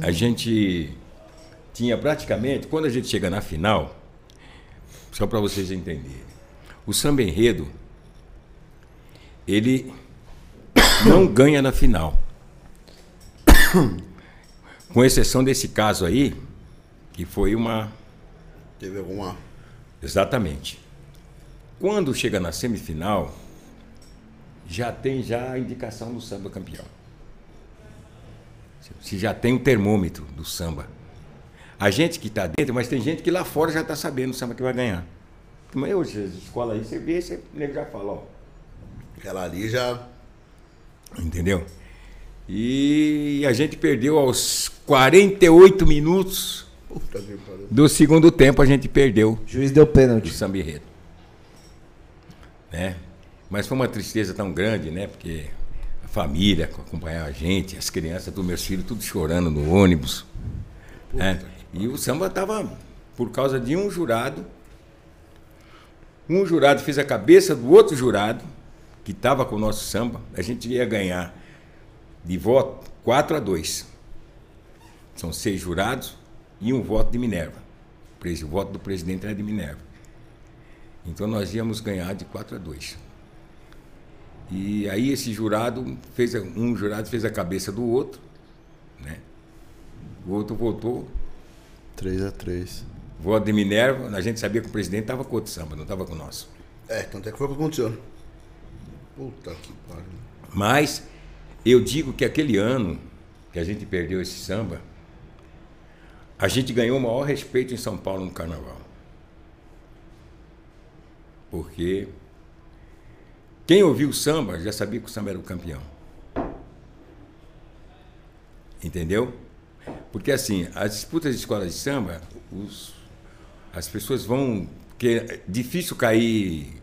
[SPEAKER 3] A gente tinha praticamente, quando a gente chega na final, só para vocês entenderem, o samba enredo, ele [COUGHS] não ganha na final. [COUGHS] Com exceção desse caso aí, que foi uma.
[SPEAKER 2] Teve alguma.
[SPEAKER 3] Exatamente. Quando chega na semifinal, já tem já a indicação do samba campeão. Se já tem o termômetro do samba. A gente que está dentro, mas tem gente que lá fora já está sabendo o samba que vai ganhar. Mas hoje, as escolas aí, você vê, você já fala, ó.
[SPEAKER 2] Aquela ali já.
[SPEAKER 3] Entendeu? E a gente perdeu aos 48 minutos do segundo tempo, a gente perdeu
[SPEAKER 1] O juiz deu
[SPEAKER 3] o
[SPEAKER 1] pênalti.
[SPEAKER 3] samba enredo. Né? Mas foi uma tristeza tão grande, né? Porque a família acompanhava a gente, as crianças dos meus filhos, tudo chorando no ônibus. né? E o samba estava por causa de um jurado. Um jurado fez a cabeça do outro jurado, que estava com o nosso samba. A gente ia ganhar de voto 4 a 2. São seis jurados e um voto de Minerva. O voto do presidente era de Minerva. Então nós íamos ganhar de 4 a 2. E aí esse jurado fez a- um jurado fez a cabeça do outro, né? O outro votou,
[SPEAKER 4] 3x3.
[SPEAKER 3] voto de Minerva, a gente sabia que o presidente estava com outro samba, não estava com o nosso.
[SPEAKER 2] É, tanto é que foi o que aconteceu. Puta que pariu.
[SPEAKER 3] Mas eu digo que aquele ano que a gente perdeu esse samba, a gente ganhou o maior respeito em São Paulo no carnaval. Porque quem ouviu o samba já sabia que o samba era o campeão. Entendeu? Porque assim, as disputas de escolas de samba, os- as pessoas vão. Porque é difícil cair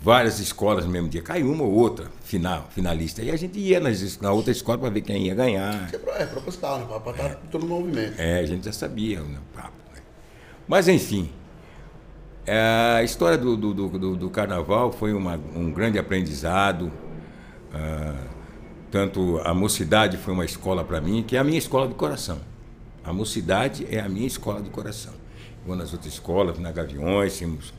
[SPEAKER 3] várias escolas no mesmo dia. Cai uma ou outra final, finalista. E a gente ia nas, na outra escola para ver quem ia ganhar.
[SPEAKER 2] É, é proposital, né? Pra estar todo no movimento.
[SPEAKER 3] É, a gente já sabia o papo. né? Mas, enfim, é, a história do, do, do, do- do carnaval foi uma- um grande aprendizado. ah, tanto a mocidade foi uma escola para mim, que é a minha escola de coração. A mocidade é a minha escola de coração. Vou nas outras escolas, na Gaviões, temos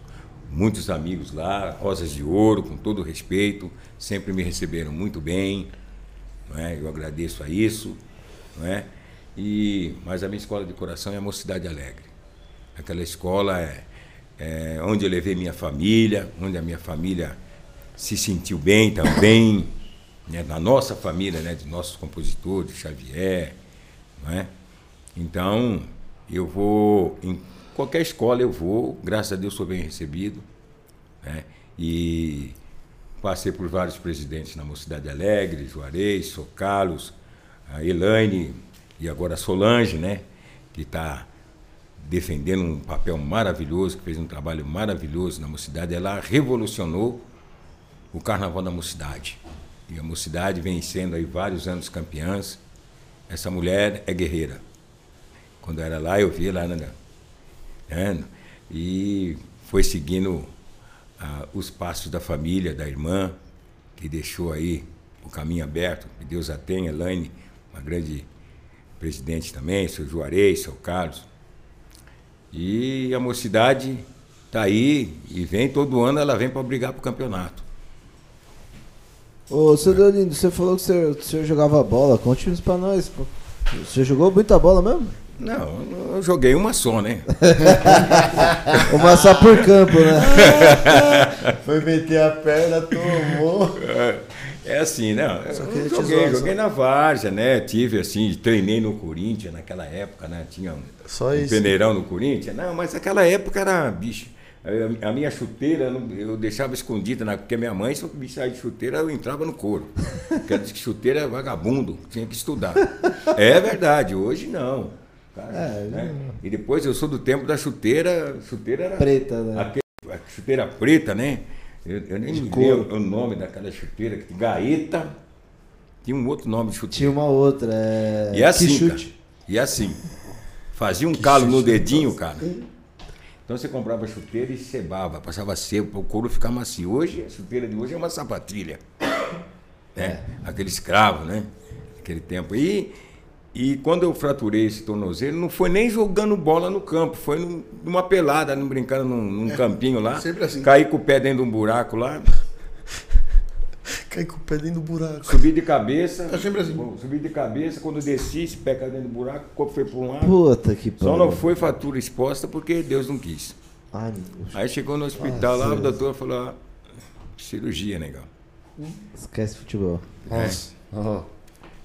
[SPEAKER 3] muitos amigos lá, Rosas de Ouro, com todo respeito, sempre me receberam muito bem é? eu agradeço a isso. É? e, mas a minha escola de coração é a Mocidade Alegre. Aquela escola é, é onde eu levei minha família, onde a minha família se sentiu bem também, né? na nossa família, né? de nossos compositores, Xavier. É? Então, eu vou, qualquer escola eu vou, graças a Deus sou bem recebido. Né? E passei por vários presidentes na Mocidade Alegre, Juarez, Sou Carlos, a Elaine e agora a Solange, né? que está defendendo um papel maravilhoso, que fez um trabalho maravilhoso na Mocidade. Ela revolucionou o Carnaval da Mocidade. E a Mocidade vem sendo aí vários anos campeãs. Essa mulher é guerreira. Quando era lá, eu vi lá, né? Né? E foi seguindo ah, os passos da família, da irmã, que deixou aí o caminho aberto. Que Deus a tenha, Elaine, uma grande presidente também, seu Juarez, seu Carlos. E a mocidade está aí e vem todo ano, ela vem para brigar para o campeonato.
[SPEAKER 1] Ô, seu Deolindo, você falou que você, o senhor jogava bola. Conte isso pra nós. Você jogou muita bola mesmo?
[SPEAKER 3] Não, eu joguei uma só, né? [LAUGHS]
[SPEAKER 1] Uma só por campo, né? [LAUGHS]
[SPEAKER 4] Foi meter a perna, tomou.
[SPEAKER 3] É assim, né? Eu joguei, joguei na Várzea, né? Tive assim, treinei no Corinthians naquela época, né? Tinha um,
[SPEAKER 4] Só
[SPEAKER 3] um peneirão no Corinthians. Não, mas naquela época era bicho. A minha chuteira eu deixava escondida, na- porque minha mãe, se eu me sair de chuteira, eu entrava no couro. Porque ela disse que chuteira é vagabundo, tinha que estudar. É verdade, hoje não. Cara,
[SPEAKER 1] É,
[SPEAKER 3] né? E depois eu sou do tempo da chuteira, chuteira
[SPEAKER 1] Preta, né?
[SPEAKER 3] Aquele- a chuteira preta, né? Eu, eu nem me lembro o nome daquela chuteira. que- Gaeta. Tinha um outro nome de chuteira.
[SPEAKER 1] Tinha uma outra. É...
[SPEAKER 3] E assim,
[SPEAKER 1] que
[SPEAKER 3] cara,
[SPEAKER 1] chute.
[SPEAKER 3] e assim. Fazia um calo no dedinho, cara. Então você comprava a chuteira e cebava, passava sebo para o couro ficar macio. Hoje, a chuteira de hoje é uma sapatilha. Né? Aquele escravo, né? Aquele tempo. E, e quando eu fraturei esse tornozelo, não foi nem jogando bola no campo, foi num- numa pelada, num- brincando num, num campinho lá.
[SPEAKER 2] sempre assim.
[SPEAKER 3] Caí com o pé dentro de um buraco lá. [LAUGHS]
[SPEAKER 4] Cai com o pé dentro do buraco.
[SPEAKER 3] Subi de cabeça.
[SPEAKER 2] É sempre assim.
[SPEAKER 3] Subi de cabeça, quando desci, esse pé caiu dentro do buraco, o corpo foi para um lado.
[SPEAKER 1] Puta que
[SPEAKER 3] Só
[SPEAKER 1] pariu.
[SPEAKER 3] não foi fatura exposta porque Deus não quis.
[SPEAKER 1] Ai, meu Deus.
[SPEAKER 3] Aí chegou no hospital lá, o
[SPEAKER 1] Nossa.
[SPEAKER 3] doutor falou, ah, cirurgia, negão.
[SPEAKER 1] Esquece futebol.
[SPEAKER 4] Nossa. Ó.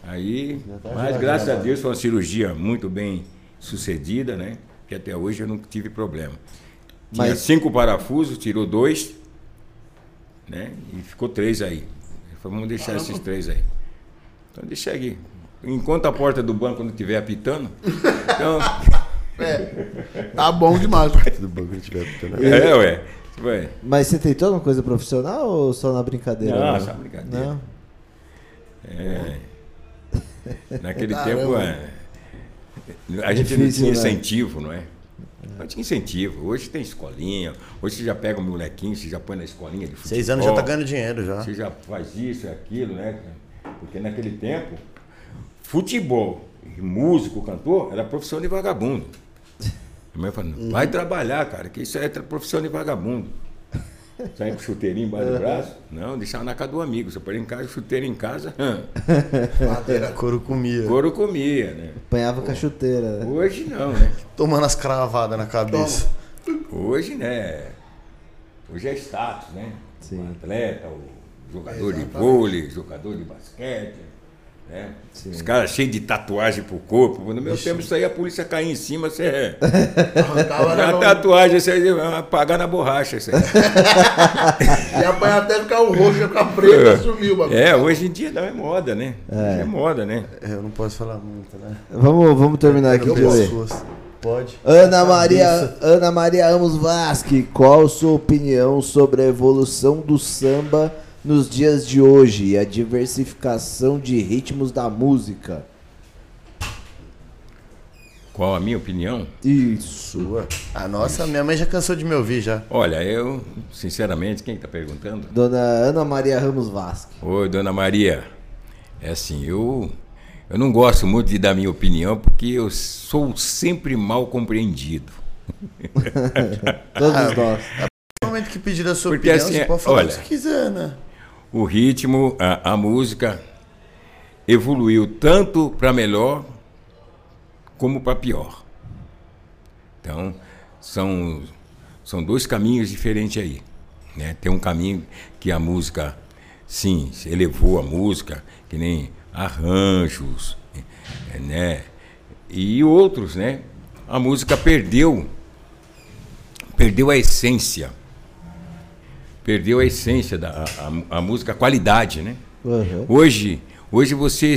[SPEAKER 3] Aí,
[SPEAKER 1] tá
[SPEAKER 3] mas graças a Deus foi uma cirurgia muito bem sucedida, né? Que até hoje eu nunca tive problema. Tinha
[SPEAKER 1] Mas-
[SPEAKER 3] cinco parafusos, tirou dois, né? E ficou três aí. Vamos deixar esses três aí. Então deixa aqui. Enquanto a porta do banco não estiver apitando, então. [LAUGHS]
[SPEAKER 2] Tá bom demais.
[SPEAKER 4] Tudo bom que tiver apitando.
[SPEAKER 3] é, ué. ué.
[SPEAKER 1] Mas você tentou alguma coisa profissional ou só na brincadeira?
[SPEAKER 3] Não, só brincadeira.
[SPEAKER 1] Não?
[SPEAKER 3] É. [LAUGHS] Naquele
[SPEAKER 2] Caramba.
[SPEAKER 3] tempo, é, a gente
[SPEAKER 1] Difícil,
[SPEAKER 3] não
[SPEAKER 1] né?
[SPEAKER 3] tinha incentivo, não é? Não tinha incentivo. Hoje tem escolinha. Hoje você já pega o molequinho, você já põe na escolinha de futebol.
[SPEAKER 4] Seis anos já tá ganhando dinheiro já.
[SPEAKER 3] Você já faz isso e aquilo, né? Porque naquele tempo, futebol, e músico, cantor, era profissão de vagabundo. [LAUGHS] A mãe falou, vai trabalhar, cara, que isso é profissão de vagabundo. Sair com chuteirinho embaixo do braço? Não, deixar na casa do amigo. Você põe em casa, chuteiro em casa,
[SPEAKER 4] Couro comia.
[SPEAKER 3] couro comia, né?
[SPEAKER 1] Apanhava com a chuteira. né?
[SPEAKER 3] Hoje não, né?
[SPEAKER 4] Tomando as cravadas na cabeça.
[SPEAKER 3] Hoje, né? Hoje é status, né?
[SPEAKER 1] Sim.
[SPEAKER 3] O atleta, o jogador de vôlei, jogador de basquete. Né? Os caras cheios de tatuagem pro corpo. No meu tempo, isso aí a polícia caía em cima, você.
[SPEAKER 2] Tava
[SPEAKER 3] A tatuagem, isso aí vai apagar na borracha. Isso aí. [LAUGHS]
[SPEAKER 2] E apanhar até ficar o roxo, ficar preto, sumiu o bagulho.
[SPEAKER 3] É, hoje em dia não é moda, né? Hoje é moda, né?
[SPEAKER 4] É, Eu não posso falar muito, né?
[SPEAKER 1] Vamos, vamos terminar aqui
[SPEAKER 4] posso. Pode.
[SPEAKER 1] Ana Maria, Ana Maria Amos Vasque, qual sua opinião sobre a evolução do samba nos dias de hoje e a diversificação de ritmos da música?
[SPEAKER 3] Qual a minha opinião?
[SPEAKER 1] Isso.
[SPEAKER 4] Sua. A nossa, minha mãe já cansou de me ouvir já.
[SPEAKER 3] Olha, eu, sinceramente, quem está perguntando?
[SPEAKER 1] Dona Ana Maria Ramos Vasque.
[SPEAKER 3] Oi, dona Maria. É assim, eu, eu não gosto muito de dar minha opinião porque eu sou sempre mal compreendido. [LAUGHS]
[SPEAKER 1] Todos
[SPEAKER 4] Ah,
[SPEAKER 1] nós.
[SPEAKER 4] No momento que pedir a sua
[SPEAKER 3] Porque
[SPEAKER 4] opinião,
[SPEAKER 3] assim,
[SPEAKER 4] você pode falar
[SPEAKER 3] olha-
[SPEAKER 4] o que você quiser, né?
[SPEAKER 3] O ritmo, a, a música evoluiu tanto para melhor como para pior. Então, são, são dois caminhos diferentes aí. Né? Tem um caminho que a música, sim, elevou a música, que nem arranjos, né? E outros, né? A música perdeu, perdeu a essência perdeu a essência da a, a- música, a qualidade, né?
[SPEAKER 1] Uhum.
[SPEAKER 3] Hoje, hoje você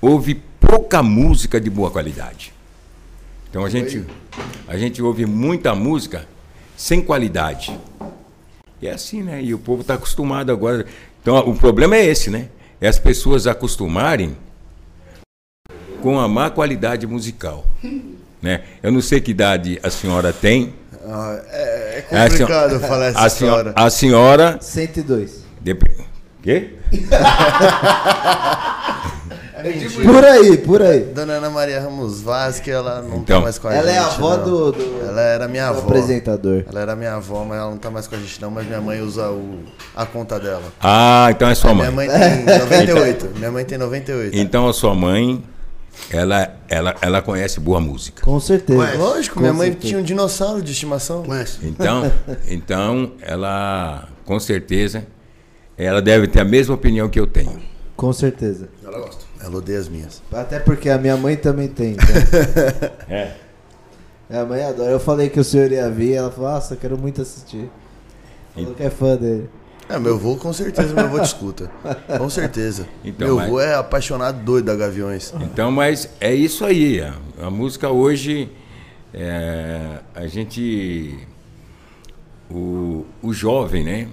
[SPEAKER 3] ouve pouca música de boa qualidade. Então a gente, a gente ouve muita música sem qualidade. E é assim, né? E o povo está acostumado agora. Então o problema é esse, né? É as pessoas acostumarem com a má qualidade musical. Né? Eu não sei que idade a senhora tem.
[SPEAKER 4] Ah, é, é
[SPEAKER 3] É, a senhora-
[SPEAKER 4] complicado falar essa
[SPEAKER 3] a senhora,
[SPEAKER 4] história.
[SPEAKER 3] a senhora
[SPEAKER 1] 102.
[SPEAKER 3] Dep- Quê? [LAUGHS]
[SPEAKER 2] É
[SPEAKER 1] Por aí, por aí.
[SPEAKER 4] Dona Ana Maria Ramos Vaz, que ela não
[SPEAKER 3] Então.
[SPEAKER 4] tá mais com a
[SPEAKER 1] Ela
[SPEAKER 4] gente.
[SPEAKER 1] é a avó do, do-
[SPEAKER 4] Ela era minha avó.
[SPEAKER 1] apresentador.
[SPEAKER 4] Ela era minha avó, mas ela não tá mais com a gente não, mas minha mãe usa o, a conta dela.
[SPEAKER 3] Ah, então é sua
[SPEAKER 4] Minha
[SPEAKER 3] mãe.
[SPEAKER 4] mãe tem [LAUGHS] 98. minha mãe tem 98.
[SPEAKER 3] Então a sua mãe, ela, ela, ela conhece boa música.
[SPEAKER 1] Com certeza.
[SPEAKER 2] Ué,
[SPEAKER 4] Lógico,
[SPEAKER 1] Com
[SPEAKER 4] minha mãe
[SPEAKER 1] certeza.
[SPEAKER 4] tinha um dinossauro de estimação.
[SPEAKER 2] Conhece?
[SPEAKER 3] Então, [LAUGHS] então ela, com certeza, ela deve ter a mesma opinião que eu tenho.
[SPEAKER 1] Com certeza.
[SPEAKER 2] Ela gosta.
[SPEAKER 4] Ela odeia as minhas.
[SPEAKER 1] Até porque a minha mãe também tem. então. [LAUGHS]
[SPEAKER 3] É.
[SPEAKER 1] Minha mãe adora. Eu falei que o senhor ia vir, ela falou, nossa, eu quero muito assistir. Falou que é fã dele.
[SPEAKER 4] É, meu avô com certeza meu avô te escuta. Com certeza.
[SPEAKER 3] Então,
[SPEAKER 4] meu
[SPEAKER 3] mas-
[SPEAKER 4] avô é apaixonado doido da Gaviões.
[SPEAKER 3] Então, mas é isso aí. A, a música hoje, é, a gente. O, o jovem, né?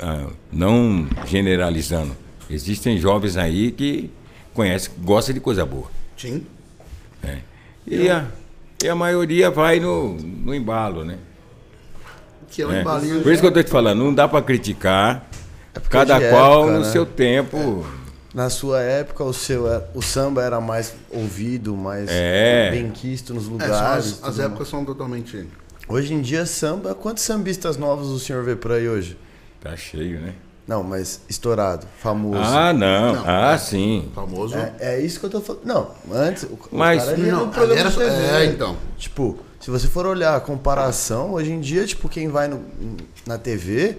[SPEAKER 3] Ah, não generalizando. Existem jovens aí que conhecem, gostam de coisa boa.
[SPEAKER 2] Sim.
[SPEAKER 3] né? E, a, e a maioria vai no, no embalo, né?
[SPEAKER 2] Que é um
[SPEAKER 3] É.
[SPEAKER 2] embalinho.
[SPEAKER 3] Por isso que eu tô te falando, não dá para criticar.
[SPEAKER 4] É porque
[SPEAKER 3] Cada qual
[SPEAKER 4] época,
[SPEAKER 3] no
[SPEAKER 4] né?
[SPEAKER 3] seu tempo.
[SPEAKER 4] Na sua época, o, seu, era- o samba era mais ouvido, mais
[SPEAKER 3] É.
[SPEAKER 4] bem quisto nos
[SPEAKER 2] É,
[SPEAKER 4] lugares.
[SPEAKER 2] as, as épocas são totalmente.
[SPEAKER 4] Hoje em dia, samba. Quantos sambistas novos o senhor vê por aí hoje?
[SPEAKER 3] Tá cheio, né?
[SPEAKER 4] Não, mas estourado, famoso.
[SPEAKER 3] Ah, não.
[SPEAKER 2] Não.
[SPEAKER 3] Ah, sim.
[SPEAKER 2] Famoso.
[SPEAKER 4] É, é isso que eu tô falando. Não, antes. O,
[SPEAKER 3] Mas-
[SPEAKER 4] o cara
[SPEAKER 2] Não, era
[SPEAKER 4] de
[SPEAKER 2] só-
[SPEAKER 4] TV.
[SPEAKER 2] é, então.
[SPEAKER 4] Tipo, se você for olhar a comparação, hoje em dia, tipo, quem vai no- na TV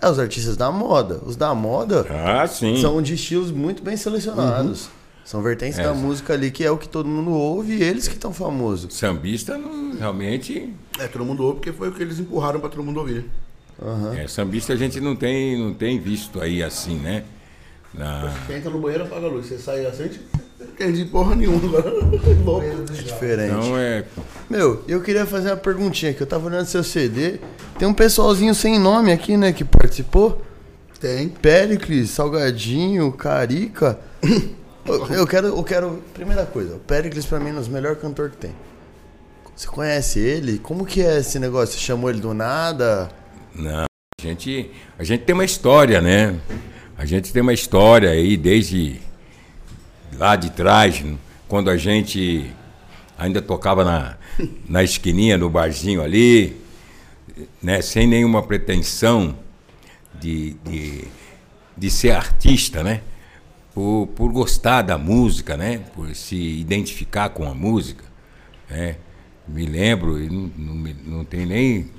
[SPEAKER 4] é os artistas da moda. Os da moda
[SPEAKER 3] Ah, sim.
[SPEAKER 4] são de estilos muito bem selecionados. São vertentes
[SPEAKER 3] É.
[SPEAKER 4] da música ali que é o que todo mundo ouve e eles que estão famosos.
[SPEAKER 3] Sambista não, realmente.
[SPEAKER 2] É, todo mundo ouve porque foi o que eles empurraram pra todo mundo ouvir.
[SPEAKER 3] É, sambista a gente não tem, não tem visto aí assim, né? Na,
[SPEAKER 2] Você entra no banheiro, apaga a luz. Você sai assim, entendi porra nenhuma agora. [LAUGHS] Volta.
[SPEAKER 4] É diferente.
[SPEAKER 3] então é.
[SPEAKER 4] Meu, eu queria fazer uma perguntinha que eu tava olhando seu CD. Tem um pessoalzinho sem nome aqui, né, que participou.
[SPEAKER 2] Tem.
[SPEAKER 4] Péricles, Salgadinho, Carica. [COUGHS] Eu, eu quero, eu quero. Primeira coisa, o Péricles pra mim é um dos melhores cantor que tem. Você conhece ele? Como que é esse negócio? Você chamou ele do nada?
[SPEAKER 3] Não, a gente, a gente tem uma história, né? A gente tem uma história aí desde lá de trás, quando a gente ainda tocava na, na esquininha, no barzinho ali, né? sem nenhuma pretensão de, de, de ser artista, né? Por, por gostar da música, né? Por se identificar com a música, né? Me lembro, e não, não, não tem nem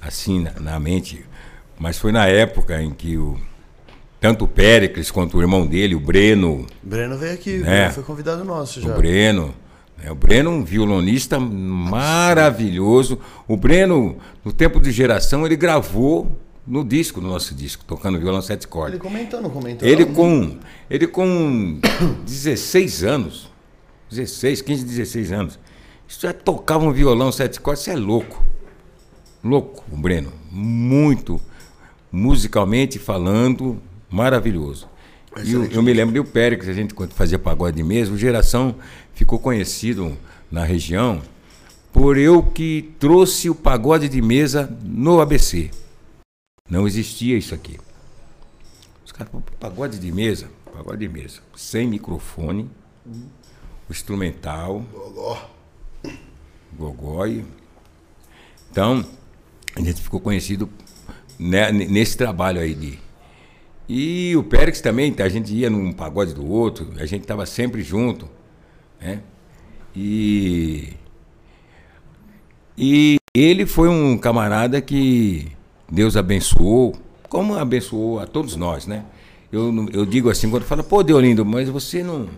[SPEAKER 3] assim na, na mente, mas foi na época em que o, tanto o Péricles quanto o irmão dele, o Breno,
[SPEAKER 4] Breno veio aqui,
[SPEAKER 3] É.
[SPEAKER 4] Breno foi convidado nosso já.
[SPEAKER 3] o Breno, né, o Breno, um violonista maravilhoso. O Breno, no tempo de geração, ele gravou no disco, no nosso disco, tocando violão sete
[SPEAKER 4] Ele
[SPEAKER 3] cordas.
[SPEAKER 4] comentou, não comentou?
[SPEAKER 3] Ele
[SPEAKER 4] não?
[SPEAKER 3] com, ele com [COUGHS] 16 anos, 16, 15, 16 anos, já tocava um violão sete cordas, você é louco. Louco, o Breno. Muito, musicalmente falando, maravilhoso. E eu, eu me lembro do Péricles, a gente quando fazia pagode mesmo, geração ficou conhecido na região por eu que trouxe o pagode de mesa no ABC. Não existia isso aqui. Os caras pagode de mesa, pagode de mesa, sem microfone, o instrumental,
[SPEAKER 2] Gogó.
[SPEAKER 3] gogói. Então, a gente ficou conhecido né, nesse trabalho aí de. E o Pérez também, a gente ia num pagode do outro, a gente estava sempre junto. Né? E. E ele foi um camarada que Deus abençoou, como abençoou a todos nós, né? Eu, eu digo assim, quando fala, pô, Deolindo, mas você não,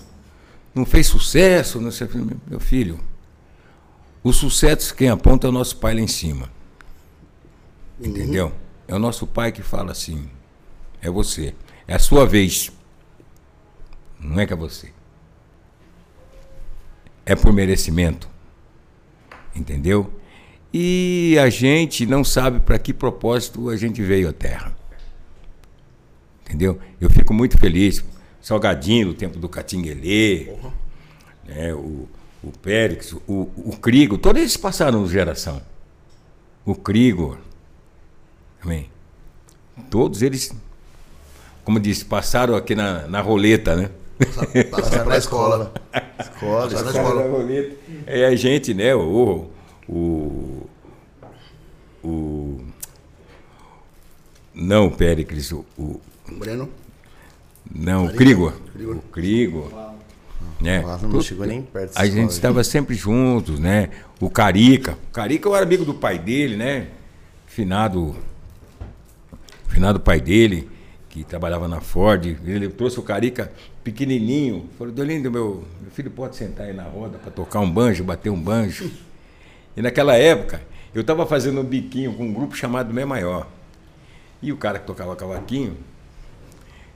[SPEAKER 3] não fez sucesso, não sei, o quê." meu filho. O sucesso quem aponta é o nosso pai lá em cima. Entendeu? É o nosso pai que fala assim: é você, é a sua vez. Não é que é você. É por merecimento. Entendeu? E a gente não sabe para que propósito a gente veio à Terra. Entendeu? Eu fico muito feliz. Salgadinho, do tempo do Catinguelê, né, o, o Périx, o, o Crigo, todos eles passaram geração. O Crigo, também. Todos eles, como disse, passaram aqui na, na roleta, né?
[SPEAKER 2] Passaram na escola.
[SPEAKER 4] Escola,
[SPEAKER 2] Passaram na
[SPEAKER 4] escola.
[SPEAKER 2] escola.
[SPEAKER 3] É a gente, né? O, o, o não o Péricles, o, o-
[SPEAKER 2] Breno.
[SPEAKER 3] não o Crigo,
[SPEAKER 2] Krigor.
[SPEAKER 3] o Crigo, né?
[SPEAKER 4] Nossa, não chegou nem perto
[SPEAKER 3] A gente estava sempre juntos, né? O Carica, o Carica eu era amigo do pai dele, né? Finado, finado pai dele, que trabalhava na Ford, ele trouxe o Carica pequenininho. Falou, Dolindo, meu, meu filho pode sentar aí na roda para tocar um banjo, bater um banjo. E naquela época, eu estava fazendo um biquinho com um grupo chamado Mé Maior. E o cara que tocava cavaquinho,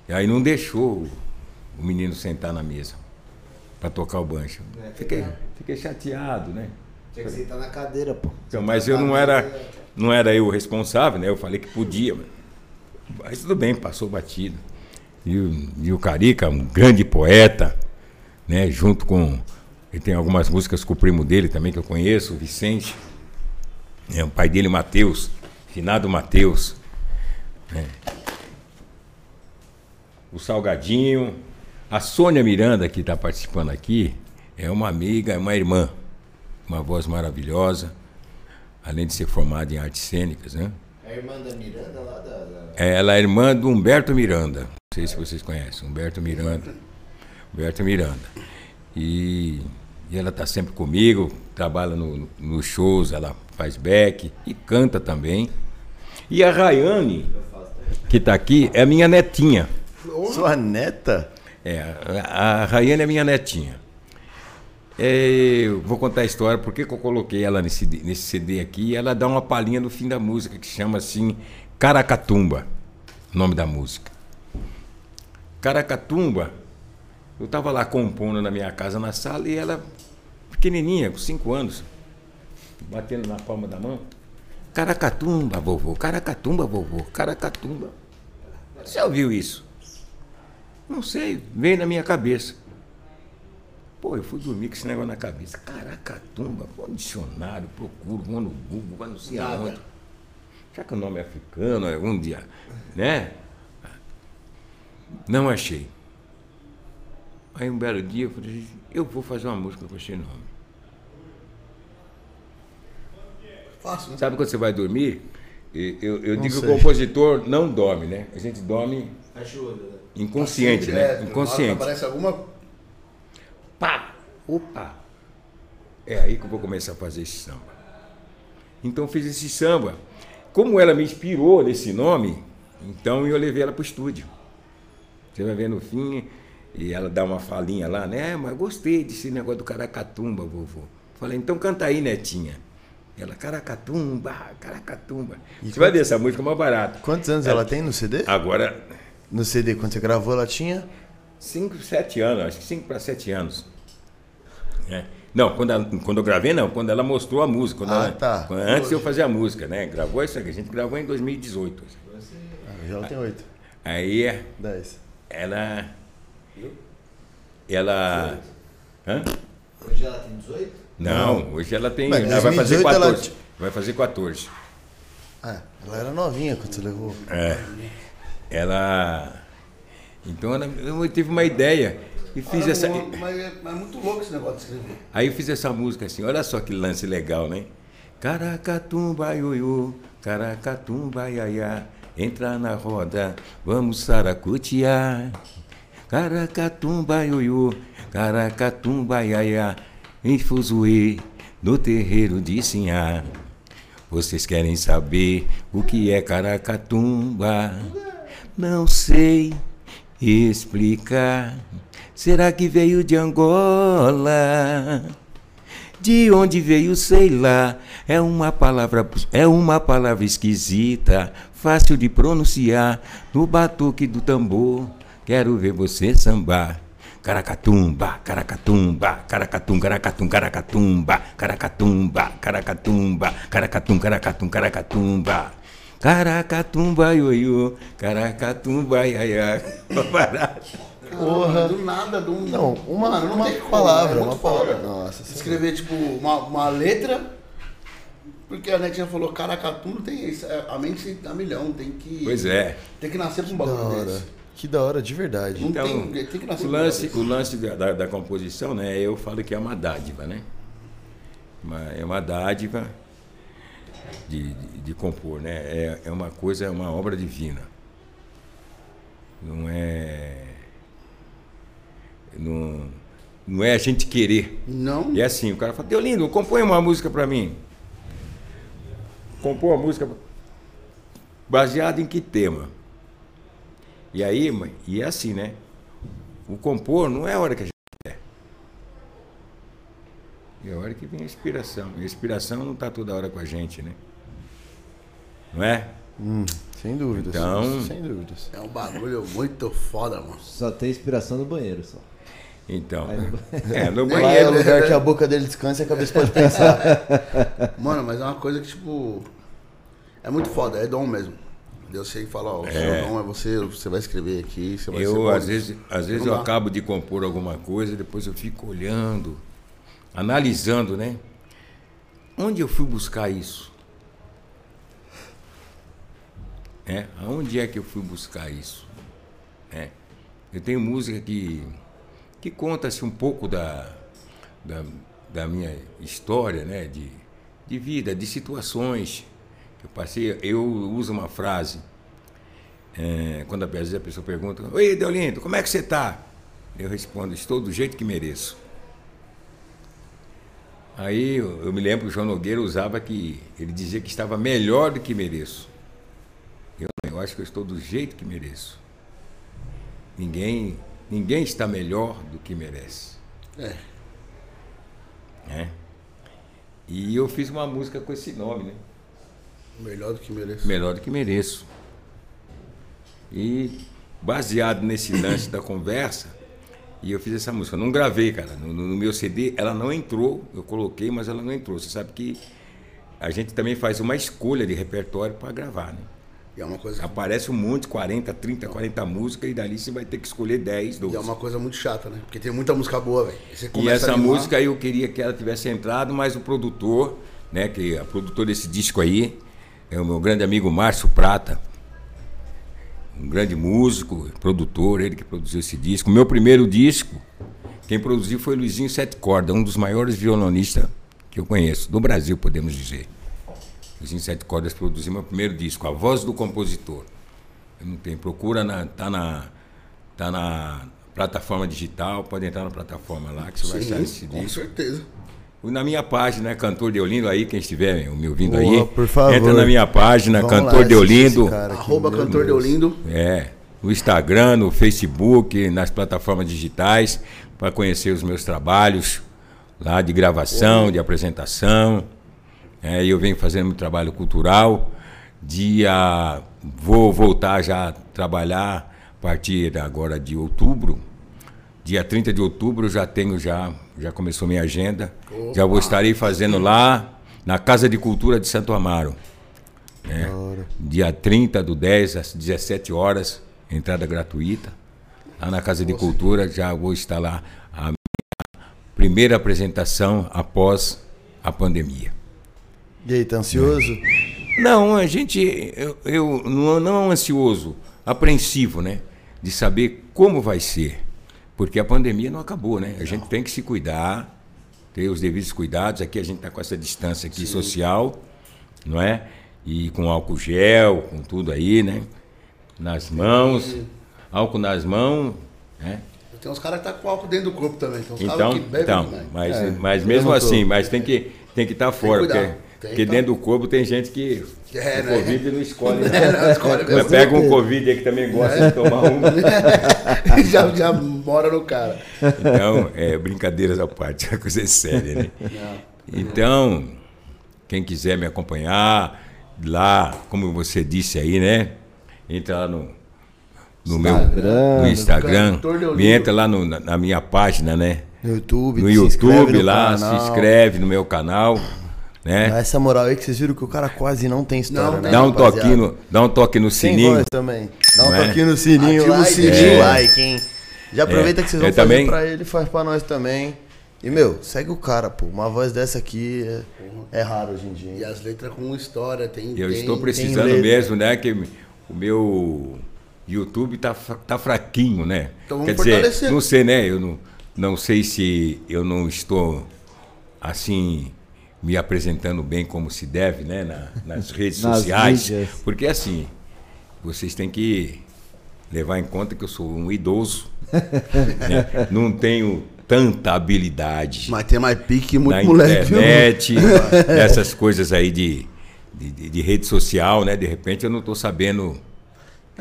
[SPEAKER 3] e aí não deixou o- menino sentar na mesa para tocar o banjo. Fiquei, fiquei chateado, né?
[SPEAKER 1] Tinha que sentar na cadeira, pô.
[SPEAKER 3] Então, mas eu não era, não era eu o responsável, né? Eu falei que podia. Mas, mas tudo bem, passou batido. E o, e o Carica, um grande poeta, né? Junto com. Ele tem algumas músicas com o primo dele também que eu conheço, o Vicente. É, o pai dele, Mateus, finado Mateus. né? O Salgadinho. A Sônia Miranda, que está participando aqui, é uma amiga, é uma irmã. Uma voz maravilhosa, além de ser formada em artes cênicas, né?
[SPEAKER 1] É a irmã da Miranda lá da. da-
[SPEAKER 3] Ela é irmã do Humberto Miranda. Não sei se vocês conhecem. Humberto Miranda. Humberto Miranda. E, e ela está sempre comigo, trabalha no- nos shows, ela faz back e canta também. E a Rayane, que está aqui, é minha netinha.
[SPEAKER 4] Sua neta?
[SPEAKER 3] É, a, a Rayane é minha netinha. É, vou contar a história, por que que eu coloquei ela nesse, nesse CD aqui. Ela dá uma palhinha no fim da música, que chama assim Caracatumba, nome da música. Caracatumba, eu estava lá compondo na minha casa, na sala, e ela, pequenininha, com cinco anos, batendo na palma da mão. Caracatumba, vovô, caracatumba, vovô, caracatumba. Você ouviu isso? Não sei, veio na minha cabeça. Pô, eu fui dormir com esse negócio na cabeça. Caracatumba, pô, dicionário, procuro, vou no Google, vai não sei aonde. Já que o nome é africano, algum dia, né? Não achei. Aí um belo dia eu falei, eu vou fazer uma música com esse nome.
[SPEAKER 2] Fácil, né?
[SPEAKER 3] Sabe quando você vai dormir? Eu, eu digo que o compositor não dorme, né? A gente dorme inconsciente,
[SPEAKER 2] Assim,
[SPEAKER 3] né?
[SPEAKER 2] direto. Que
[SPEAKER 3] Inconsciente.
[SPEAKER 2] Aparece alguma.
[SPEAKER 3] Pá! Opa! É aí que eu vou começar a fazer esse samba. Então fiz esse samba. Como ela me inspirou nesse nome, então eu levei ela para o estúdio. Você vai ver no fim, e ela dá uma falinha lá, né? Mas gostei desse negócio do caracatumba, vovô. Falei, então canta aí, netinha. Ela, caracatumba, caracatumba. Você vai ver essa música é mais barata.
[SPEAKER 4] Quantos anos ela tem no CD?
[SPEAKER 3] Agora,
[SPEAKER 4] No CD, quando você gravou, ela tinha?
[SPEAKER 3] 5, 7 anos, acho que 5 para 7 anos. É. Não, quando, ela- quando eu gravei, não, quando ela mostrou a música. Quando
[SPEAKER 4] Ah,
[SPEAKER 3] ela-
[SPEAKER 4] tá.
[SPEAKER 3] quando- antes de eu fazer a música, né? Gravou isso aqui, a gente gravou em 2018.
[SPEAKER 4] Ah, já ela tem oito.
[SPEAKER 3] Aí é,
[SPEAKER 4] Dez.
[SPEAKER 3] ela. Ela. Hã?
[SPEAKER 1] Hoje ela tem 18?
[SPEAKER 3] Não, hoje ela tem.
[SPEAKER 4] Mas
[SPEAKER 3] ela vai fazer
[SPEAKER 4] 2018 ela
[SPEAKER 3] 14. Vai fazer 14.
[SPEAKER 4] Ah, ela era novinha quando você levou.
[SPEAKER 3] É. Ela. Então ela, eu tive uma ideia e fiz
[SPEAKER 2] Ah,
[SPEAKER 3] essa.
[SPEAKER 2] não, Mas é, mas é muito louco esse negócio de escrever.
[SPEAKER 3] Aí eu fiz essa música assim, olha só que lance legal, né? Caracatumba, ioiô, caracatumba, iaiá, entra na roda, vamos saracutear. Caracatumba, ioiô, caracatumba, iaiá, em Fuzuê, no terreiro de Sinhá. Vocês querem saber o que é caracatumba? Não sei explicar. Será que veio de Angola? De onde veio, sei lá. É uma palavra, é uma palavra esquisita, fácil de pronunciar. No batuque do tambor, quero ver você sambar. Caracatumba, caracatumba, caracatum, caracatum, caracatumba, caracatumba, caracatumba, caracatum, caracatum, caracatumba. Caracatumba, ioiô, caracatumba, iaiá. [LAUGHS]
[SPEAKER 2] Porra. Do nada, do um.
[SPEAKER 4] Não, uma,
[SPEAKER 2] Mano, não
[SPEAKER 4] uma
[SPEAKER 2] tem como,
[SPEAKER 4] palavra,
[SPEAKER 2] é
[SPEAKER 4] uma
[SPEAKER 2] muito
[SPEAKER 4] palavra.
[SPEAKER 2] foda.
[SPEAKER 4] Nossa,
[SPEAKER 2] Escrever, tipo, uma, uma letra. Porque a netinha falou, caracatum tem isso. é, A mente a milhão, tem que.
[SPEAKER 3] Pois é.
[SPEAKER 2] Tem que nascer com um
[SPEAKER 4] da
[SPEAKER 2] bagulho
[SPEAKER 4] hora.
[SPEAKER 2] desse.
[SPEAKER 4] Que da hora, de verdade.
[SPEAKER 3] Então,
[SPEAKER 2] tem- tem que nascer
[SPEAKER 3] o
[SPEAKER 2] com
[SPEAKER 3] lance, o lance da, da, da composição, né? Eu falo que é uma dádiva, né? Uma- é uma dádiva de, de, de compor, né? É, é uma coisa, é uma obra divina. Não é. Não, não é a gente querer.
[SPEAKER 2] Não.
[SPEAKER 3] E é assim, o cara fala, Deolindo, compõe uma música pra mim. Compõe uma música baseada em que tema? E aí, e é assim, né? O compor não é a hora que a gente É a hora que vem a inspiração. E a inspiração não está toda hora com a gente, né? Não é?
[SPEAKER 4] Hum, sem dúvidas.
[SPEAKER 3] Então-
[SPEAKER 4] Sem dúvidas.
[SPEAKER 2] É um bagulho muito foda, mano.
[SPEAKER 1] Só tem inspiração no banheiro só.
[SPEAKER 3] Então.
[SPEAKER 1] Aí no-
[SPEAKER 3] É, no
[SPEAKER 4] Lá é o
[SPEAKER 3] banheiro.
[SPEAKER 4] lugar que a boca dele descansa e a cabeça pode pensar. [LAUGHS]
[SPEAKER 2] Mano, mas é uma coisa que, tipo. É muito foda, é dom mesmo. Deus chega e fala, ó, o seu dom é você, você vai escrever aqui, você vai
[SPEAKER 3] Eu,
[SPEAKER 2] bom
[SPEAKER 3] às vezes, às vezes eu acabo de compor alguma coisa, depois eu fico olhando, analisando, né? Onde eu fui buscar isso? É, aonde é que eu fui buscar isso? É. Eu tenho música que, que conta-se um pouco da, da, da minha história, né? De, de vida, de situações que eu passei. Eu uso uma frase é, quando a pessoa pergunta, Oi, Deolindo, como é que você está? Eu respondo, estou do jeito que mereço. Aí eu, me lembro que o João Nogueira usava que ele dizia que estava melhor do que mereço. Eu, eu acho que eu estou do jeito que mereço. Ninguém ninguém está melhor do que merece.
[SPEAKER 2] É.
[SPEAKER 3] Né? E eu fiz uma música com esse nome, né?
[SPEAKER 2] Melhor do que mereço.
[SPEAKER 3] Melhor do que mereço. E baseado nesse lance da conversa, e eu fiz essa música. Não gravei, cara. No, no meu CD ela não entrou. Eu coloquei, mas ela não entrou. Você sabe que a gente também faz uma escolha de repertório para gravar, né?
[SPEAKER 2] E é uma coisa
[SPEAKER 3] Aparece um monte, 40, 30, 40 músicas, e dali você vai ter que escolher 10, 12.
[SPEAKER 2] e é uma coisa muito chata, né? Porque tem muita música boa, velho.
[SPEAKER 3] E essa música eu queria que ela tivesse entrado, mas o produtor, né, que é o produtor desse disco aí, é o meu grande amigo Márcio Prata. Um grande músico, produtor, ele que produziu esse disco. Meu primeiro disco, quem produziu foi Luizinho Sete Corda, um dos maiores violonistas que eu conheço, do Brasil, podemos dizer. Luizinho Sete Cordas produziu meu primeiro disco, A Voz do Compositor. Eu não tenho, procura na, tá na tá na plataforma digital, pode entrar na plataforma lá que você vai achar esse
[SPEAKER 2] Sim, com
[SPEAKER 3] disco.
[SPEAKER 2] certeza.
[SPEAKER 3] Na minha página, Cantor de Olindo, aí, quem estiver me ouvindo
[SPEAKER 4] Boa,
[SPEAKER 3] aí,
[SPEAKER 4] por favor.
[SPEAKER 3] entra na minha página,
[SPEAKER 4] Vamos
[SPEAKER 3] Cantor
[SPEAKER 4] lá
[SPEAKER 3] de
[SPEAKER 4] assistir
[SPEAKER 3] Olindo.
[SPEAKER 4] esse cara aqui,
[SPEAKER 2] Arroba Cantor. Deolindo.
[SPEAKER 3] É, no Instagram, no Facebook, nas plataformas digitais, para conhecer os meus trabalhos lá de gravação, de apresentação. É, eu venho fazendo meu trabalho cultural. Dia, vou voltar já a trabalhar a partir agora de outubro. Dia 30 de outubro já tenho já, já começou minha agenda. Já vou estarei fazendo lá na Casa de Cultura de Santo Amaro. né? Dia 30 do 10 às 17 horas, entrada gratuita. Lá na Casa de Cultura já vou estar lá a minha primeira apresentação após a pandemia.
[SPEAKER 4] E aí, tá ansioso?
[SPEAKER 3] Não, a gente, eu, eu não, não ansioso, apreensivo, né? De saber como vai ser. Porque a pandemia não acabou, né? A gente tem que se cuidar, ter os devidos cuidados. Aqui a gente está com essa distância aqui social, não é? E com álcool gel, com tudo aí, né? Nas mãos, álcool nas mãos, né?
[SPEAKER 2] Tem uns caras que tá com álcool dentro do corpo também. Tem uns caras
[SPEAKER 3] Então,
[SPEAKER 2] que bebem
[SPEAKER 3] então mas,
[SPEAKER 1] É,
[SPEAKER 3] mas mesmo assim, mas tem que tem que estar fora,
[SPEAKER 2] cuidar.
[SPEAKER 3] porque,
[SPEAKER 2] Tem
[SPEAKER 3] porque
[SPEAKER 2] que
[SPEAKER 3] dentro do corpo tem gente que
[SPEAKER 2] É,
[SPEAKER 3] o
[SPEAKER 2] né?
[SPEAKER 3] Covid não escolhe. [LAUGHS]
[SPEAKER 2] É,
[SPEAKER 3] Né?
[SPEAKER 2] não, escolhe mesmo.
[SPEAKER 3] pega um Covid aí que também gosta de tomar um. [LAUGHS]
[SPEAKER 2] já, já mora no cara.
[SPEAKER 3] Então, é, brincadeiras à parte, [LAUGHS] é coisa séria, né? Então, quem quiser me acompanhar lá, como você disse aí, né? Entra lá no, no meu
[SPEAKER 1] Instagram,
[SPEAKER 3] no Instagram, me entra lá no- na, na minha página, né?
[SPEAKER 4] No YouTube,
[SPEAKER 3] No
[SPEAKER 4] se
[SPEAKER 3] YouTube
[SPEAKER 4] no
[SPEAKER 3] lá,
[SPEAKER 4] canal.
[SPEAKER 3] se inscreve no meu canal,
[SPEAKER 4] Dá
[SPEAKER 3] né?
[SPEAKER 4] essa moral aí que vocês viram que o cara quase não tem história,
[SPEAKER 2] Não
[SPEAKER 4] né?
[SPEAKER 3] Dá um
[SPEAKER 4] rapaziada?
[SPEAKER 3] toquinho, no, dá um toque no sininho.
[SPEAKER 4] também. Dá um
[SPEAKER 3] é?
[SPEAKER 4] toquinho no sininho
[SPEAKER 2] Ativa
[SPEAKER 4] lá
[SPEAKER 2] o
[SPEAKER 4] e
[SPEAKER 2] sininho.
[SPEAKER 4] deixa
[SPEAKER 3] É.
[SPEAKER 4] o like, hein? Já aproveita que vocês vão
[SPEAKER 3] Eu
[SPEAKER 4] fazer
[SPEAKER 3] também-
[SPEAKER 4] pra ele, faz pra nós também. E, meu, segue o cara, pô. Uma voz dessa aqui é, é raro hoje em dia.
[SPEAKER 2] E as letras com história, tem.
[SPEAKER 3] Eu
[SPEAKER 2] tem-
[SPEAKER 3] estou precisando mesmo, né? Que o meu YouTube tá, tá fraquinho, né?
[SPEAKER 2] Então vamos
[SPEAKER 3] Quer dizer,
[SPEAKER 2] fortalecer.
[SPEAKER 3] não sei, né? Eu não, não sei se eu não estou assim me apresentando bem como se deve, né? Na- nas [LAUGHS] redes
[SPEAKER 1] Nas
[SPEAKER 3] sociais.
[SPEAKER 1] mídias.
[SPEAKER 3] Porque assim, vocês têm que levar em conta que eu sou um idoso, [LAUGHS] né? não tenho tanta habilidade
[SPEAKER 2] Mas tem mais pique muito
[SPEAKER 3] na
[SPEAKER 2] moleque. viu?
[SPEAKER 3] internet, [LAUGHS] essas coisas aí de, de, de- de rede social, né? De repente eu não estou sabendo.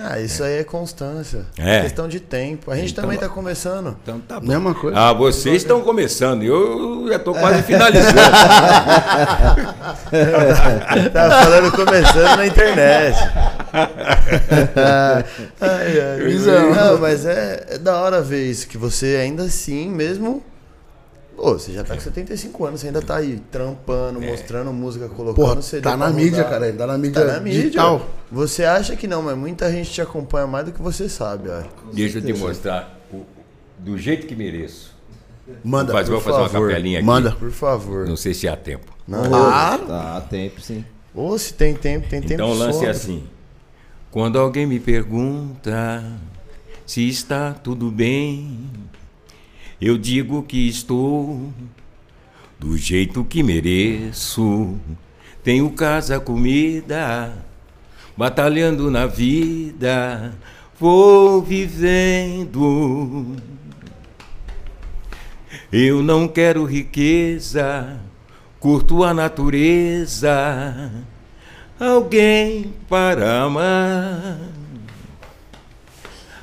[SPEAKER 4] Ah, isso aí é constância.
[SPEAKER 3] É.
[SPEAKER 4] Questão de tempo. A gente
[SPEAKER 3] Então-
[SPEAKER 4] também tá começando.
[SPEAKER 3] Então tá bom.
[SPEAKER 2] Mesma coisa.
[SPEAKER 3] Ah, vocês estão começando, eu já estou quase finalizando. [LAUGHS]
[SPEAKER 4] Tá falando começando na internet. [LAUGHS] ai, ai. Não, mas é, é da hora ver isso, que você ainda assim, mesmo. Pô, você já tá com 75 anos, você ainda tá aí trampando, mostrando música, colocando
[SPEAKER 2] Porra,
[SPEAKER 4] CD
[SPEAKER 2] tá na mídia, cara. Tá na mídia,
[SPEAKER 4] Tá na mídia.
[SPEAKER 2] digital.
[SPEAKER 4] Você acha que não, mas muita gente te acompanha mais do que você sabe, ó.
[SPEAKER 3] Deixa eu te mostrar o- do jeito que mereço.
[SPEAKER 2] Manda.
[SPEAKER 3] Vou fazer, vou
[SPEAKER 4] por
[SPEAKER 3] fazer uma
[SPEAKER 4] favor.
[SPEAKER 3] capelinha aqui.
[SPEAKER 2] Manda.
[SPEAKER 4] Por favor.
[SPEAKER 3] Não sei se há tempo.
[SPEAKER 4] Não,
[SPEAKER 2] Claro.
[SPEAKER 1] Tá, tempo sim.
[SPEAKER 4] Ou se tem tempo, tem tempo
[SPEAKER 3] Então o lance é
[SPEAKER 4] sobra.
[SPEAKER 3] assim. Quando alguém me pergunta se está tudo bem, eu digo que estou do jeito que mereço. Tenho casa, comida, batalhando na vida, vou vivendo. Eu não quero riqueza, curto a natureza, alguém para amar.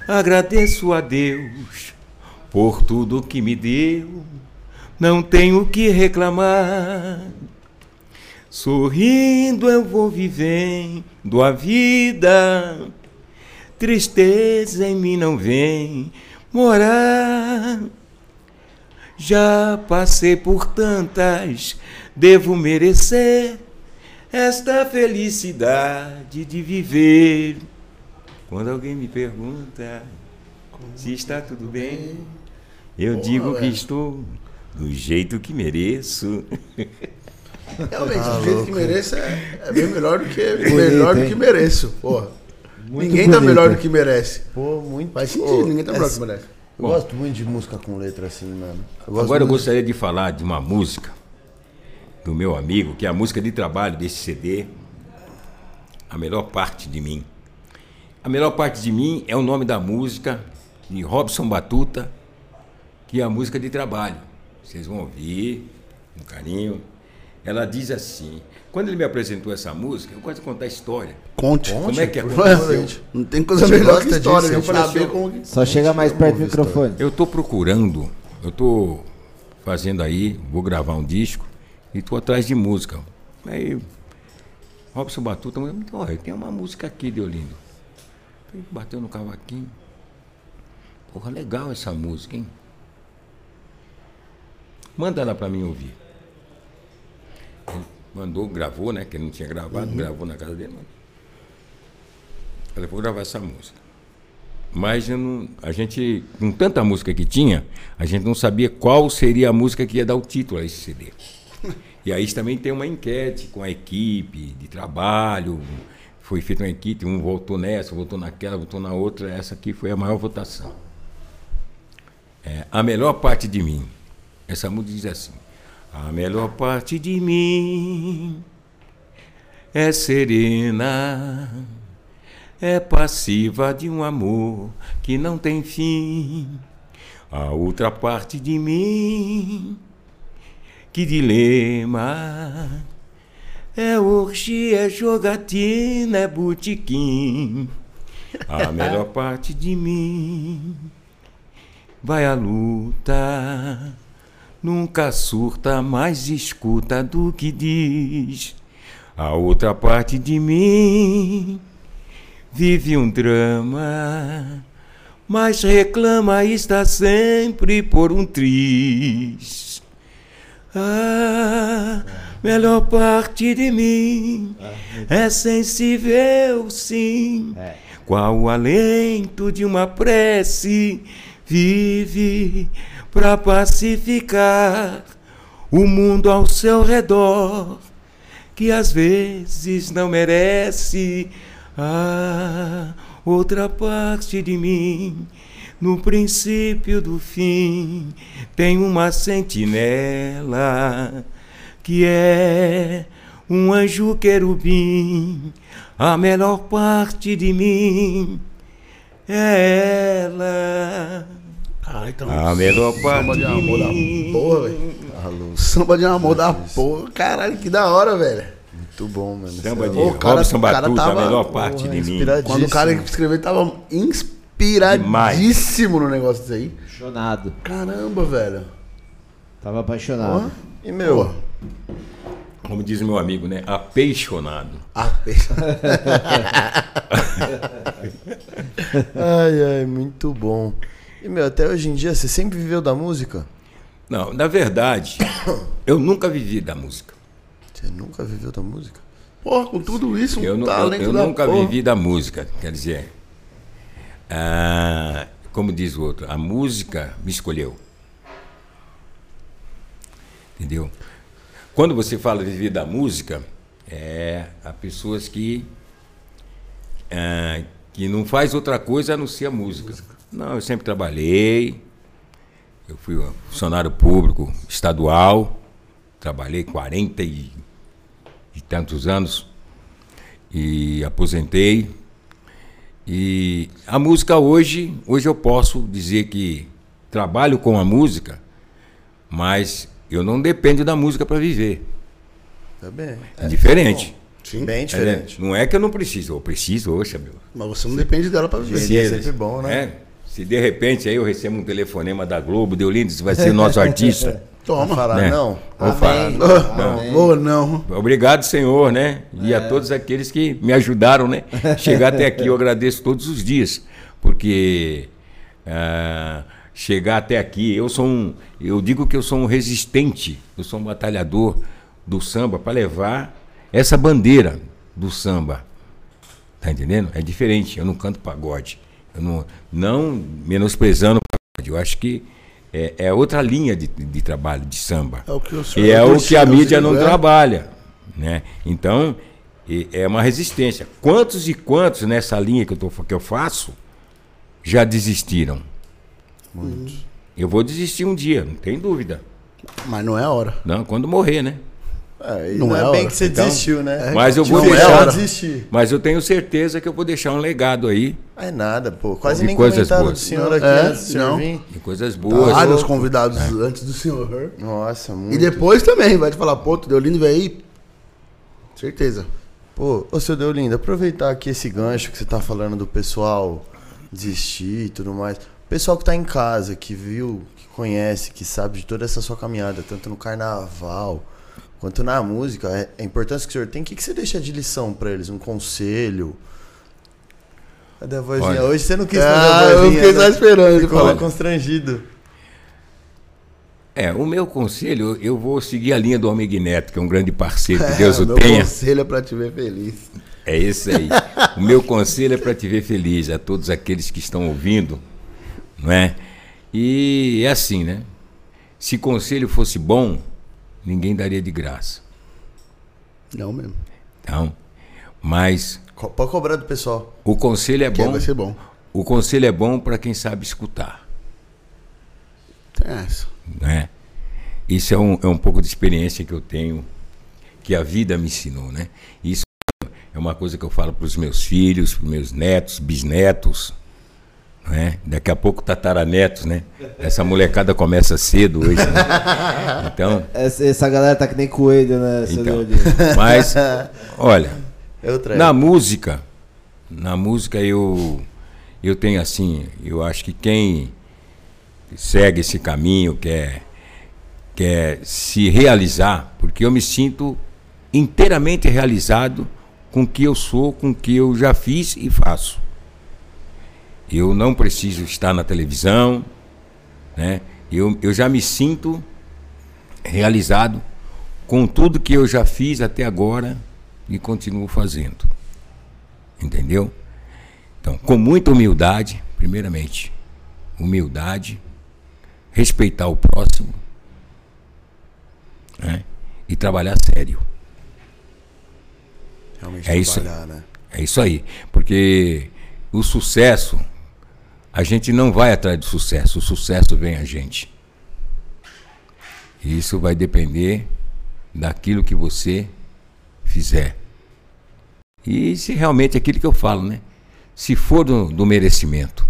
[SPEAKER 3] Agradeço a Deus por tudo que me deu, não tenho que reclamar. Sorrindo eu vou vivendo a vida, tristeza em mim não vem morar. Já passei por tantas, devo merecer esta felicidade de viver. Quando alguém me pergunta se está tudo bem, eu
[SPEAKER 2] Porra,
[SPEAKER 3] digo que
[SPEAKER 2] velho.
[SPEAKER 3] estou do jeito que mereço. [LAUGHS]
[SPEAKER 2] Realmente,
[SPEAKER 1] Tá
[SPEAKER 2] do jeito que mereço é, é bem melhor do que
[SPEAKER 1] Bonito,
[SPEAKER 2] melhor do que mereço. Porra.
[SPEAKER 1] Muito
[SPEAKER 2] ninguém tá
[SPEAKER 1] bonito.
[SPEAKER 2] melhor do que merece.
[SPEAKER 4] Pô, muito.
[SPEAKER 2] Faz sentido,
[SPEAKER 4] Pô,
[SPEAKER 2] ninguém tá melhor do que merece.
[SPEAKER 4] Eu gosto muito de música com letra assim, mano. Eu
[SPEAKER 3] Agora eu gostaria de falar de uma música do meu amigo, que é a música de trabalho desse CD, A Melhor Parte de Mim. A Melhor Parte de Mim é o nome da música de Robson Batuta, que é a música de trabalho. Vocês vão ouvir com carinho. Ela diz assim: quando ele me apresentou essa música, eu gosto de contar a história.
[SPEAKER 2] Conte.
[SPEAKER 3] Como é que
[SPEAKER 2] Ué, [LAUGHS]
[SPEAKER 3] aconteceu?
[SPEAKER 2] Não tem coisa
[SPEAKER 4] gente
[SPEAKER 2] melhor que história,
[SPEAKER 4] disso,
[SPEAKER 2] gente
[SPEAKER 3] eu falei assim,
[SPEAKER 2] como que...
[SPEAKER 1] Só chega mais perto do microfone.
[SPEAKER 3] Eu estou procurando, eu estou fazendo aí, vou gravar um disco e estou atrás de música. Aí, Robson Batuta, olha, tem uma música aqui de Olindo. Bateu no cavaquinho. Porra, legal essa música, hein? Manda ela para mim ouvir. Ele mandou, gravou, né? Que ele não tinha gravado, gravou na casa dele. Mano. Eu falei, vou gravar essa música. Mas não- a gente, com tanta música que tinha, a gente não sabia qual seria a música que ia dar o título a esse CD. [LAUGHS] E aí também tem uma enquete com a equipe de trabalho. Foi feita uma equipe, um votou nessa, votou naquela, votou na outra. Essa aqui foi a maior votação. É, a melhor parte de mim. Essa música diz assim: A melhor parte de mim é serena é passiva de um amor que não tem fim. A outra parte de mim, que dilema, é orgia, é jogatina, é botequim. A [LAUGHS] melhor parte de mim vai à luta, nunca surta, mais escuta do que diz. A outra parte de mim vive um drama, mas reclama e está sempre por um triz. A melhor parte de mim é sensível, sim.
[SPEAKER 1] É.
[SPEAKER 3] Qual o alento de uma prece vive para pacificar o mundo ao seu redor que às vezes não merece a outra parte de mim. No princípio do fim tem uma sentinela que é um anjo querubim. A melhor parte de mim é ela.
[SPEAKER 2] Ah, então.
[SPEAKER 3] A melhor parte
[SPEAKER 2] Samba de
[SPEAKER 3] de
[SPEAKER 2] amor da porra, velho.
[SPEAKER 4] Alô,
[SPEAKER 2] Samba de amor da porra. Caralho, que da hora, velho.
[SPEAKER 4] muito bom, mano.
[SPEAKER 3] Samba
[SPEAKER 4] é
[SPEAKER 3] de
[SPEAKER 2] o cara-
[SPEAKER 3] Robson
[SPEAKER 2] o cara
[SPEAKER 3] Batuta,
[SPEAKER 2] tava-
[SPEAKER 3] a melhor
[SPEAKER 4] porra,
[SPEAKER 3] parte de mim.
[SPEAKER 2] Quando o cara escreveu, tava inspiradíssimo no negócio disso aí.
[SPEAKER 1] Apaixonado.
[SPEAKER 2] Caramba, velho.
[SPEAKER 1] Tava apaixonado.
[SPEAKER 4] E, meu,
[SPEAKER 3] Como diz meu amigo, né? Apaixonado.
[SPEAKER 2] Ah, peixe. [LAUGHS] [LAUGHS]
[SPEAKER 4] ai, ai, muito bom. E, meu, até hoje em dia, você sempre viveu da música?
[SPEAKER 3] Não, na verdade, [COUGHS] eu nunca vivi da música.
[SPEAKER 4] Você nunca viveu da música?
[SPEAKER 2] Porra, com tudo isso, um
[SPEAKER 3] Eu, nu- eu-
[SPEAKER 2] talento
[SPEAKER 3] eu
[SPEAKER 2] da
[SPEAKER 3] nunca
[SPEAKER 2] porra.
[SPEAKER 3] vivi da música. Quer dizer, ah, como diz o outro, a música me escolheu. Entendeu? Quando você fala de viver da música, é há pessoas que ah, que não faz outra coisa a não ser a música. Não, eu sempre trabalhei. Eu fui funcionário público estadual, trabalhei 40 e, e tantos anos e aposentei. E a música hoje, hoje eu posso dizer que trabalho com a música, mas eu não dependo da música para viver.
[SPEAKER 4] Tá bem.
[SPEAKER 3] É, diferente.
[SPEAKER 2] Sim.
[SPEAKER 4] Bem
[SPEAKER 3] Tá
[SPEAKER 4] diferente.
[SPEAKER 3] Não é que eu não preciso, eu preciso, oxa, meu.
[SPEAKER 2] Mas você não depende dela pra viver.
[SPEAKER 4] Sim, é sempre bom, né?
[SPEAKER 3] é, se de repente aí eu recebo um telefonema da Globo, deu lindo, você vai ser nosso artista. [LAUGHS]
[SPEAKER 2] Toma.
[SPEAKER 4] falar,
[SPEAKER 3] né?
[SPEAKER 4] não.
[SPEAKER 3] Vou falar.
[SPEAKER 1] Amém.
[SPEAKER 2] Não. Ou não.
[SPEAKER 3] Obrigado, Senhor, né? E a todos aqueles que me ajudaram, né? Chegar até aqui, eu agradeço todos os dias, porque ah, chegar até aqui, eu sou um, eu digo que eu sou um resistente, eu sou um batalhador do samba para levar essa bandeira do samba. Tá entendendo? É diferente, eu não canto pagode. Não, não menosprezando o pagode, eu acho que é, é outra linha de, de trabalho de samba.
[SPEAKER 2] É o que o
[SPEAKER 3] E é o que a mídia não trabalha. Né? Então, é uma resistência. Quantos e quantos nessa linha que eu, tô, que eu faço já desistiram?
[SPEAKER 4] Muitos.
[SPEAKER 3] Eu vou desistir um dia, não tem dúvida.
[SPEAKER 2] Mas não é a hora.
[SPEAKER 3] Não, quando morrer, né?
[SPEAKER 4] É,
[SPEAKER 2] Não
[SPEAKER 4] não,
[SPEAKER 2] é
[SPEAKER 4] é bem
[SPEAKER 2] hora.
[SPEAKER 4] que você
[SPEAKER 3] Então,
[SPEAKER 4] desistiu, né?
[SPEAKER 3] Mas eu vou
[SPEAKER 2] não é
[SPEAKER 3] deixar.
[SPEAKER 4] desistir.
[SPEAKER 3] Mas eu tenho certeza que eu vou deixar um legado aí
[SPEAKER 4] É nada, pô. Quase nem
[SPEAKER 3] coisas
[SPEAKER 4] comentaram
[SPEAKER 3] boas.
[SPEAKER 4] do senhor aqui
[SPEAKER 2] É,
[SPEAKER 4] antes do senhor
[SPEAKER 2] não.
[SPEAKER 4] vir.
[SPEAKER 3] de coisas boas.
[SPEAKER 2] Vários convidados antes do senhor.
[SPEAKER 4] Nossa, muito.
[SPEAKER 2] E depois também, vai te falar, pô, tu deu lindo, aí. Certeza.
[SPEAKER 4] Pô, ô seu Deolindo, aproveitar aqui esse gancho que você tá falando do pessoal desistir e tudo mais. O pessoal que tá em casa, que viu, que conhece, que sabe de toda essa sua caminhada, tanto no carnaval quanto na música, é, a importância que o senhor tem, o que, que você deixa de lição pra eles? Um conselho? Cadê a vozinha?
[SPEAKER 3] Olha.
[SPEAKER 4] Hoje você não quis
[SPEAKER 2] Ah,
[SPEAKER 4] fazer a
[SPEAKER 2] eu fiquei só
[SPEAKER 4] né?
[SPEAKER 2] esperando ele
[SPEAKER 4] Ficou
[SPEAKER 2] falar.
[SPEAKER 4] constrangido.
[SPEAKER 3] É, o meu conselho, eu- vou seguir a linha do Almig Neto, que é um grande parceiro, que [LAUGHS] Deus
[SPEAKER 2] É,
[SPEAKER 3] o
[SPEAKER 2] meu
[SPEAKER 3] tenha.
[SPEAKER 2] conselho é pra te ver feliz.
[SPEAKER 3] É esse aí. o meu conselho é para te ver feliz, a todos aqueles que estão ouvindo, não é? E é assim, né? Se conselho fosse bom, ninguém daria de graça.
[SPEAKER 2] Não mesmo.
[SPEAKER 3] Então, mas
[SPEAKER 4] Co- Pode cobrar do pessoal.
[SPEAKER 3] o conselho é
[SPEAKER 2] Que
[SPEAKER 3] bom.
[SPEAKER 2] vai ser bom.
[SPEAKER 3] O conselho é bom para quem sabe escutar,
[SPEAKER 2] Tem essa.
[SPEAKER 3] né? Isso é um, é um pouco de experiência que eu tenho, que a vida me ensinou, né? Isso é uma coisa que eu falo para os meus filhos, para os meus netos, bisnetos, né? Daqui a pouco tataranetos, né? Essa molecada começa cedo hoje, né? [LAUGHS] Então,
[SPEAKER 1] Essa, essa galera tá que nem coelho, né,
[SPEAKER 3] então [LAUGHS] mas olha,
[SPEAKER 4] É
[SPEAKER 3] na música, na música eu eu tenho assim, eu acho que quem segue esse caminho quer quer se realizar, porque eu me sinto inteiramente realizado com o que eu sou, com o que eu já fiz e faço. Eu não preciso estar na televisão, né? Eu, eu já me sinto realizado com tudo que eu já fiz até agora e continuo fazendo. Entendeu? Então, com muita humildade, primeiramente, humildade, respeitar o próximo né? e trabalhar sério.
[SPEAKER 4] Realmente
[SPEAKER 3] É isso.
[SPEAKER 4] trabalhar, né?
[SPEAKER 3] É isso aí. Porque o sucesso, a gente não vai atrás do sucesso, o sucesso vem a gente. E isso vai depender daquilo que você fizer. E se realmente é aquilo que eu falo, né? Se for do, do merecimento.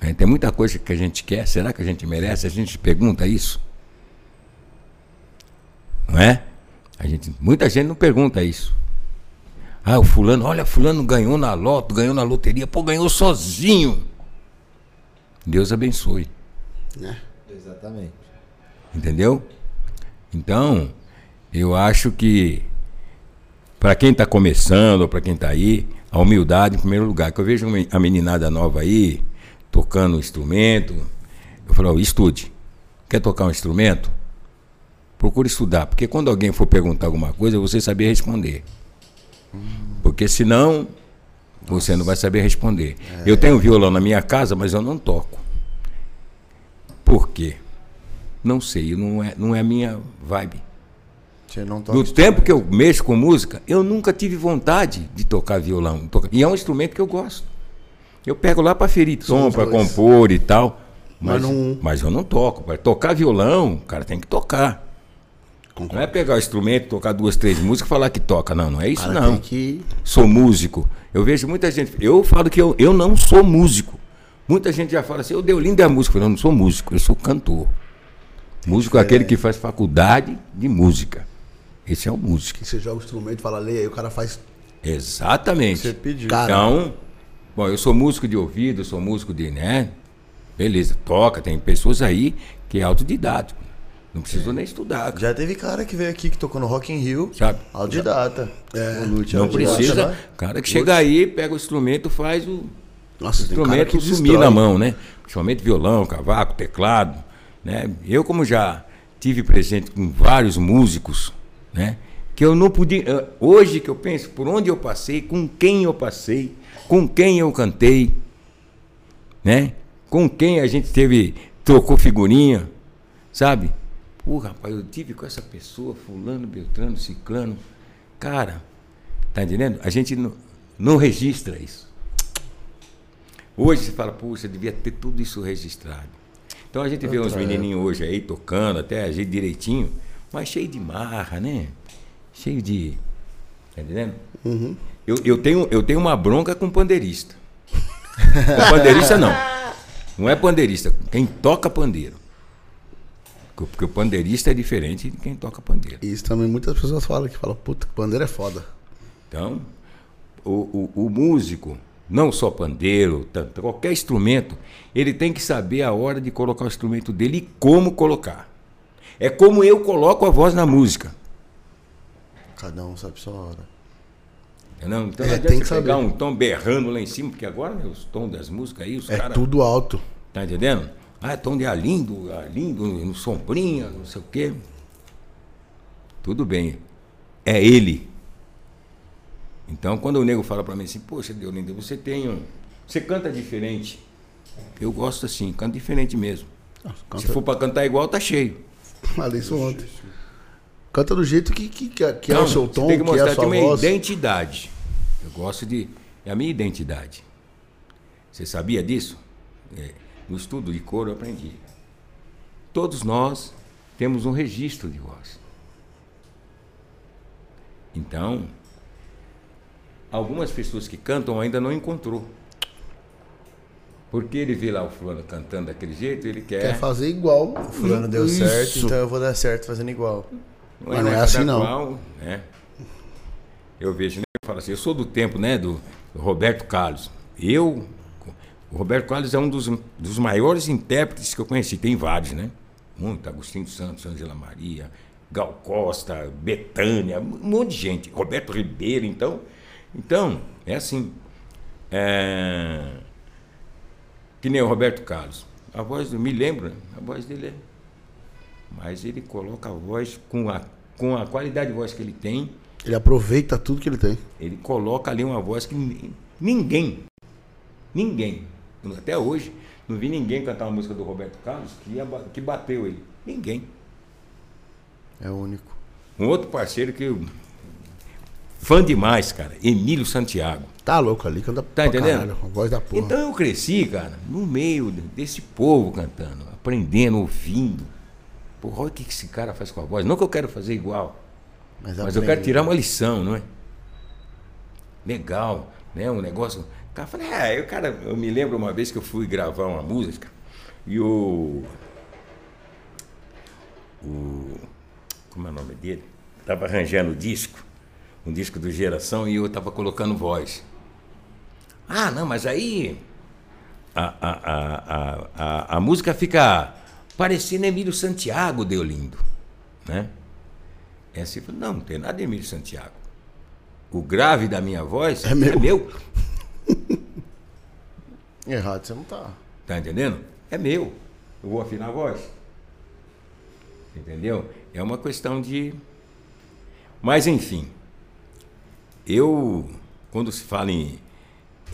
[SPEAKER 3] né? Tem muita coisa que a gente quer, será que a gente merece? A gente pergunta isso. Não é? A gente, muita gente não pergunta isso. Ah, o fulano, olha, fulano ganhou na loto, ganhou na loteria, pô, ganhou sozinho. Deus abençoe,
[SPEAKER 1] Exatamente.
[SPEAKER 3] entendeu? Então, eu acho que para quem está começando, para quem está aí, a humildade em primeiro lugar. Que eu vejo uma- a meninada nova aí tocando um instrumento, eu falo, ó, estude. Quer tocar um instrumento? Procure estudar, porque quando alguém for perguntar alguma coisa, você saber responder. Porque senão você não vai saber responder. Eu tenho violão na minha casa, mas eu não toco. Por quê? Não sei, não é, não é a minha vibe.
[SPEAKER 4] Você não toca
[SPEAKER 3] No tempo que eu mexo com música, eu nunca tive vontade de tocar violão. E é um instrumento que eu gosto. Eu pego lá para ferir tom, para compor e tal. Mas,
[SPEAKER 2] Mas não-
[SPEAKER 3] mas eu não toco. Para tocar violão, o cara tem que tocar. Não
[SPEAKER 2] Concordo.
[SPEAKER 3] é pegar o instrumento, tocar duas, três músicas e falar que toca. Não, não é isso
[SPEAKER 2] Cara,
[SPEAKER 3] não.
[SPEAKER 2] tem que...
[SPEAKER 3] Sou músico. Eu vejo muita gente. Eu falo que eu, eu não sou músico. Muita gente já fala assim, o Deolindo é músico. Eu não sou músico, eu sou cantor. Músico é aquele que faz faculdade de música. Esse é o músico.
[SPEAKER 2] Você joga o instrumento, fala lei, aí o cara faz.
[SPEAKER 3] Exatamente.
[SPEAKER 4] Você pediu.
[SPEAKER 2] Cara,
[SPEAKER 3] Então, bom, eu sou músico de ouvido, sou músico de, né? Beleza, toca, tem pessoas aí que é autodidático. Não precisou nem estudar, cara,
[SPEAKER 4] Já teve cara que veio aqui que tocou no Rock in Rio,
[SPEAKER 3] sabe?
[SPEAKER 4] autodidata. É. O Lute é
[SPEAKER 3] Não precisa.
[SPEAKER 4] né?
[SPEAKER 3] Cara que chega aí, pega o instrumento, faz o
[SPEAKER 2] Nossa, cara
[SPEAKER 3] instrumento
[SPEAKER 2] que
[SPEAKER 3] sumir na mão, né? Principalmente violão, cavaco, teclado, né? Eu como já tive presente com vários músicos, né? Que eu não podia, eh, hoje que eu penso por onde eu passei, com quem eu passei, com quem eu cantei, né? Com quem a gente teve trocou figurinha, sabe? Pô, rapaz, eu tive com essa pessoa, fulano, beltrano, ciclano. Cara, tá entendendo? A gente não, não registra isso. Hoje você fala, puxa, devia ter tudo isso registrado. Então a gente vê uns menininhos hoje aí tocando, até a gente direitinho, mas cheio de marra, né? Cheio de. Tá entendendo? Eu, eu, tenho, eu tenho uma bronca com pandeirista. Com pandeirista não. [LAUGHS] Não é pandeirista, quem toca pandeiro. Porque o pandeirista é diferente de quem toca pandeiro.
[SPEAKER 2] Isso também muitas pessoas falam que falam, puta, pandeiro é foda.
[SPEAKER 3] Então, o, o, o músico, não só pandeiro, tanto, qualquer instrumento, ele tem que saber a hora de colocar o instrumento dele e como colocar. É como eu coloco a voz na música.
[SPEAKER 4] Cada um sabe sua hora.
[SPEAKER 3] Não, então
[SPEAKER 2] É,
[SPEAKER 3] não
[SPEAKER 2] tem que
[SPEAKER 3] pegar
[SPEAKER 2] saber.
[SPEAKER 3] um tom berrando lá em cima, porque agora né, os tons das músicas aí, os
[SPEAKER 2] É
[SPEAKER 3] caras.
[SPEAKER 2] tudo alto.
[SPEAKER 3] Tá entendendo? Ah, tom de Arlindo, Arlindo, no Sombrinha, não sei o quê. Tudo bem. É ele. Então, quando o nego fala pra mim assim, poxa, Deolindo, você tem um. Você canta diferente. Eu gosto assim, canto diferente mesmo.
[SPEAKER 2] Canta,
[SPEAKER 3] Se for pra cantar igual, tá cheio.
[SPEAKER 2] Falei isso ontem. Canta do jeito que, que, que é, é o seu tom,
[SPEAKER 3] tem que
[SPEAKER 2] que é
[SPEAKER 3] mostrar
[SPEAKER 2] a sua
[SPEAKER 3] uma
[SPEAKER 2] voz.
[SPEAKER 3] identidade. Eu gosto de. É a minha identidade. Você sabia disso? É, no estudo de coro eu aprendi. Todos nós temos um registro de voz. Então, algumas pessoas que cantam ainda não encontrou. Porque ele vê lá o fulano cantando daquele jeito, ele quer.
[SPEAKER 2] Quer fazer igual.
[SPEAKER 4] O fulano deu
[SPEAKER 2] Isso.
[SPEAKER 4] certo, então eu vou dar certo fazendo igual.
[SPEAKER 2] Mas não é
[SPEAKER 3] cada
[SPEAKER 2] assim, não.
[SPEAKER 3] qual, né? Eu vejo, né? Eu falo assim, eu sou do tempo, né, do Roberto Carlos. Eu, o Roberto Carlos é um dos, dos maiores intérpretes que eu conheci. Tem vários, né? Muito, Agostinho dos Santos, Angela Maria, Gal Costa, Betânia, um monte de gente. Roberto Ribeiro, então. Então, é assim. É, que nem o Roberto Carlos. A voz, do- me lembra, a voz dele é mas ele coloca a voz com a, com a qualidade de voz que ele tem,
[SPEAKER 2] Ele aproveita tudo que ele tem.
[SPEAKER 3] ele coloca ali uma voz que ni- ninguém, ninguém, até hoje, não vi ninguém cantar uma música do Roberto Carlos que, ia que bateu ele. Ninguém.
[SPEAKER 4] É único.
[SPEAKER 3] Um outro parceiro que eu. Fã demais, cara, Emílio Santiago.
[SPEAKER 2] Tá louco ali, canta
[SPEAKER 3] Tá entendendo?
[SPEAKER 2] caralho, a voz da porra.
[SPEAKER 3] Então eu cresci, cara, no meio desse povo cantando, aprendendo, ouvindo. Porra, olha o que esse cara faz com a voz. Não que eu quero fazer igual. Mas eu quero tirar uma lição, não é? Legal, né? Um negócio. Cara fala, é, eu, cara, eu me lembro uma vez que eu fui gravar uma música e o. O. Como é o nome dele? Tava arranjando o disco, um disco do Geração, e eu tava colocando voz. Ah, não, mas aí. A, a, a, a, a, música fica parecendo Emílio Santiago, deu lindo. Né? É assim, não, não tem nada de Emílio Santiago. O grave da minha voz
[SPEAKER 2] É meu.
[SPEAKER 3] É meu.
[SPEAKER 4] Errado você não tá.
[SPEAKER 3] Tá entendendo? É meu. Eu vou afinar a voz. Entendeu? É uma questão de. Mas, enfim. Eu, quando se fala em,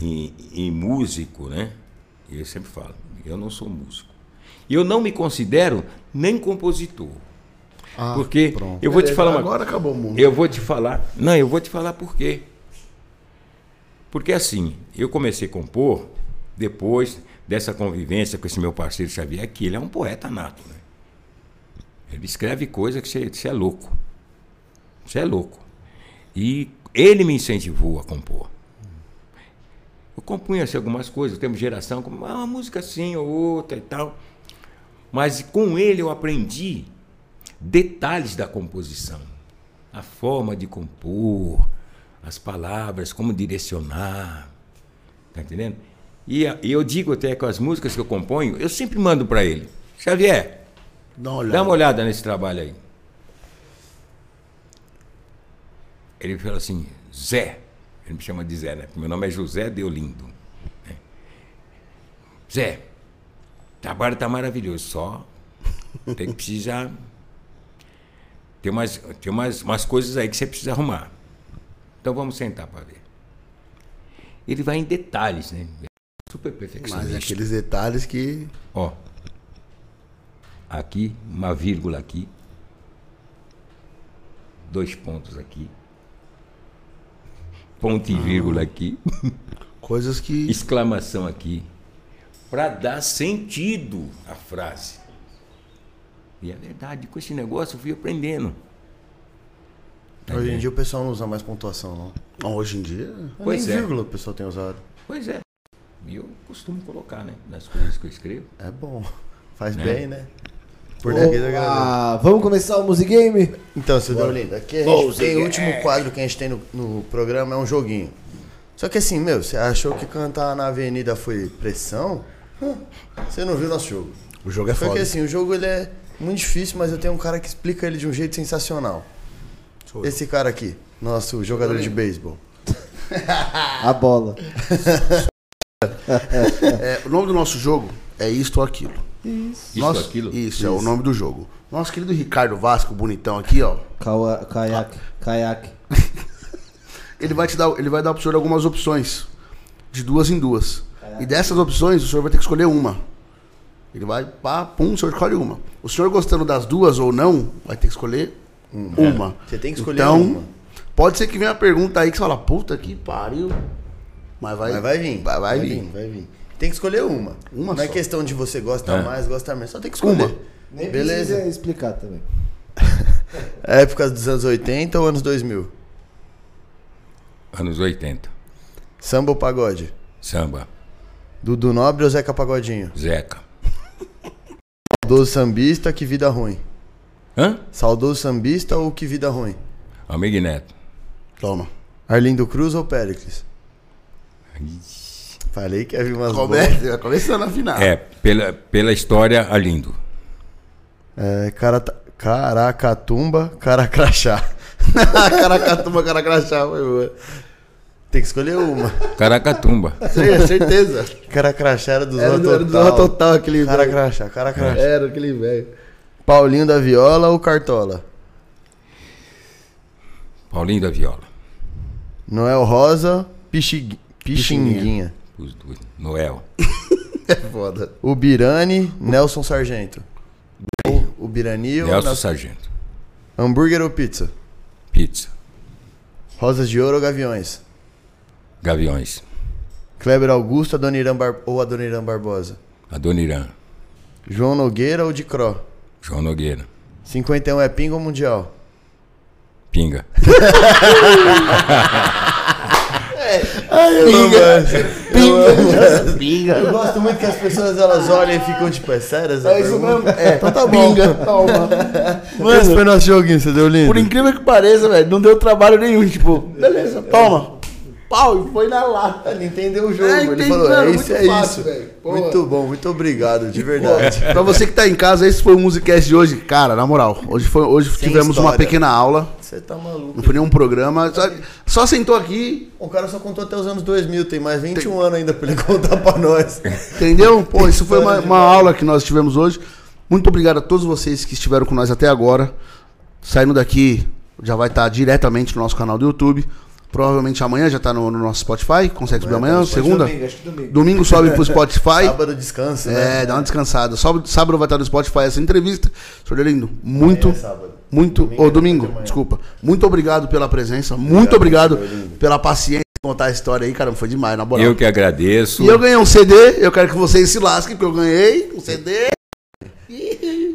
[SPEAKER 3] em, em músico, né? Eu sempre falo, eu não sou músico. E eu não me considero nem compositor.
[SPEAKER 2] Ah,
[SPEAKER 3] Porque
[SPEAKER 2] pronto.
[SPEAKER 3] eu vou te falar uma
[SPEAKER 2] Agora acabou o mundo.
[SPEAKER 3] Eu vou te falar. Não, eu vou te falar por quê. Porque assim, eu comecei a compor depois dessa convivência com esse meu parceiro Xavier, que ele é um poeta nato. Né? Ele escreve coisa que você, é louco. Você é louco. E ele me incentivou a compor. Eu compunha assim, algumas coisas, temos geração, como ah, uma música assim ou outra e tal. Mas com ele eu aprendi detalhes da composição. a forma de compor, as palavras, como direcionar. Tá entendendo? E, e eu digo até com as músicas que eu componho, eu sempre mando para ele. Xavier,
[SPEAKER 2] Dá uma olhada.
[SPEAKER 3] dá uma olhada nesse trabalho aí. Ele falou assim, Zé, ele me chama de Zé, né? Meu nome é José Deolindo. né? Zé, o trabalho tá maravilhoso, só [LAUGHS] tem que precisar. Tem umas, tem umas, umas coisas aí que você precisa arrumar. Então vamos sentar para ver. Ele vai em detalhes, né? Super
[SPEAKER 2] Mas
[SPEAKER 3] perfeccionista.
[SPEAKER 2] aqueles detalhes que.
[SPEAKER 3] Ó. Aqui, uma vírgula aqui. Dois pontos aqui. Ponto e vírgula aqui.
[SPEAKER 2] Coisas que. [LAUGHS]
[SPEAKER 3] Exclamação aqui. Para dar sentido à frase. E é verdade, com esse negócio eu fui aprendendo.
[SPEAKER 4] Hoje em dia o pessoal não usa mais pontuação, não.
[SPEAKER 2] Não, hoje em dia.
[SPEAKER 3] Pois
[SPEAKER 4] Nem
[SPEAKER 3] é.
[SPEAKER 4] vírgula o pessoal tem usado.
[SPEAKER 3] Pois é. E eu costumo colocar, né? Nas coisas que eu escrevo.
[SPEAKER 4] É bom. Faz
[SPEAKER 3] Né?
[SPEAKER 4] bem, né? Português é agradável.
[SPEAKER 1] Opa, vamos começar o Music Game?
[SPEAKER 4] Então, seu Deolindo, aqui a gente tem o último quadro que a gente tem no, no programa é um joguinho. Só que assim, meu, você achou que cantar na avenida foi pressão? Hum, Você não viu nosso jogo.
[SPEAKER 2] O jogo é
[SPEAKER 4] Só que
[SPEAKER 2] foda.
[SPEAKER 4] assim, o jogo ele é muito difícil, mas eu tenho um cara que explica ele de um jeito sensacional.
[SPEAKER 2] Sou eu.
[SPEAKER 4] Esse cara aqui, nosso jogador de beisebol. [LAUGHS]
[SPEAKER 1] A bola. [LAUGHS]
[SPEAKER 2] É, o nome do nosso jogo é Isto ou Aquilo.
[SPEAKER 3] Isso,
[SPEAKER 2] Nosso-
[SPEAKER 3] aquilo.
[SPEAKER 2] Isso, é o nome do jogo. Nosso querido Ricardo Vasco, bonitão aqui, ó.
[SPEAKER 1] Kawa- Caiaque. [LAUGHS] Caiaque.
[SPEAKER 2] Ele vai te dar, ele vai dar pro senhor algumas opções. De duas em duas. E dessas opções, o senhor vai ter que escolher uma. Ele vai, pá, pum, o senhor escolhe uma. O senhor gostando das duas ou não, vai ter que escolher uma.
[SPEAKER 4] Você tem que escolher
[SPEAKER 2] então,
[SPEAKER 4] uma.
[SPEAKER 2] Pode ser que venha uma pergunta aí que você fala, puta que pariu. Mas vai,
[SPEAKER 4] Mas vai vir.
[SPEAKER 2] Vai, vai vir.
[SPEAKER 4] Vai vir. Tem que escolher uma.
[SPEAKER 2] Uma
[SPEAKER 4] não é
[SPEAKER 2] só.
[SPEAKER 4] questão de você gostar
[SPEAKER 3] É.
[SPEAKER 4] mais, gostar menos. Só tem que escolher.
[SPEAKER 2] Uma.
[SPEAKER 1] Nem
[SPEAKER 4] Beleza.
[SPEAKER 1] precisa explicar também. [LAUGHS]
[SPEAKER 4] Época dos anos 80 ou anos 2000?
[SPEAKER 3] Anos 80.
[SPEAKER 4] Samba ou pagode?
[SPEAKER 3] Samba.
[SPEAKER 4] Dudu Nobre ou Zeca Pagodinho?
[SPEAKER 3] Zeca.
[SPEAKER 4] Saudoso sambista, que vida ruim.
[SPEAKER 3] Hã?
[SPEAKER 4] Saudoso sambista ou que vida ruim?
[SPEAKER 3] Amigo Neto.
[SPEAKER 2] Toma.
[SPEAKER 4] Arlindo Cruz ou Péricles? Falei que ia vir umas.
[SPEAKER 2] Começa, [LAUGHS] começando a final.
[SPEAKER 3] É, pela, pela história, Alindo.
[SPEAKER 4] É, carata- Caracatumba, Caracrachá. [LAUGHS]
[SPEAKER 2] Caracatuma, caracrachá, foi boa.
[SPEAKER 4] Tem que escolher uma.
[SPEAKER 3] Caracatumba.
[SPEAKER 2] Cer- Certeza.
[SPEAKER 4] Caracrachá era do Zorra
[SPEAKER 2] do, era do
[SPEAKER 4] Total.
[SPEAKER 2] Zorra Total aquele velho.
[SPEAKER 4] Caracrachá, Caracrachá.
[SPEAKER 2] Era aquele velho.
[SPEAKER 4] Paulinho da Viola ou Cartola?
[SPEAKER 3] Paulinho da Viola.
[SPEAKER 4] Noel Rosa, Pixi- Pixinguinha.
[SPEAKER 3] Os dois. Noel. [LAUGHS]
[SPEAKER 2] É foda.
[SPEAKER 4] O Birani, Nelson Sargento. Ou o Birani ou
[SPEAKER 3] Nelson
[SPEAKER 4] Nelson...
[SPEAKER 3] Sargento.
[SPEAKER 4] Hambúrguer ou pizza?
[SPEAKER 3] Pizza.
[SPEAKER 4] Rosas de ouro ou gaviões?
[SPEAKER 3] Gaviões.
[SPEAKER 4] Kleber Augusto Adoniran Bar... ou Adoniran Barbosa?
[SPEAKER 3] Adoniran.
[SPEAKER 4] João Nogueira ou de Cro?
[SPEAKER 3] João Nogueira.
[SPEAKER 4] 51 é pinga ou mundial?
[SPEAKER 3] Pinga. [LAUGHS]
[SPEAKER 2] Pinga.
[SPEAKER 4] Eu gosto muito que as pessoas elas olham e ficam tipo, é sério essa
[SPEAKER 2] É isso mesmo? É, então tá bom. Pinga, toma.
[SPEAKER 4] Esse foi nosso joguinho, você deu lindo?
[SPEAKER 2] Por incrível que pareça, velho, não deu trabalho nenhum. Tipo, beleza, toma. Pau, e foi na lata.
[SPEAKER 4] Ele entendeu o jogo,
[SPEAKER 2] É,
[SPEAKER 4] ele
[SPEAKER 2] entendi,
[SPEAKER 4] falou,
[SPEAKER 2] mano,
[SPEAKER 4] é isso, é
[SPEAKER 2] fácil,
[SPEAKER 4] isso. Muito bom, muito obrigado, de verdade.
[SPEAKER 2] pra você que tá em casa, esse foi o Musicast de hoje. Cara, na moral, hoje, foi, hoje
[SPEAKER 4] Sem
[SPEAKER 2] tivemos uma
[SPEAKER 4] história.
[SPEAKER 2] pequena aula.
[SPEAKER 4] Você tá maluco.
[SPEAKER 2] Não foi nenhum programa. Só, só sentou aqui,
[SPEAKER 4] O cara só contou até os anos 2000, tem mais 21 anos ainda pra ele contar pra nós.
[SPEAKER 2] Entendeu? Pô, isso foi uma, uma aula que nós tivemos hoje. Muito obrigado a todos vocês que estiveram com nós até agora. Saindo daqui, já vai estar diretamente no nosso canal do YouTube. Provavelmente amanhã já tá no, no nosso Spotify. Consegue subir
[SPEAKER 4] Amanhã tá
[SPEAKER 2] Segunda?
[SPEAKER 1] Domingo, acho que domingo.
[SPEAKER 2] Domingo sobe pro [LAUGHS] Spotify.
[SPEAKER 4] Sábado descansa, né?
[SPEAKER 2] É, dá uma descansada. Sábado, sábado vai estar no Spotify essa entrevista. Senhor Lindo, muito,
[SPEAKER 4] Amanhã é sábado.
[SPEAKER 2] muito,
[SPEAKER 4] Domingo
[SPEAKER 2] ou
[SPEAKER 4] é
[SPEAKER 2] domingo,
[SPEAKER 4] de
[SPEAKER 2] desculpa. Muito obrigado pela presença, muito obrigado
[SPEAKER 4] senhor Lindo.
[SPEAKER 2] pela paciência de contar a história aí, caramba, foi demais, na moral.
[SPEAKER 3] Eu que agradeço.
[SPEAKER 2] E eu ganhei um CD, eu quero que vocês se lasquem, porque eu ganhei um CD.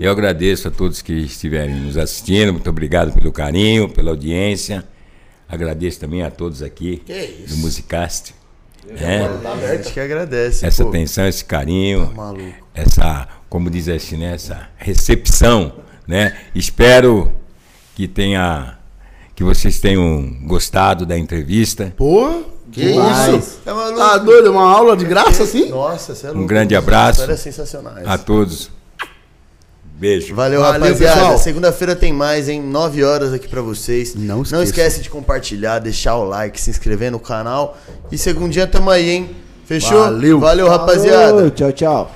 [SPEAKER 3] Eu agradeço a todos que estiverem nos assistindo. Muito obrigado pelo carinho, pela audiência. Agradeço também a todos aqui
[SPEAKER 2] Que isso.
[SPEAKER 3] do Musicast. né?
[SPEAKER 4] A gente que agradece.
[SPEAKER 3] Essa
[SPEAKER 4] pô.
[SPEAKER 3] atenção, esse carinho,
[SPEAKER 4] maluco.
[SPEAKER 3] essa, como diz assim, né? essa recepção, né? Espero que tenha que vocês tenham gostado da entrevista.
[SPEAKER 2] Pô, que
[SPEAKER 1] Demais.
[SPEAKER 2] isso?
[SPEAKER 4] É.
[SPEAKER 2] Tá doido? Uma aula de graça assim?
[SPEAKER 4] Nossa, você é louco.
[SPEAKER 3] grande abraço.
[SPEAKER 4] Histórias sensacionais.
[SPEAKER 3] A todos. Beijo.
[SPEAKER 4] Valeu,
[SPEAKER 2] Valeu,
[SPEAKER 4] rapaziada. Segunda-feira tem mais, hein? 9 horas aqui pra vocês.
[SPEAKER 2] Não
[SPEAKER 4] Não
[SPEAKER 2] esqueça.
[SPEAKER 4] esquece de compartilhar, deixar o like, se inscrever no canal. E segundinha tamo aí, hein? Fechou?
[SPEAKER 2] Valeu.
[SPEAKER 4] Valeu, rapaziada.
[SPEAKER 1] Falou, Tchau, tchau.